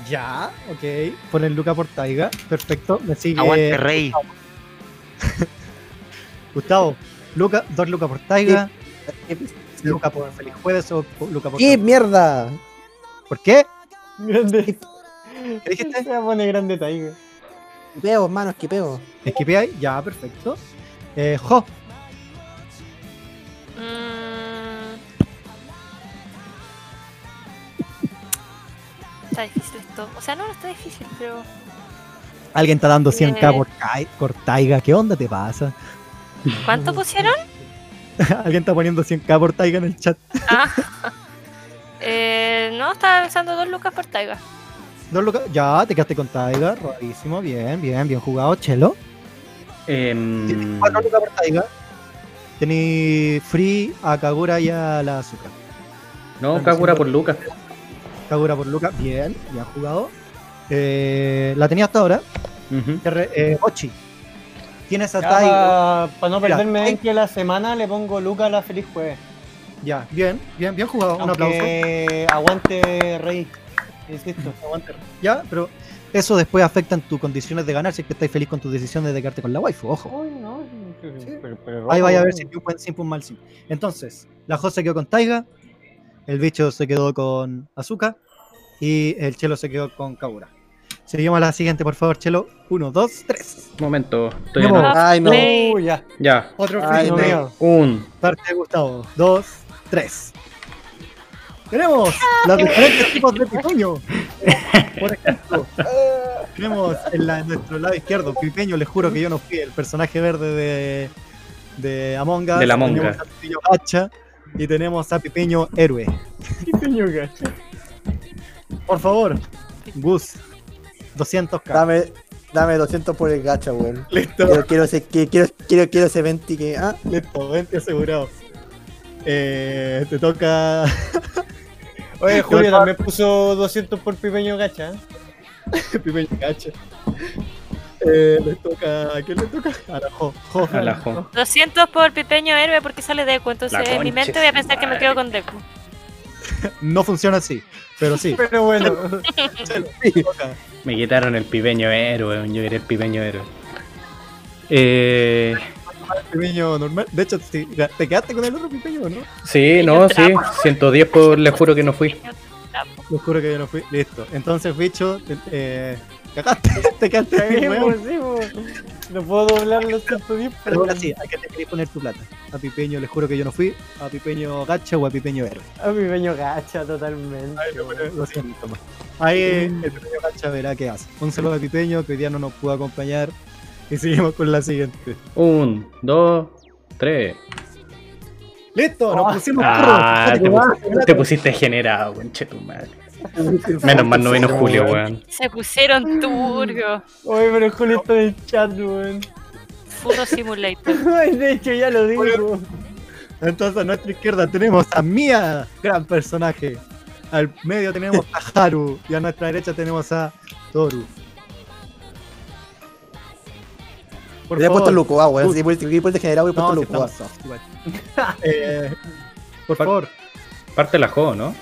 Ya, ok. Ponen Luca por Taiga. Perfecto. Me sigue Aguante, rey. Gustavo. Luca, dos Luca por Taiga. Luca por Feliz Jueves o Luca por ¡Qué Taiga. mierda! ¿Por qué? Grande. ¿Qué dijiste? Se pone grande Taiga. Peo, hermano, esquipeo. Esquipé ahí. Ya, perfecto. Eh, Jo. Mm. Está difícil esto. O sea, no, no está difícil, pero. Alguien está dando 100k Eh. por, por Taiga. ¿Qué onda te pasa? ¿Cuánto pusieron? Alguien está poniendo 100k por Taiga en el chat. Ah. Eh, no, estaba pensando dos lucas por Taiga. Dos lucas. Ya, te quedaste con Taiga. Rarísimo. Bien, bien, bien jugado. Chelo. Em, Cuatro lucas por Taiga. Tení free a Kagura y a la Azuka. no, Kagura por Lucas. Kagura por Lucas, bien, bien jugado. Eh, la tenía hasta ahora. Eh, Ochi. Tienes a Taiga. Para no perderme en que la semana le pongo Luca a la feliz jueves. Ya, bien, bien, bien jugado. Un aplauso. Aguante Rey. Insisto. Aguante. Ya, pero eso después afecta en tus condiciones de ganar si es que estáis feliz con tus decisiones de quedarte con la waifu, ojo. Uy, no, pero, pero Ahí vaya a ver si un buen sim un mal sim. Entonces, la Jo se quedó con Taiga, el bicho se quedó con Azuka y el Chelo se quedó con Kagura. Seguimos a la siguiente, por favor, Chelo. Uno, dos, tres. Un momento. Estoy anotando. Ay, no. Play. Ya. Ya. Otro Ay, no. Un. Parte de Gustavo. Dos, tres. Tenemos los diferentes tipos de pipeño. Por ejemplo, tenemos en, la- en nuestro lado izquierdo, pipeño, les juro que yo no fui el personaje verde de, de Among Us. De la Among tenemos a Pipeño Gacha y tenemos a Pipeño Héroe. Por favor, Gus, 200k. Dame, dame 200 por el gacha, weón. Listo, Quiero, quiero, ese, que- quiero, quiero, quiero ese 20 que. Ah, listo, 20 asegurado. Eh, te toca Oye, Julio también puso 200 por Pipeño Gacha. Pipeño Gacha. Eh, le toca. ¿A quién le toca? A la Jo. Jo. A la Jo. 200 por Pipeño Héroe porque sale Deku. Entonces en mi mente voy a pensar que me quedo con Deku. no funciona así, pero sí. Pero bueno. Me quitaron el pipeño héroe. Yo quería el pipeño héroe. Eh, Pipeño normal. De hecho, sí, ya, te quedaste con el otro pipeño, ¿no? sí, no, sí. 110 por le juro que no fui. Lo juro que yo no fui. Listo. Entonces, bicho, te- eh, cagaste. te quedaste ahí, sí, weón. pues, sí, pues. no puedo doblar los 110, Pero ahora sí, ¿a qué te queréis poner tu plata? A Pipeño, les juro que yo no fui. A Pipeño Gacha o a Pipeño Héroe. a mi peño gacha totalmente. Lo siento, más. Ahí el Pipeño Gacha verá qué hace. Un saludo a Pipeño que hoy día no nos pudo acompañar. Y seguimos con la siguiente. Un, dos, tres. ¡Listo! Nos pusimos Ah, te, pus- te pusiste generado, conche tu madre. Menos mal no vino Julio, weón. Se pusieron turbio. Oye, pero Julio está en el chat, weón. Furo Simulator. Ay, de hecho, ya lo digo. Entonces a nuestra izquierda tenemos a Mia, gran personaje. Al medio tenemos a Haru y a nuestra derecha tenemos a Toru. Por Le he puesto favor, el Luco, ah, weón. Si he puesto No, el si Luco. estamos soft, igual. Eh, por Par- favor. Parte la juego, ¿no?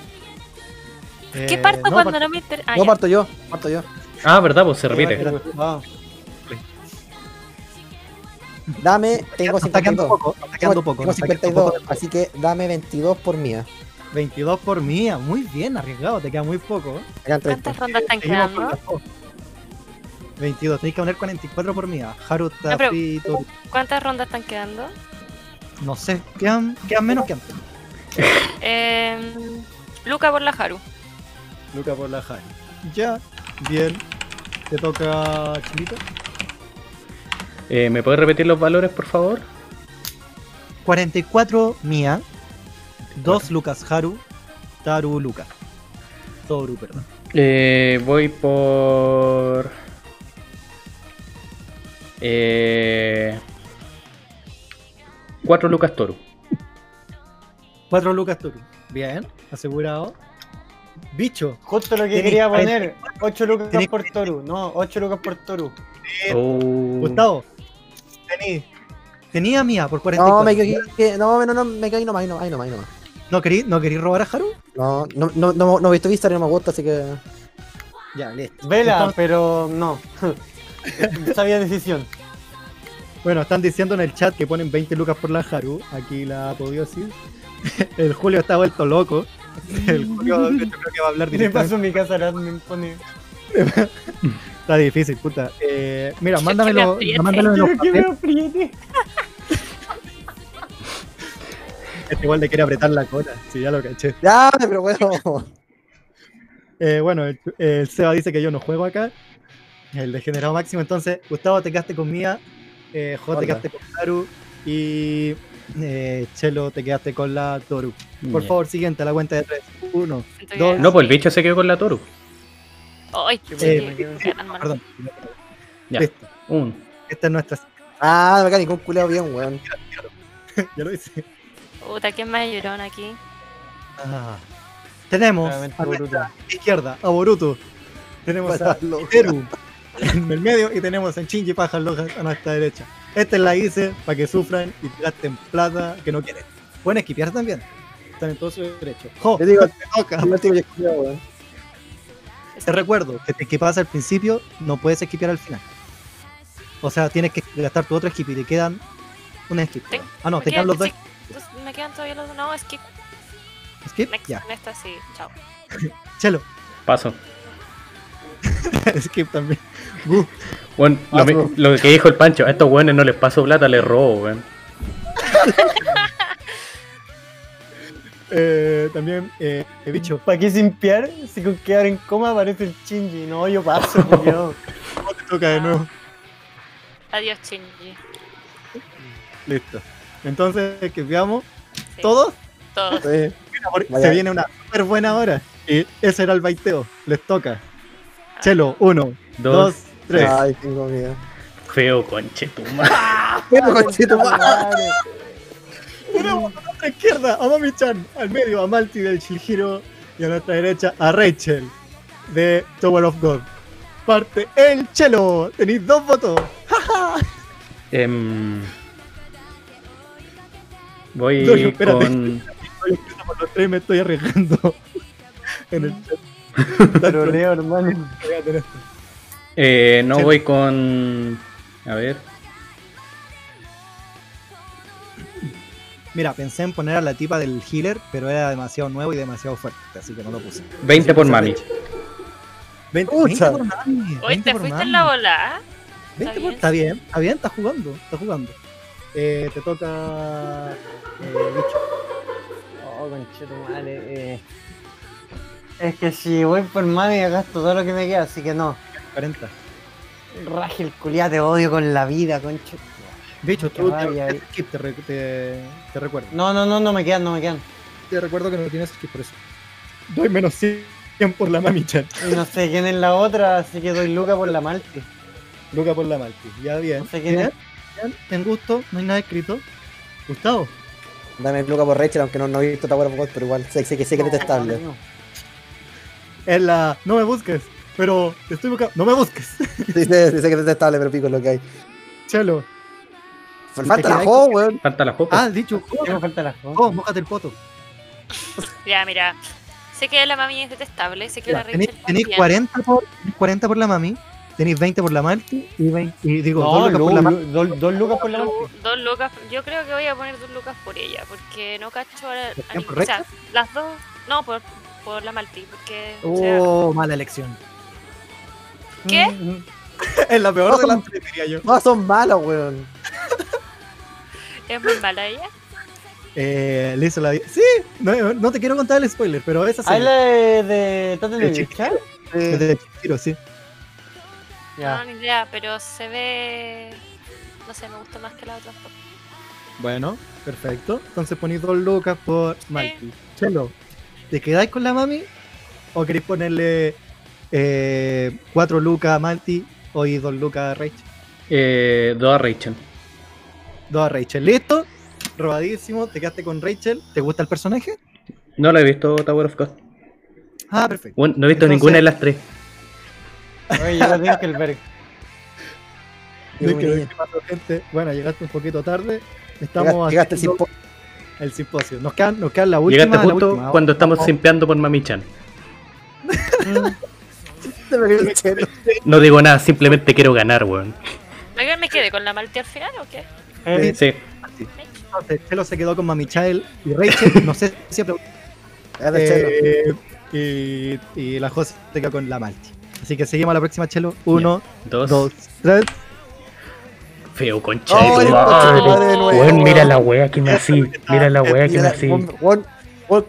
¿Qué eh, parto no, cuando par- no me interesa? Ah, No ya. parto yo, parto yo. Ah, verdad, pues se repite. Era- ah, Dame, tengo nos está quedando 52. poco, nos está quedando Tengo, poco. tengo nos está quedando 52, poco. así que dame 22 por mía. 22 por Mia, muy bien, arriesgado, te queda muy poco. ¿eh? Acá 30. ¿Cuántas rondas están quedando? Las dos. 22, tenéis que poner 44 por Mia. Haru está No. ¿Cuántas rondas están quedando? No sé, quedan, quedan menos que antes. Eh, Luca por la Haru. Luca por la Haru. Ya, bien. Te toca Chilito. Eh, ¿Me puedes repetir los valores, por favor? 44 Mia. 2 Lucas Haru. Taru Luca. Toru, perdón. Eh, voy por. Eh, 4 Lucas Toro. 4 Lucas Toru. Bien, asegurado. Bicho. Justo lo que quería 40. poner. 8 lucas Tenéis por Toru. No, 8 lucas por Toru. Oh. Gustavo. Tení. Tenía Mia por 44. No, me quedé, no, no, no, me nomás, ahí nomás, ahí nomás. ¿No querí, ¿No querí robar a Haru? No, no, no, no, no he visto Vista, no me gusta, así que. Ya, listo. Vela, Entonces- pero no. Sabía decisión. Bueno, están diciendo en el chat que ponen 20 lucas por la Haru. Aquí la apodiosis. El Julio está vuelto loco. El Julio yo creo que va a hablar Le directamente. paso en mi casa admin, pone. Está difícil, puta. Eh, mira, mándamelo, me mándamelo en que me. Este igual le quiere apretar la cola. Sí, ya lo caché. Ya, pero bueno. Eh, bueno, el, el Seba dice que yo no juego acá. El degenerado máximo. Entonces, Gustavo, te quedaste con Mía. Eh, Jo, te quedaste con Haru. Y eh, Chelo, te quedaste con la Toru. Por favor, siguiente, a la cuenta de 3. 1, Siento Dos. que- No, pues el bicho se quedó con la Toro. Ay, qué ganas, mano. Perdón. Ya. Listo. Un. Esta es nuestra. Ah, me cae ningún culeo bien, weón. ya lo hice. Puta, ¿quién más llorón aquí? Ah. Tenemos Claramente a Boruto. nuestra izquierda a Boruto. Tenemos a Teru en el medio y tenemos a Shinji Pajas Lojas a nuestra derecha. Esta es la hice para que sufran y gasten plata que no quieren. Pueden esquipear también. Están en todo su derecho. Jo, Yo digo- te toca. Recuerdo que te equipas al principio, no puedes esquipear al final. O sea, tienes que gastar tu otro skip y te quedan un skip. Ten- Ah, no, te quedan quedan- los dos pues, me quedan todavía los dos. No, que skip. next, Ya, en esta sí, chao. chelo. Paso. skip también. Bueno, lo, Paso. mi- lo que dijo el Pancho, a estos weones no les paso plata, les robo, weón. Eh, también, eh, eh, bicho. ¿Para qué simpiar? Si con quedar en coma aparece el Shinji. No, yo paso, yo. ¿Cómo te toca de nuevo? Adiós, Shinji. Listo. Entonces, que veamos Sí, todos. Todos. Sí. Mira. Se viene una super buena hora. Y ese era el baiteo. Les toca. Chelo, uno, Dos. dos, tres. Ay, tengo miedo. Feo, conche tu madre. Pero, conchito, Madre. Tenemos a nuestra izquierda a Mami-chan, al medio a Malti del Shihiro y a nuestra derecha a Rachel de Tower of God. Parte el Chelo. Tenéis dos votos. Em, voy No, espérate. con. por los tres y me estoy arriesgando. en el chat. Pero Leo, hermano. Eh, no Sí. voy con. A ver. Mira, pensé en poner a la tipa del healer, pero era demasiado nuevo y demasiado fuerte, así que no lo puse. 20 por mami. 20, Pucha. 20 por mami. Hoy 20 te por fuiste mami. en la bola. 20 Está por- bien. Está bien, está bien, está jugando, está jugando. Eh, te toca. Eh, bicho. Oh, conchetumare. Eh. Es que si voy por mami gasto todo lo que me queda, así que no. 40. Raje el culiá, te odio con la vida, conche. Bicho, Qué tú te, skip, te, re- te, te recuerdo. No, no, no, no me quedan, no me quedan. Te recuerdo que no tienes skip por eso. Doy menos 100 por la mami chat. Y no sé quién es la otra, así que doy Luca por la Malti. Luca por la Malti. Ya bien. No sé quién Bien, es. En gusto, no hay nada escrito. Gustavo. Dame Luca por Rachel, aunque no, no he visto Tower of God, pero igual sé, sé que sé que es detestable. No, Es la. No me busques, pero te estoy buscando. No me busques. Sí, sé, que es detestable, pero pico es lo que hay. Chelo. Falta la juego, weón. Falta la jopa. Ah, dicho. falta la Oh, mójate el poto. Ya, mira. Sé que la mami es detestable, sé que la Rachel Tenéis tenéis también. 40 por, tenéis 40 por la mami. Tenéis 20 por la Malti. Y, 20, y digo, No, dos lucas por la dos, dos lucas por la Malti. Dos lucas, yo creo que voy a poner dos lucas por ella, porque no cacho a, a las dos, no, por, por la Malti, porque, o sea, Oh, mala elección. ¿Qué? Es la peor No, de las tres, diría yo. No, son malos, weón. Es muy mala ella. Eh, le hizo la. Sí, no, no te quiero contar el spoiler, pero esa Ah, es sí. la de, de De de. Es de Chihiro, sí. Ya. No, ni idea, pero se ve, no sé, me gusta más que la otra. dos. Bueno, perfecto. Entonces ponéis dos lucas por Malti. Chelo, ¿te quedáis con la mami? ¿O queréis ponerle eh, cuatro lucas a Malti o y dos lucas a Rachel? Eh, dos a Rachel. Dos a Rachel. ¿Listo? Robadísimo. ¿Te quedaste con Rachel? ¿Te gusta el personaje? No la he visto Tower of God. Ah, perfecto. Bueno, no he visto Entonces- ninguna de las tres. Oye, yo la tengo que el ver. Digo, ¿De mi qué- niña. qué pasó, gente? Bueno, llegaste un poquito tarde. Estamos Llegaste, al haciendo simpo- el simposio. Nos quedan, nos quedan la última. Llegaste la justo última. cuando estamos simpeando por Mami-chan. No digo nada, simplemente quiero ganar, weón. Oigan, ¿me quedé con la Malti al final o qué? Eh, Sí. Entonces, Chelo se quedó con Mami Chael y Rachel. No sé si chelo. Eh, y, y la José se quedó con la Malti. Así que seguimos a la próxima, Chelo. Uno, Dos. dos, tres. Feo concha Oh, de tu madre. Weón, mira la wea que me así. Mira la wea que me así.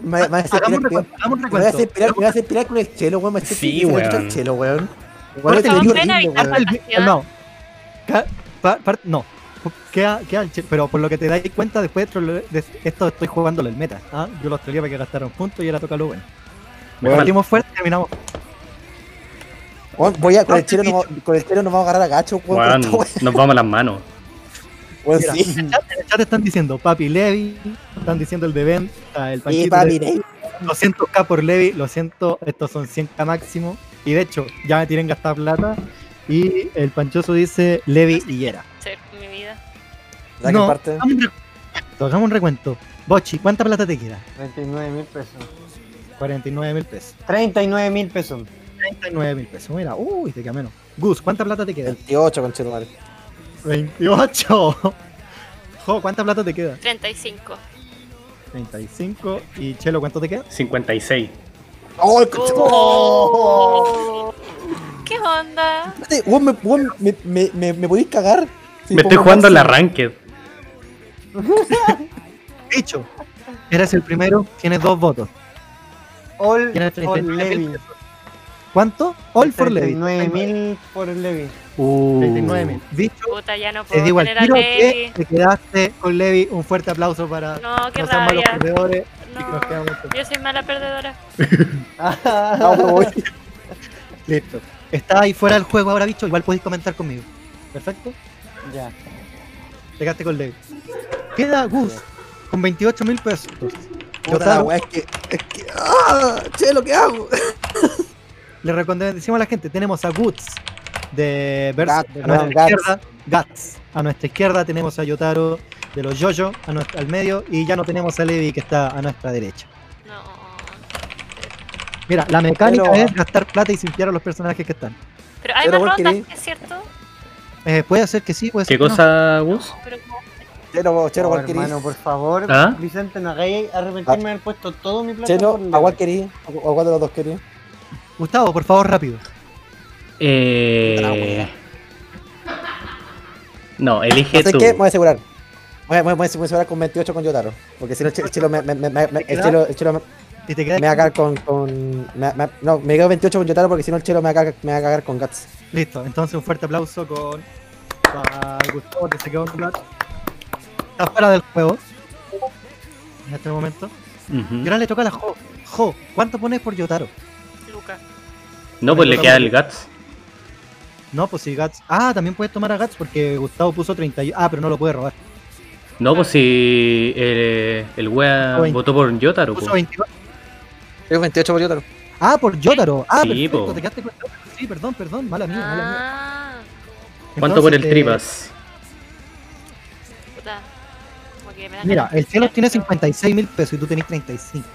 Me me va a hacer Hagamos un pirar- recuento. Hagamos un me voy a me con el chelo, weón. Me Sí, weón. el chelo, weón. No. No. Queda, queda el Chelo. Pero por lo que te dais cuenta, después de, trole- de esto estoy jugándolo el meta. ¿ah? Yo los troleé para que gastaron puntos y ahora toca lo bueno. Partimos fuerte y terminamos. Voy a, con el chelo nos con el chelo nos vamos a agarrar a gacho, weón. nos vamos a las manos. Mira, sí. en el chat- en el chat están diciendo Papi Levi, están diciendo el de Ben, ah, el Sí, Panchito papi, de- ¿eh? 200k por Levi, lo siento, estos son 100k máximo. Y de hecho, ya me tienen gastar plata. Y el Panchoso dice Levi y Yera. Sí, mi vida. ¿La que No, parte? hagamos un recuento, hagamos un recuento. Bochi, ¿cuánta plata te queda? 39 mil pesos. 49 mil pesos. 39 mil pesos. 39 mil pesos. Mira, uy, te queda menos. Gus, ¿cuánta plata te queda? 28, con chelo, madre. 28. Jo, ¿cuánta plata te queda? 35. 35. Y Chelo, ¿cuánto te queda? 56. ¡Oh, el Oh. ¿Qué onda? Espérate, weón, me, weón, me, me, me, me podéis cagar. Si Me estoy jugando máximo. ranked. Dicho, eres el primero, tienes dos votos. All Tienes for 39 mil Levi. pesos. ¿Cuánto? All for Levi. 39 mil por Levi. Uh. 39 mil. Dicho, Puta, ya no te digo al tiro que te quedaste con Levi. Un fuerte aplauso para No, qué malos rabia. perdedores. que No, yo soy mala perdedora. Ah, voy. Listo. Está ahí fuera del juego ahora, bicho. Igual podéis comentar conmigo. Perfecto. ya. Te quedaste con Levi. Queda Gus con 28 mil pesos. Puta la weá, es que. Es que. ¡Ah! Chelo, ¿qué hago? Le recomendamos a la gente, tenemos a Guts de Guts, a no, nuestra izquierda, Guts. A nuestra izquierda tenemos a Yotaro de los yoyo a nuestra- al medio y ya no tenemos a Levi que está a nuestra derecha. No. Mira, la mecánica Pero- es gastar plata y simpiar a los personajes que están. Pero hay Pero más ¿por qué rondas? ¿es cierto? Eh, puede ser que sí, puede ser ¿Qué que no. cosa, Gus? Pero como- Chelo, Chelo, Oh, ¿cuál querís? hermano, por favor, ¿Ah? Vicente, no hagáis arrepentirme de haber puesto todo mi plata Chelo, por ¿a cuál querís? ¿O cuál de los dos querís? Gustavo, por favor, rápido. Eh... No, elige ¿Sabes tú. qué? Me voy a asegurar. Voy a, voy a- voy a asegurar con 28 con Yotaro. Porque si no, el Chelo me, me, me, me- me- el Chelo, el Chelo me, Y te quedas me va a cagar con. con me, me- no, me quedo 28 con Yotaro porque si no, el Chelo me va a cagar, me va a cagar con Guts. listo. Entonces, un fuerte aplauso con para Gustavo que se quedó con plata. Está fuera del juego en este momento. Ujú. Y ahora le toca a la Jo. Jo, ¿cuánto pones por Yotaro? No, pues le queda el Guts. No, pues si Gats. Ah, también puedes tomar a Gats porque Gustavo puso 30. y- Ah, pero no lo puede robar. No, pues si eh, el wea Veinte. votó por Yotaro. Puso pues. 22. Tengo 28 por Yotaro. Ah, por Yotaro. Ah, Sí, perfecto. po. Te quedaste con Yotaro. Sí, perdón, perdón. Mala mía, mala mía. Ah, ¿Cuánto por el Entonces, eh, Tribas? puta. Me Mira, el cielo tiene pero 56 mil pesos y tú tenés 35.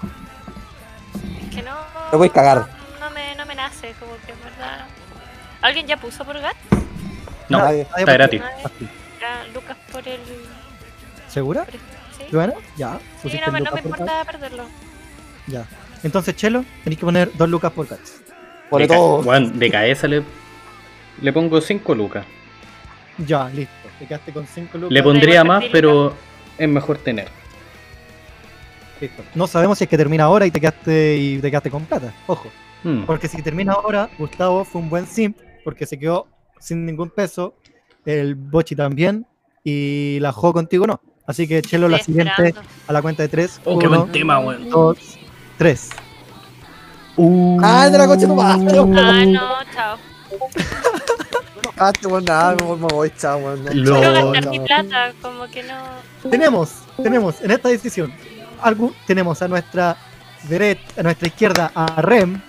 Es que no. Te voy a cagar. Nace, como que en verdad. ¿Alguien ya puso por Gat? No, nadie. está gratis. Nadie. Ya, Lucas por el. ¿Segura? por el- ¿Sí? Bueno, ya. Sí, no, me- no me por importa perderlo. Gats. Ya. Entonces, Chelo, tenés que poner dos lucas por Gats. Pone De, todo. weón, de cabeza le, le pongo 5 lucas. Ya, listo. Te quedaste con 5 lucas. Le pondría más, pero es mejor tener. Listo. No sabemos si es que termina ahora y te quedaste y te quedaste con plata. Ojo. Hmm. Porque si termina ahora, Gustavo fue un buen simp porque se quedó sin ningún peso. El Bochi también. Y la Jo contigo no. Así que Chelo, la siguiente a la cuenta de 3. Oh, qué buen tema, weón. 2, 3. ¡Ah, de la coche tu madre! Ah, no, chao. Ah, te voy nada, me voy, chao, weón. Quiero No, gastar mi plata, como que no. Tenemos, tenemos en esta decisión, algo, tenemos a nuestra derecha, a nuestra izquierda a Rem,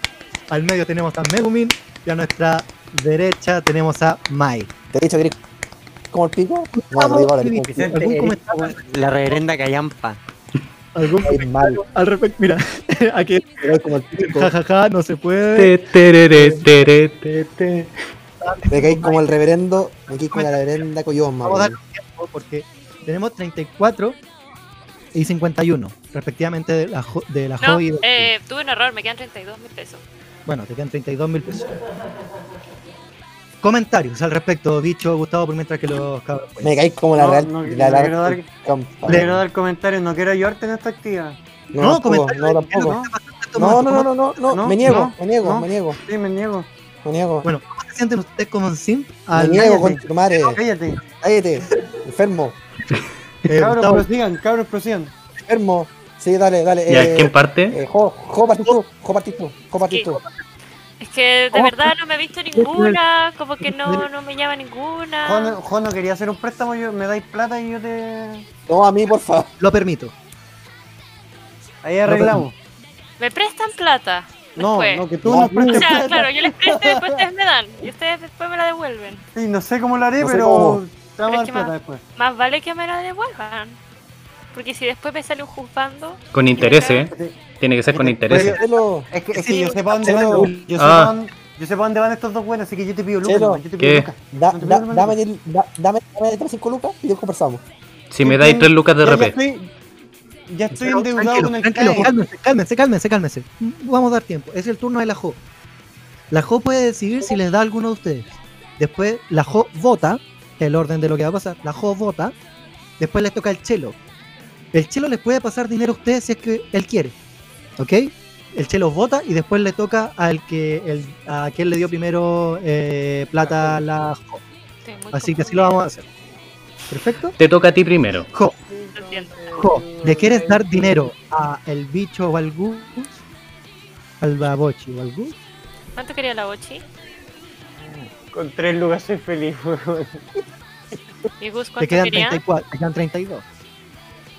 al medio tenemos a Megumin y a nuestra derecha tenemos a Mai. ¿Te he dicho que eres como el pico? La reverenda Callampa. ¿Algún al respecto? Mira, aquí como el pico. jajaja, no se puede. Te, terere, tere, te, te. Me caí como el reverendo, me caí como la reverenda Coyoma. Vamos a dar tiempo porque tenemos 34 y 51, respectivamente de la, jo- de la No, Jo y de- eh, tuve un error, me quedan 32 mil pesos. Bueno, te quedan 32 mil pesos. Comentarios al respecto, dicho Gustavo, por mientras que los cabros. juegan. Me caí como la No, real. no, la, no la- quiero dar-. Le quiero dar comentarios, no quiero ayudarte en esta actividad. No, comentarios. no, tampoco. ¿no? No, no, no, no, no, no, No, me niego, no, me niego, no. me niego, Sí, me niego. me niego. Bueno, ¿cómo se sienten ustedes como un simp? Me niego con tu madre. Cállate. Cállate, enfermo, eh, cabros, prosigan, cabros, prosigan. enfermo. Sí, dale, dale. ¿Ya eh, quién parte? eh, jo, jo, partís tú, jo, partís tú, jo, partís tú. Es que de verdad no me he visto ninguna, como que no, no me llama ninguna. Juan, Juan no quería hacer un préstamo, yo, me dais plata y yo te. No, a mí, por favor. lo permito. Ahí arreglamos. Me prestan plata. No, después. no, que tú No, nos O prestes sea, plata. claro, yo les presto y después ustedes me dan. Y ustedes después me la devuelven. Sí, no sé cómo lo haré, No sé pero te vamos a Pero dar es que plata más- después. Más vale que me la devuelvan. Porque si después me sale un juzgando. Con interés, ¿eh? Tiene que ser con interés. Es que, es que yo sé para dónde van. Yo sé Ah. para dónde, yo dónde van estos dos buenos, así que yo te pido lucas. Chelo. nomás, Yo te pido lucas. da, No te da, pido dame, el- da, dame, dame estas 5 lucas y después conversamos. Si me dais 3 lucas de Ya- ya estoy- Ya estoy Pero endeudado con el tranquilo, cálmense, cálmense, cálmense, cálmense. Vamos a dar tiempo. Es el turno de la Jo. La Jo puede decidir si les da a alguno de ustedes. Después la Jo vota, el orden de lo que va a pasar. La Jo vota. Después les toca el Chelo. El Chelo les puede pasar dinero a ustedes si es que él quiere. ¿Ok? El Chelo vota y después le toca al que el, a quien le dio primero eh, plata a la Jo. Así que así lo vamos a hacer. ¿Perfecto? Te toca a ti primero. Jo. Jo, ¿le quieres dar dinero a el bicho o al gus? Al babochi o al gus? ¿Cuánto quería la bochi? Con tres lucas soy feliz. ¿Y Gus Te cuánto quedan quería? 34, te quedan 32.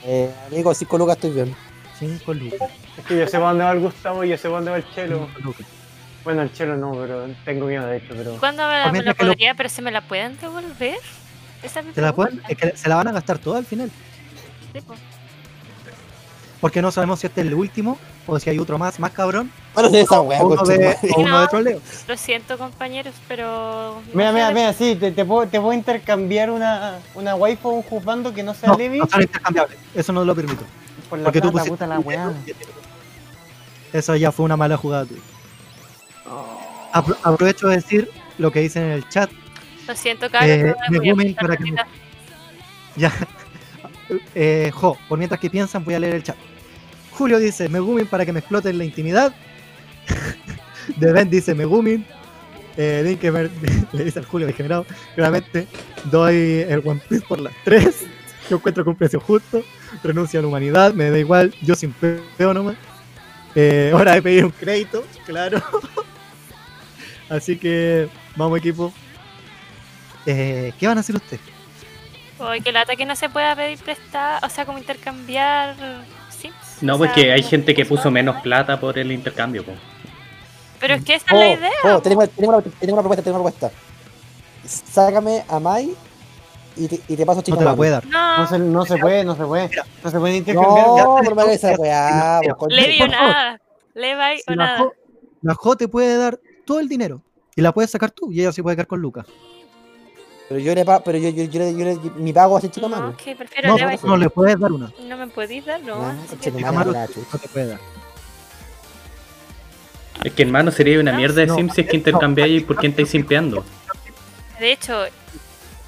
Eh, amigo, 5 lucas estoy bien. 5 lucas. Es que yo sé para dónde va el Gustavo y yo sé para dónde va el Chelo. lucas. Bueno, el Chelo no, pero tengo miedo de hecho, pero. ¿Cuándo me la, Pues me la que lo- podría? ¿Pero se me la pueden devolver? Esa es mi ¿Se la, pueden, es que se la van a gastar toda al final. Sí, po. Porque no sabemos si este es el último o si hay otro más, más cabrón. Bueno, sí, esa weá, O uno de, o uno No. de troleo. Lo siento, compañeros, pero. Mira, mira, mira, sí, te, te puedo, te puedo intercambiar una, una waifu o un juzgando que no sea No, Levi no son intercambiables. Eso no lo permito. por la Porque tú pusiste. puta la weá. Eso ya fue una mala jugada tuya. Apro- aprovecho de decir lo que dicen en el chat. Lo siento, Carlos. Eh, me para que me-. Ya. Eh, jo, por mientras que piensan, voy a leer el chat. Julio dice, Megumin para que me exploten la intimidad. De Ben dice, Megumin. Eh, Dinkemer le dice al Julio degenerado. Claramente doy el One Piece por las tres. Yo encuentro que un precio justo. Renuncio a la humanidad. Me da igual. Yo sin peo nomás. Eh, hora de pedir un crédito. Claro. Así que vamos equipo. Eh, ¿Qué van a hacer ustedes? Uy, que lata que no se pueda pedir prestar, o sea, como intercambiar sims. No, o porque sea, hay gente que puso menos plata por el intercambio. po. Pero es que esa Oh, es la idea. oh, tenemos, tenemos, una, tenemos una propuesta, tenemos una propuesta. Sácame a Mai y te, y te paso No chico te la puede dar. No, No se, no se puede, no se puede. No se puede intercambiar. No, no me esa weá, mira, po, concha- Levi o por favor. nada. Levi Si o la, nada. La Jo te puede dar todo el dinero y la puedes sacar tú y ella sí puede quedar con Lucas. Pero yo le pago, pero yo, yo, yo, le- yo le- mi pago a ser chico No, Manu. que prefiero No, Levi. no le puedes dar una. No me podéis dar, no. La chucha. no te puede dar. Es que hermano sería una No, mierda de no, Sims si es que no. intercambiáis por quién estáis simpeando. De hecho,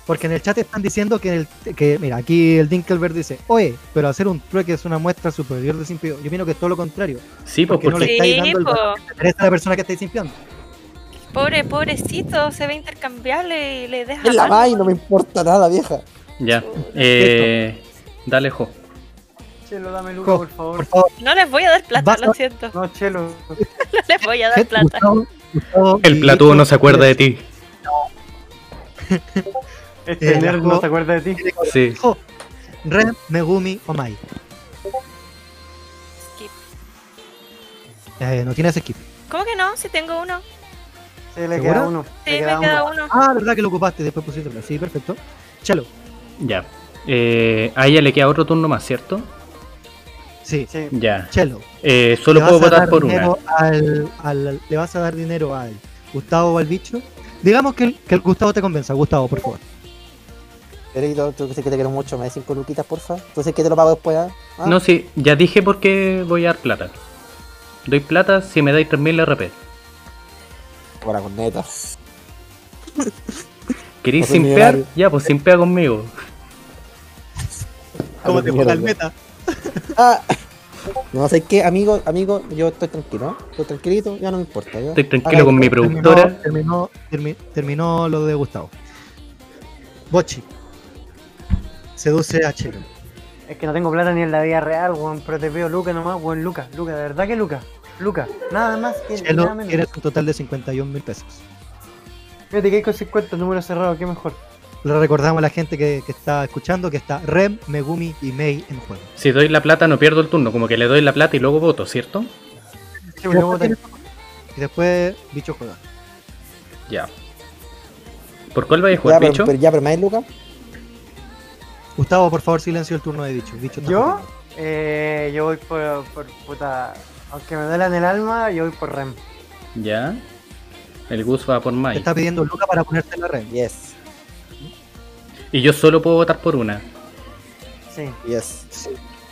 Porque en el chat están diciendo que, el, que mira, aquí el Dinkelberg dice, oye, pero hacer un trueque es una muestra superior de simpio. Yo opino que es todo lo contrario. Sí, pues Porque no le estáis sí, dando el valor que le a la persona que estáis simpiando. Pobre, pobrecito, se ve intercambiable y le deja. Es la mal. Mai, no me importa nada, vieja. ya. Eh, dale, jo. Chelo, dame Luca, Jo, por favor. Por favor, No les voy a dar plata, Vas lo siento. No, Chelo. No les voy a dar plata. Gustavo- Gustavo El y platudo no se acuerda de ti. Este Eh, nerd no se acuerda de ti. Sí. Jo, Ren, Megumi o Mai. Skip. Eh, no tienes skip. ¿Cómo que no? Si tengo uno. Sí, le ¿Segura? queda uno. Sí, le me queda uno. uno. Ah, verdad que lo ocupaste, después pusiste. Sí, perfecto. Chelo. Ya. Eh, a ella le queda otro turno más, ¿cierto? Sí, Sí. Ya. Chelo. Eh, solo puedo votar por una. Al, al- le vas a dar dinero al Gustavo o al bicho. Digamos que el, que el Gustavo te convenza. Gustavo, por favor. Querido, tú que sé que te quiero mucho, me das cinco luquitas, porfa. Entonces, ¿qué te lo pago después? ¿Ah? No, sí, ya dije por qué voy a dar plata. Doy plata si me dais 3000 RP. Ahora con neta. ¿Queréis No soy simpear? Ya, pues simpea conmigo. ¿Cómo te el meta? Ah. No sé qué, amigo, amigo, yo estoy tranquilo. Estoy tranquilito, ya no me importa. ¿ya? Estoy tranquilo con mi productora. Terminó, termi- terminó lo de Gustavo. Bochi. Seduce a Chelo. Es que no tengo plata ni en la vida real, weón. Pero te pido Luca nomás, weón. Luca, Luca, de verdad que Luca. Luca, nada más que nada Chelo, menos. quieres un total de 51 mil pesos. Fíjate que hay con 50 números cerrados, qué mejor. Le recordamos a la gente que, que está escuchando que está Rem, Megumi y Mei en juego. Si doy la plata no pierdo el turno, como que le doy la plata y luego voto, ¿cierto? Sí, Y pues, después, luego y después bicho juega. Ya. ¿Por cuál vais a jugar, bicho? pero ya, pero Luca. Gustavo, por favor, silencio el turno de bicho. ¿Yo? Eh, yo voy por, por puta. Aunque me duela en el alma, yo voy por Rem. Ya. El Gus va por Te Mai. está pidiendo Luca para ponerte en la red. Yes, Y yo solo puedo votar por una. Sí. yes.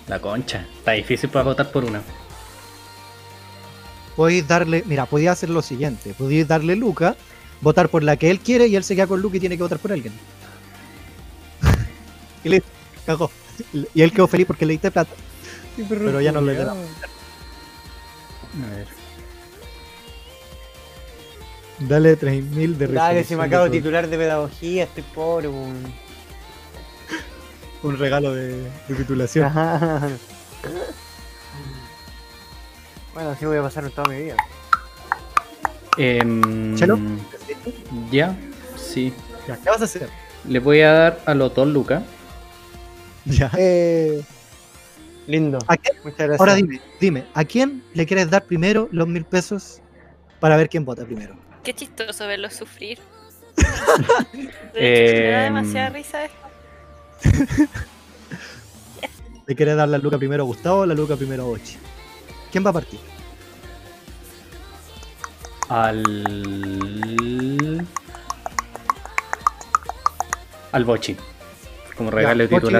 La concha. Está difícil para votar por una. Podéis darle, mira, podéis hacer lo siguiente. Podéis darle Luca, votar por la que él quiere y él se queda con Luca y tiene que votar por alguien. y listo, cagó. Y él quedó feliz porque le diste plata. Pero ya no le da. A ver. Dale 3000 de Dale, si me acabo de titular de pedagogía, estoy pobre. Un regalo de, de titulación. Ajá. Bueno, así voy a pasar toda mi vida. Em, ¿Chelo? Ya. Sí. Ya, ¿Qué vas a hacer? Le voy a dar a los dos lucas. Ya. Eh, Lindo. ¿A quién? Muchas gracias. Ahora dime, dime, ¿a quién le quieres dar primero los mil pesos para ver quién vota primero? Qué chistoso verlos sufrir. De hecho, me da Em. demasiada risa esto. ¿Le quiere dar la luca primero a Gustavo o la luca primero a Ochi? ¿Quién va a partir? Al. Al Bochi. Como regalo de Bochi.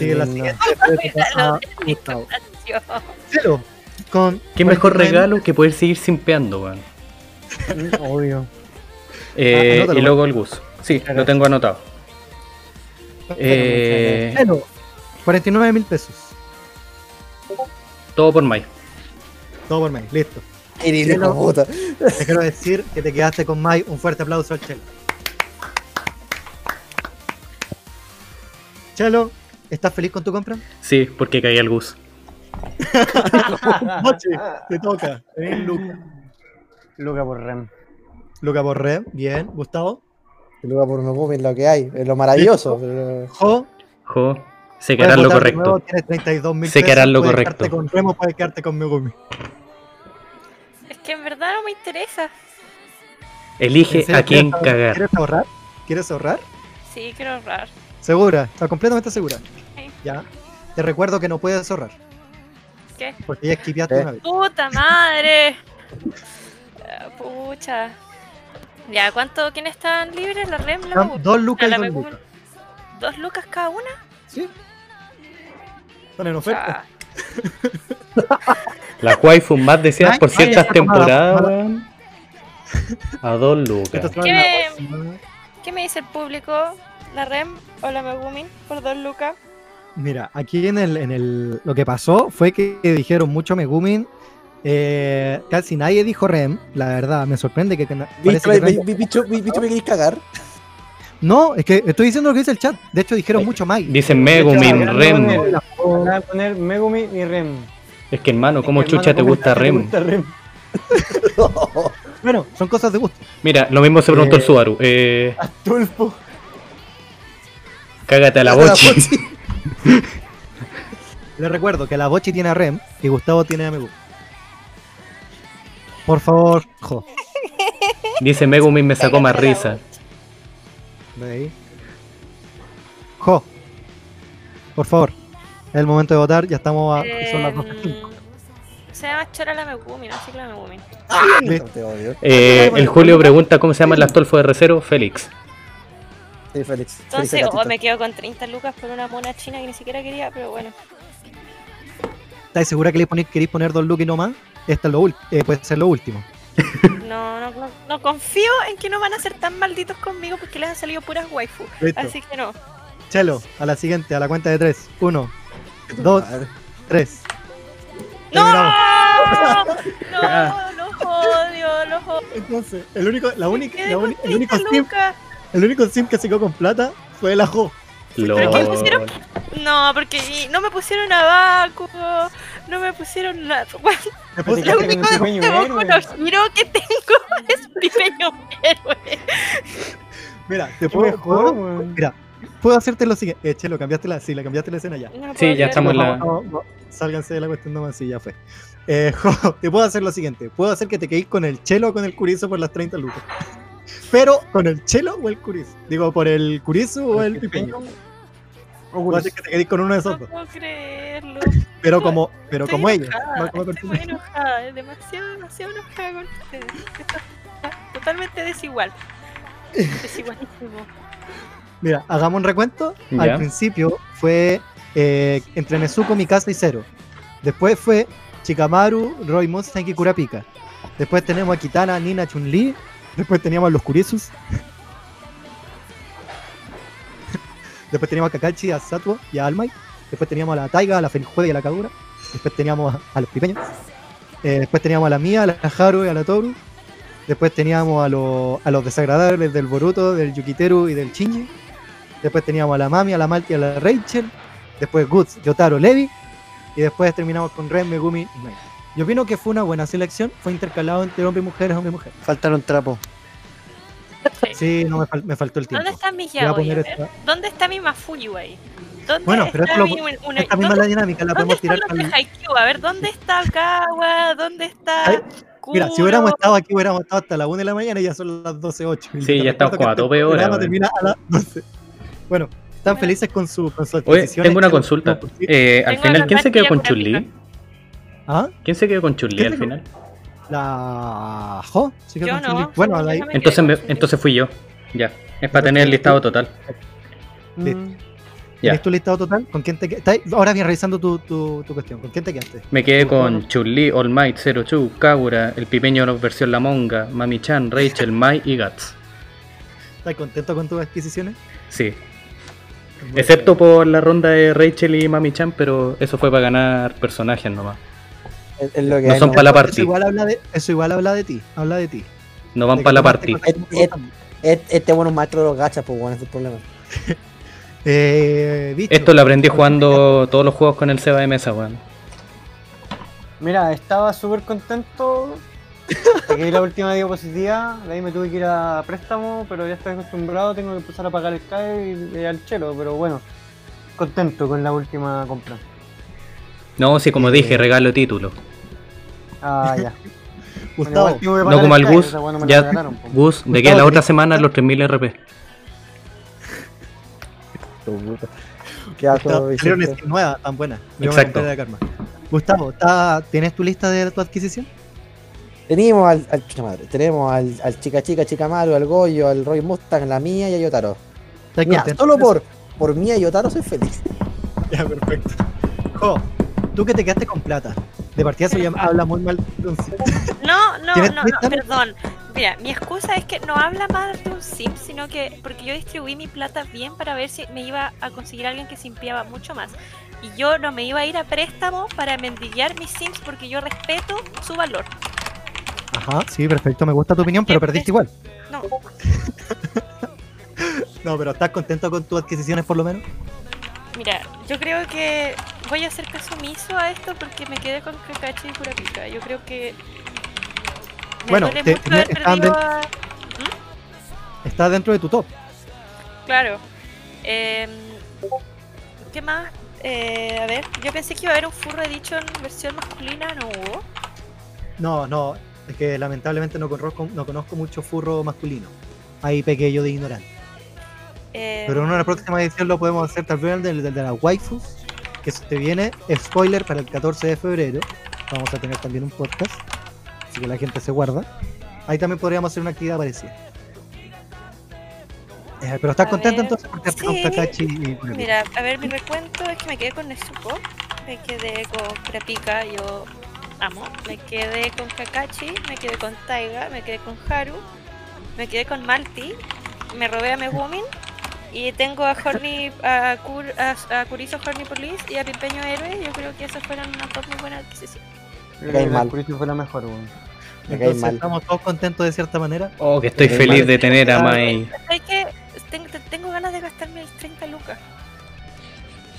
La siguiente. Regalo a Gustavo. Yo. Celo, con ¿Qué mejor 49 regalo que poder seguir simpeando, weón? Obvio. Eh, anótalo, y luego el Gus. Sí, lo tengo anotado. Eh, Celo, 49 mil pesos. todo por Mai. Todo por mail, listo. Puta. Te quiero decir que te quedaste con Mai. Un fuerte aplauso al Chelo. Chelo, ¿estás feliz con tu compra? Sí, porque caí al Gus. Moche, te toca. Tenés Luca. Luca por Rem. Luca Borré, bien. Gustavo. Luego por Megumi es lo que hay, es lo maravilloso. pero- Jo. Jo, sé que harás lo de nuevo, correcto. Tienes 32 mil Sé que harás lo puedes correcto. con Remo, puedes quedarte con Megumi. Es que en verdad no me interesa. Elige ¿En serio a quién cagar. ¿Quieres ahorrar? ¿Quieres ahorrar? Sí, quiero ahorrar. ¿Segura? ¿Estás completamente segura? Sí. Ya. Te recuerdo que no puedes ahorrar. ¿Qué? Porque ya esquipeaste ¿Eh? una vez. ¡Puta madre! Ah, Pucha. Ya, ¿cuánto? ¿Quiénes están libres? ¿La REM? La dos lucas y la dos Megumi. lucas. ¿Dos lucas cada una? ¿Sí? Están en oferta. Ah, La waifu más deseada Ay, por ciertas ay, temporadas. mala-. A dos lucas. Esta semana ¿Qué la me- próxima- ¿Qué me dice el público? ¿La REM o la Megumi? Por dos lucas. Mira, aquí en el, en el. Lo que pasó fue que dijeron mucho Megumin. Eh, casi nadie dijo Rem, la verdad, me sorprende que, Bicho, que me- Rem- me- bicho, me- bicho, me queréis cagar. No, es que estoy diciendo lo que dice el chat. De hecho, dijeron mucho Mai. Dicen Megumin, Rem. voy a Acá voy a poner Megumi y Rem. Es que hermano, ¿cómo Es que, chucha hermano, te ¿cómo gusta chucha te Rem? gusta Rem? Bueno, son cosas de gusto. Mira, lo mismo se preguntó el Eh, Subaru. Eh, Tulpo. Cágate a la a la bochi. Les recuerdo que la Bochi tiene a Rem y Gustavo tiene a Megumin. Por favor, jo. Dice Megumin me sacó más risa. De ahí. Jo. Por favor. Es el momento de votar, ya estamos a. Son las 12.05. Eh, se llama Chora la Megumi, no sé la Megumi. Te odio. Eh, el Julio pregunta cómo se llama el Astolfo de Recero. Félix. Sí, Félix. Entonces, oh, me quedo con 30 lucas por una mona china que ni siquiera quería, pero bueno. ¿Estáis segura que le ponéis- queréis poner dos looks y no más? Esta es lo eh, puede ser lo último. No, no, no, no confío en que no van a ser tan malditos conmigo porque les han salido puras waifu. Listo. Así que no. Chelo, a la siguiente, a la cuenta de tres. Uno, dos, tres. ¡No! ¡No! ¡Los odio! ¡Los odio! Entonces, el único, la única, la el único 30 sim, lucas. El único sim que se quedó con plata fue el ajo. ¿Pero qué pusieron? No, porque no me pusieron a Baku, no me pusieron nada. Bueno, lo único de Hero que tengo es pequeño héroe. mira, te puedo, weón. mira, puedo hacerte lo siguiente. Eh, Chelo, cambiaste la, sí, la cambiaste la escena ya. No Sí, ya estamos en la- No, no, no, sálganse de la cuestión nomás, sí, ya fue. Eh, jo, te puedo hacer lo siguiente. Puedo hacer que te quedes con el chelo o con el curizo por las 30 lucas. Pero, ¿con el chelo o el curizo? Digo, ¿por el curizo o el pipeño? Hacer que te quedes con uno de esos No dos. puedo creerlo. Pero como, pero Estoy como enojada, no como estoy muy enojada, es demasiado, demasiado enojada con ustedes. Totalmente desigual. Desigualísimo. Mira, hagamos un recuento. Al principio fue eh, entre Nezuko, Mikasa y Zero. Después fue Chikamaru, Roy Mustang y Kurapika. Después tenemos a Kitana, Nina, Chun-Li. Después teníamos a los Kurisus. Después teníamos a Kakashi, a Satuo y a Almay. Después teníamos a la Taiga, a la Felijuega y a la Kagura. Después teníamos a, los Pipeños. Eh, después teníamos a la Mia, a la Haru y a la Toru. Después teníamos a, los- a los desagradables del Boruto, del Yukiteru y del Shinji. Después teníamos a la Mami, a la Malti, a la Rachel. Después Guts, Yotaro, Levi. Y después terminamos con Ren, Megumi y Mai. Yo opino que fue una buena selección. Fue intercalado entre hombres y mujeres, hombres y mujeres. Faltaron trapos. Sí, no me, fal- me faltó el tiempo. ¿Dónde está mi Voy a yaoi? poner A ver, esta, ¿Dónde está mi Mafuyu-Wei? ¿Dónde Bueno, pero está lo mi una- esta misma es ¿dónde- la dinámica, la ¿Dónde podemos están tirar los de al- Haikyuu? A ver, ¿dónde está Kawa? ¿Dónde está Ay, Mira, si hubiéramos estado aquí, hubiéramos estado hasta la 1 de la mañana y ya son las 12.08. Y Sí, ya estamos como a este tope hora, termina a las 12. Bueno, están felices con su con sus Oye, tengo una chelo. consulta. Eh, al Tengo final, ¿quién se quedó con Chun-Li? ¿Ah? ¿Quién se quedó con Chun-Li ¿Qué al final? La Jo. se quedó Yo con no, Chun-Li. Bueno, me Entonces, me- entonces fui yo. Ya. Es para tener el listado total. Listo. Mm. ¿tienes tu listado total? ¿Con quién te quedaste? Ahora bien, revisando tu, tu, tu cuestión. ¿Con quién te quedaste? Me quedé con Chun-Li, All Might, Zero Chu, Kagura, el pipeño versión La Monga, Mami-chan, Rachel, Mai y Guts. ¿Estás contento con tus adquisiciones? Sí. Excepto por la ronda de Rachel y Mami-chan, pero eso fue para ganar personajes nomás. Es, es lo que No hay, son ¿no? pa' la Eso party. igual habla de, eso igual habla de ti. Habla de ti. No van para la gustan. Este, bueno es maestro de los gachas, pues bueno, ese es el problema. Eh, bicho, Esto lo aprendí jugando todos los juegos con el Seba de mesa, weón. Mira, estaba súper contento. Saqué la última diapositiva, de ahí me tuve que ir a préstamo, pero ya estoy acostumbrado, tengo que empezar a pagar el CAE y, y al chelo, pero bueno, contento con la última compra. No, sí, como Eh. dije, regalo título. Ah, ya. Gustavo, No como el al Gus. Ya. Gus, de que Gustavo, la otra ¿tenés- semana los 3000 RP. Tu puta. Qué asco, skins nuevas, tan buenas. Exacto. De la karma. Gustavo, ¿está- ¿tienes tu lista de tu adquisición? Tenemos al, al madre, tenemos al, al chica chica, chica Maru, al Goyo, al Roy Mustang, la mía y a Yotaro. ¿Estás Mira, contento solo por, por mía y Yotaro soy feliz. Ya, perfecto. Jo, tú que te quedaste con plata. De partida ya habla muy mal de un sim. No, no, ¿Tienes no, no, perdón. Mira, mi excusa es que no habla mal de un sim, sino que porque yo distribuí mi plata bien para ver si me iba a conseguir alguien que simpiaba mucho más. Y yo no me iba a ir a préstamo para mendigar mis sims porque yo respeto su valor. Ajá, sí, perfecto, me gusta tu opinión, pero perdiste igual. No, No, pero ¿estás contento con tus adquisiciones por lo menos? mira, yo creo que voy a hacer caso omiso a esto porque me quedé con Kakashi y Kurapika. Yo creo que. Me Bueno, duele te- mucho me- haber estaban perdido de- a- Está dentro de tu top. Claro. Em, ¿Qué más? Eh, a ver, yo pensé que iba a haber un Furro Edition versión masculina, no hubo. No, no, es que lamentablemente no conozco, no conozco mucho furro masculino. Ahí pequé yo de ignorante. Em, Pero en una próxima edición lo podemos hacer tal vez el del, del de las waifus, que se te viene, spoiler para el 14 de febrero. Vamos a tener también un podcast, así que la gente se guarda. Ahí también podríamos hacer una actividad parecida. Eh, pero ¿estás A contento ver, entonces por quedarte con sí. Kakashi y? Mira, a ver, mi recuento es que me quedé con Nezuko, me quedé con Kurapika, yo amo, me quedé con Kakashi, me quedé con Taiga, me quedé con Haru, me quedé con Malti, me robé a Megumin y tengo a Horny, a, Kur, a, a Kurizo Horny Police y a Pipeño Héroe, yo creo que esas fueron unas dos muy buenas adquisiciones. La mal. Curitiba fue la mejor, weón. Entonces mal. estamos todos contentos de cierta manera. Oh, que estoy feliz mal. de tener a Mai. Hay que, tengo, tengo ganas de gastarme las 30 lucas.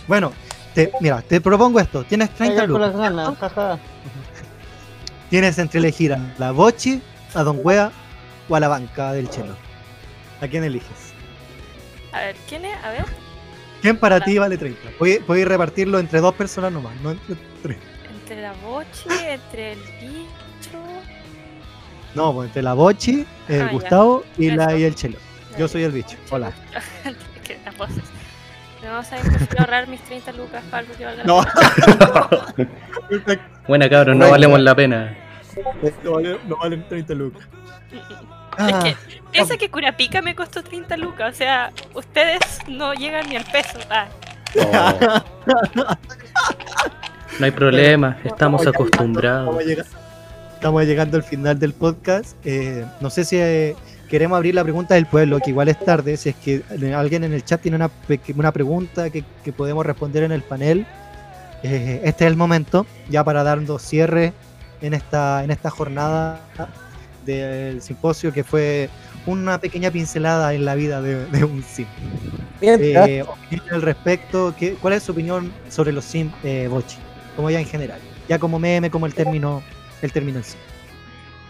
Bueno, te, mira, te propongo esto. Tienes 30 Ay, con lucas. las ganas, jaja. Tienes entre elegir a la Bochi, a Don Wea o a la banca del Chelo. ¿A quién eliges? A ver, ¿quién es? A ver. ¿Quién para ti vale 30? Puedes puedes repartirlo entre dos personas nomás, no entre tres. Entre la Bochi, entre el bicho. No, pues entre la Bochi, el Ah, ya. Gustavo y, la, y el Chelo. Yo soy el bicho. Hola. que las voces. No, saben prefiero ahorrar mis 30 lucas para algo que valga la No. Buena cabrón, no valemos la pena. no, vale- no valen 30 lucas. Ah, Es que piensa que Curapica me costó 30 lucas. O sea, ustedes no llegan ni al peso. Ah, Oh. No hay problema, estamos Estamos acostumbrados. llegando, estamos llegando al final del podcast. Eh, no sé si eh, queremos abrir la pregunta del pueblo, que igual es tarde. Si es que alguien en el chat tiene una, una pregunta que, que podemos responder en el panel, eh, este es el momento ya para darnos cierre en esta, en esta jornada del simposio que fue una pequeña pincelada en la vida de, de un sim. Bien, Eh, opinión al respecto, ¿qué- ¿cuál es su opinión sobre los sim eh, Bochi? Como ya en general, ya como meme, como el término, el término en sí.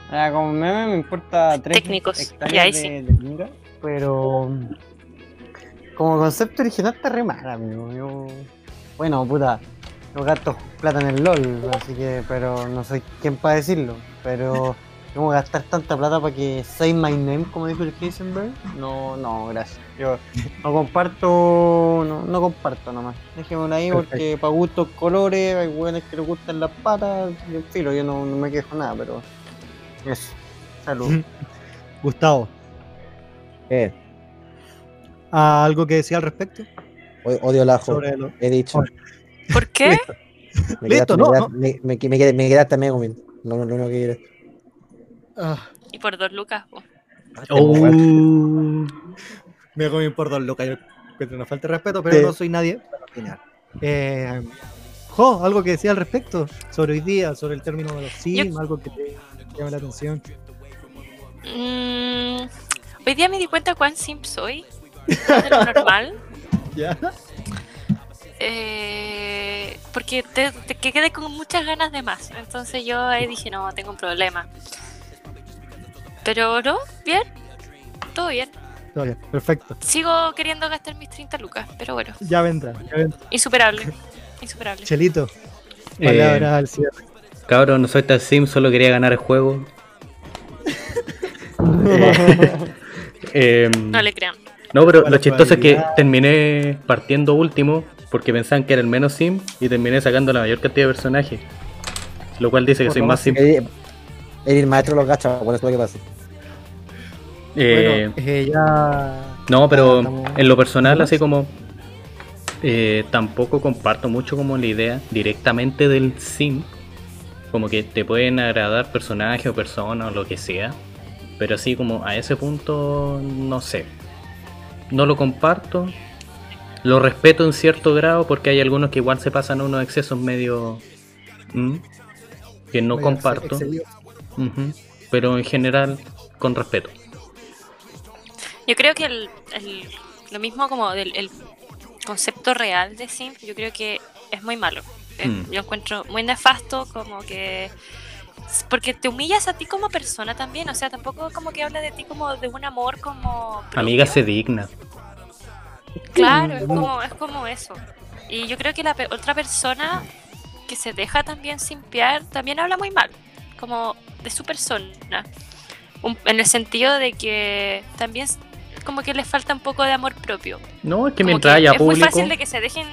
Ah, como meme me importa tres Técnicos, hectáreas de, sí. de pero como concepto original está re mal, amigo. Yo, bueno, puta, yo gasto plata en el LOL, así que, pero no soy quien para decirlo. Pero ¿Cómo gastar tanta plata para que say my name, como dijo el Heisenberg? No, no, gracias. Yo no comparto, no, no comparto nomás. Déjemelo ahí porque para gustos colores, hay buenos que les gustan las patas, y en filo, yo no, no me quejo nada, pero eso. Salud. Gustavo, Eh, ¿ah, ¿algo que decir al respecto? o- odio el ajo. Sobre lo- He dicho. ¿Por qué? Me Listo, quedaste- no, me no. quedaste- Me, me, me me quedaste lo único que diré. Ah, Y por dos lucas. po. Oh. me comí por dos locas. Yo encuentro una falta de respeto, pero Sí. no soy nadie para opinar. Eh, Jo, algo que decía al respecto sobre hoy día, sobre el término de los sim, algo que te llame la atención. Mm, hoy día me di cuenta cuán simp soy. de lo normal. ¿Ya? Eh, porque te, te que quedé con muchas ganas de más. Entonces yo ahí dije, no, tengo un problema. Pero no, bien. Todo bien. Todo bien, perfecto. Sigo queriendo gastar mis 30 lucas, pero bueno, Ya vendrá. Ya vendrá. insuperable. Insuperable. Chelito, Eh, palabra al cierre. Cabrón, no soy tan sim, solo quería ganar el juego. Eh, em, No le crean. no, pero lo chistoso es que terminé partiendo último porque pensaban que era el menos sim y terminé sacando la mayor cantidad de personajes. Lo cual dice que soy más sim. El maestro los gachas, bueno, eso es lo que pasa. Eh, bueno, eh, ya. No, pero en lo personal, así como eh, tampoco comparto mucho como la idea directamente del sim. Como que te pueden agradar personajes o personas o lo que sea. Pero así como a ese punto, no sé. No lo comparto. Lo respeto en cierto grado porque hay algunos que igual se pasan unos excesos medio... ¿Mm? que no medio comparto. Pero en general, con respeto. Yo creo que el, el- lo mismo como del el concepto real de simp, yo creo que es muy malo. Eh, Mm. Yo encuentro muy nefasto como que... Porque te humillas a ti como persona también, o sea, tampoco como que habla de ti como de un amor como... Amiga, se digna. Claro, es como, es como eso. Y yo creo que la pe- otra persona que se deja también simpiar también habla muy mal, como de su persona. Un- en el sentido de que también como que le falta un poco de amor propio. No, es que Como mientras que haya es muy público... fácil de que se dejen...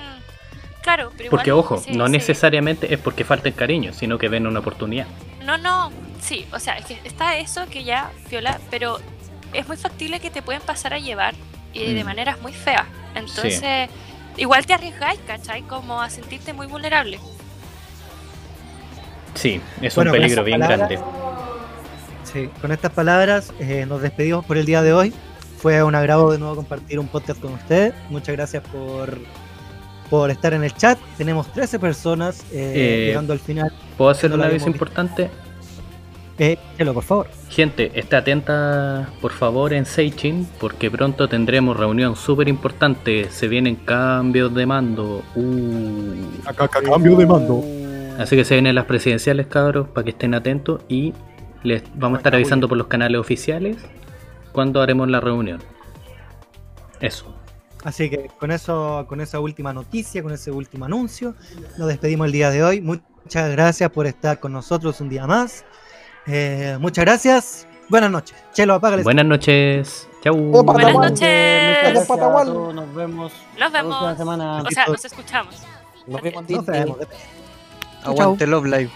Claro, pero Porque igual ojo, sí, no sí. necesariamente es porque falten cariño, sino que ven una oportunidad. No, no, sí, o sea, es que está eso que ya viola, pero es muy factible que te pueden pasar a llevar y de Mm. maneras muy feas. Entonces, igual te arriesgáis, ¿cachai? Como a sentirte muy vulnerable. Sí, es Bueno, un peligro bien palabras- grande. Sí, con estas palabras eh, nos despedimos por el día de hoy. Fue un agrado de nuevo compartir un podcast con ustedes. Muchas gracias por, por estar en el chat. Tenemos 13 personas eh, Eh, llegando al final. ¿Puedo hacer no un aviso importante? Eh, por favor. Gente, esté atenta por favor en Seichin porque pronto tendremos reunión súper importante. Se vienen cambios de mando. Uh. cambio de mando. Así que se vienen las presidenciales, cabros, para que estén atentos y les vamos a estar avisando por los canales oficiales cuando haremos la reunión. Eso. Así que con eso, con esa última noticia, con ese último anuncio, nos despedimos el día de hoy. Muchas gracias por estar con nosotros un día más. Eh, muchas gracias. Buenas noches. Chelo, apágale. Buenas noches. Chau. Opa, Buenas noches. Nos vemos Nos la vemos. semana. O sea, nos escuchamos. Nos vemos, Nos vemos. Aguante Love Live.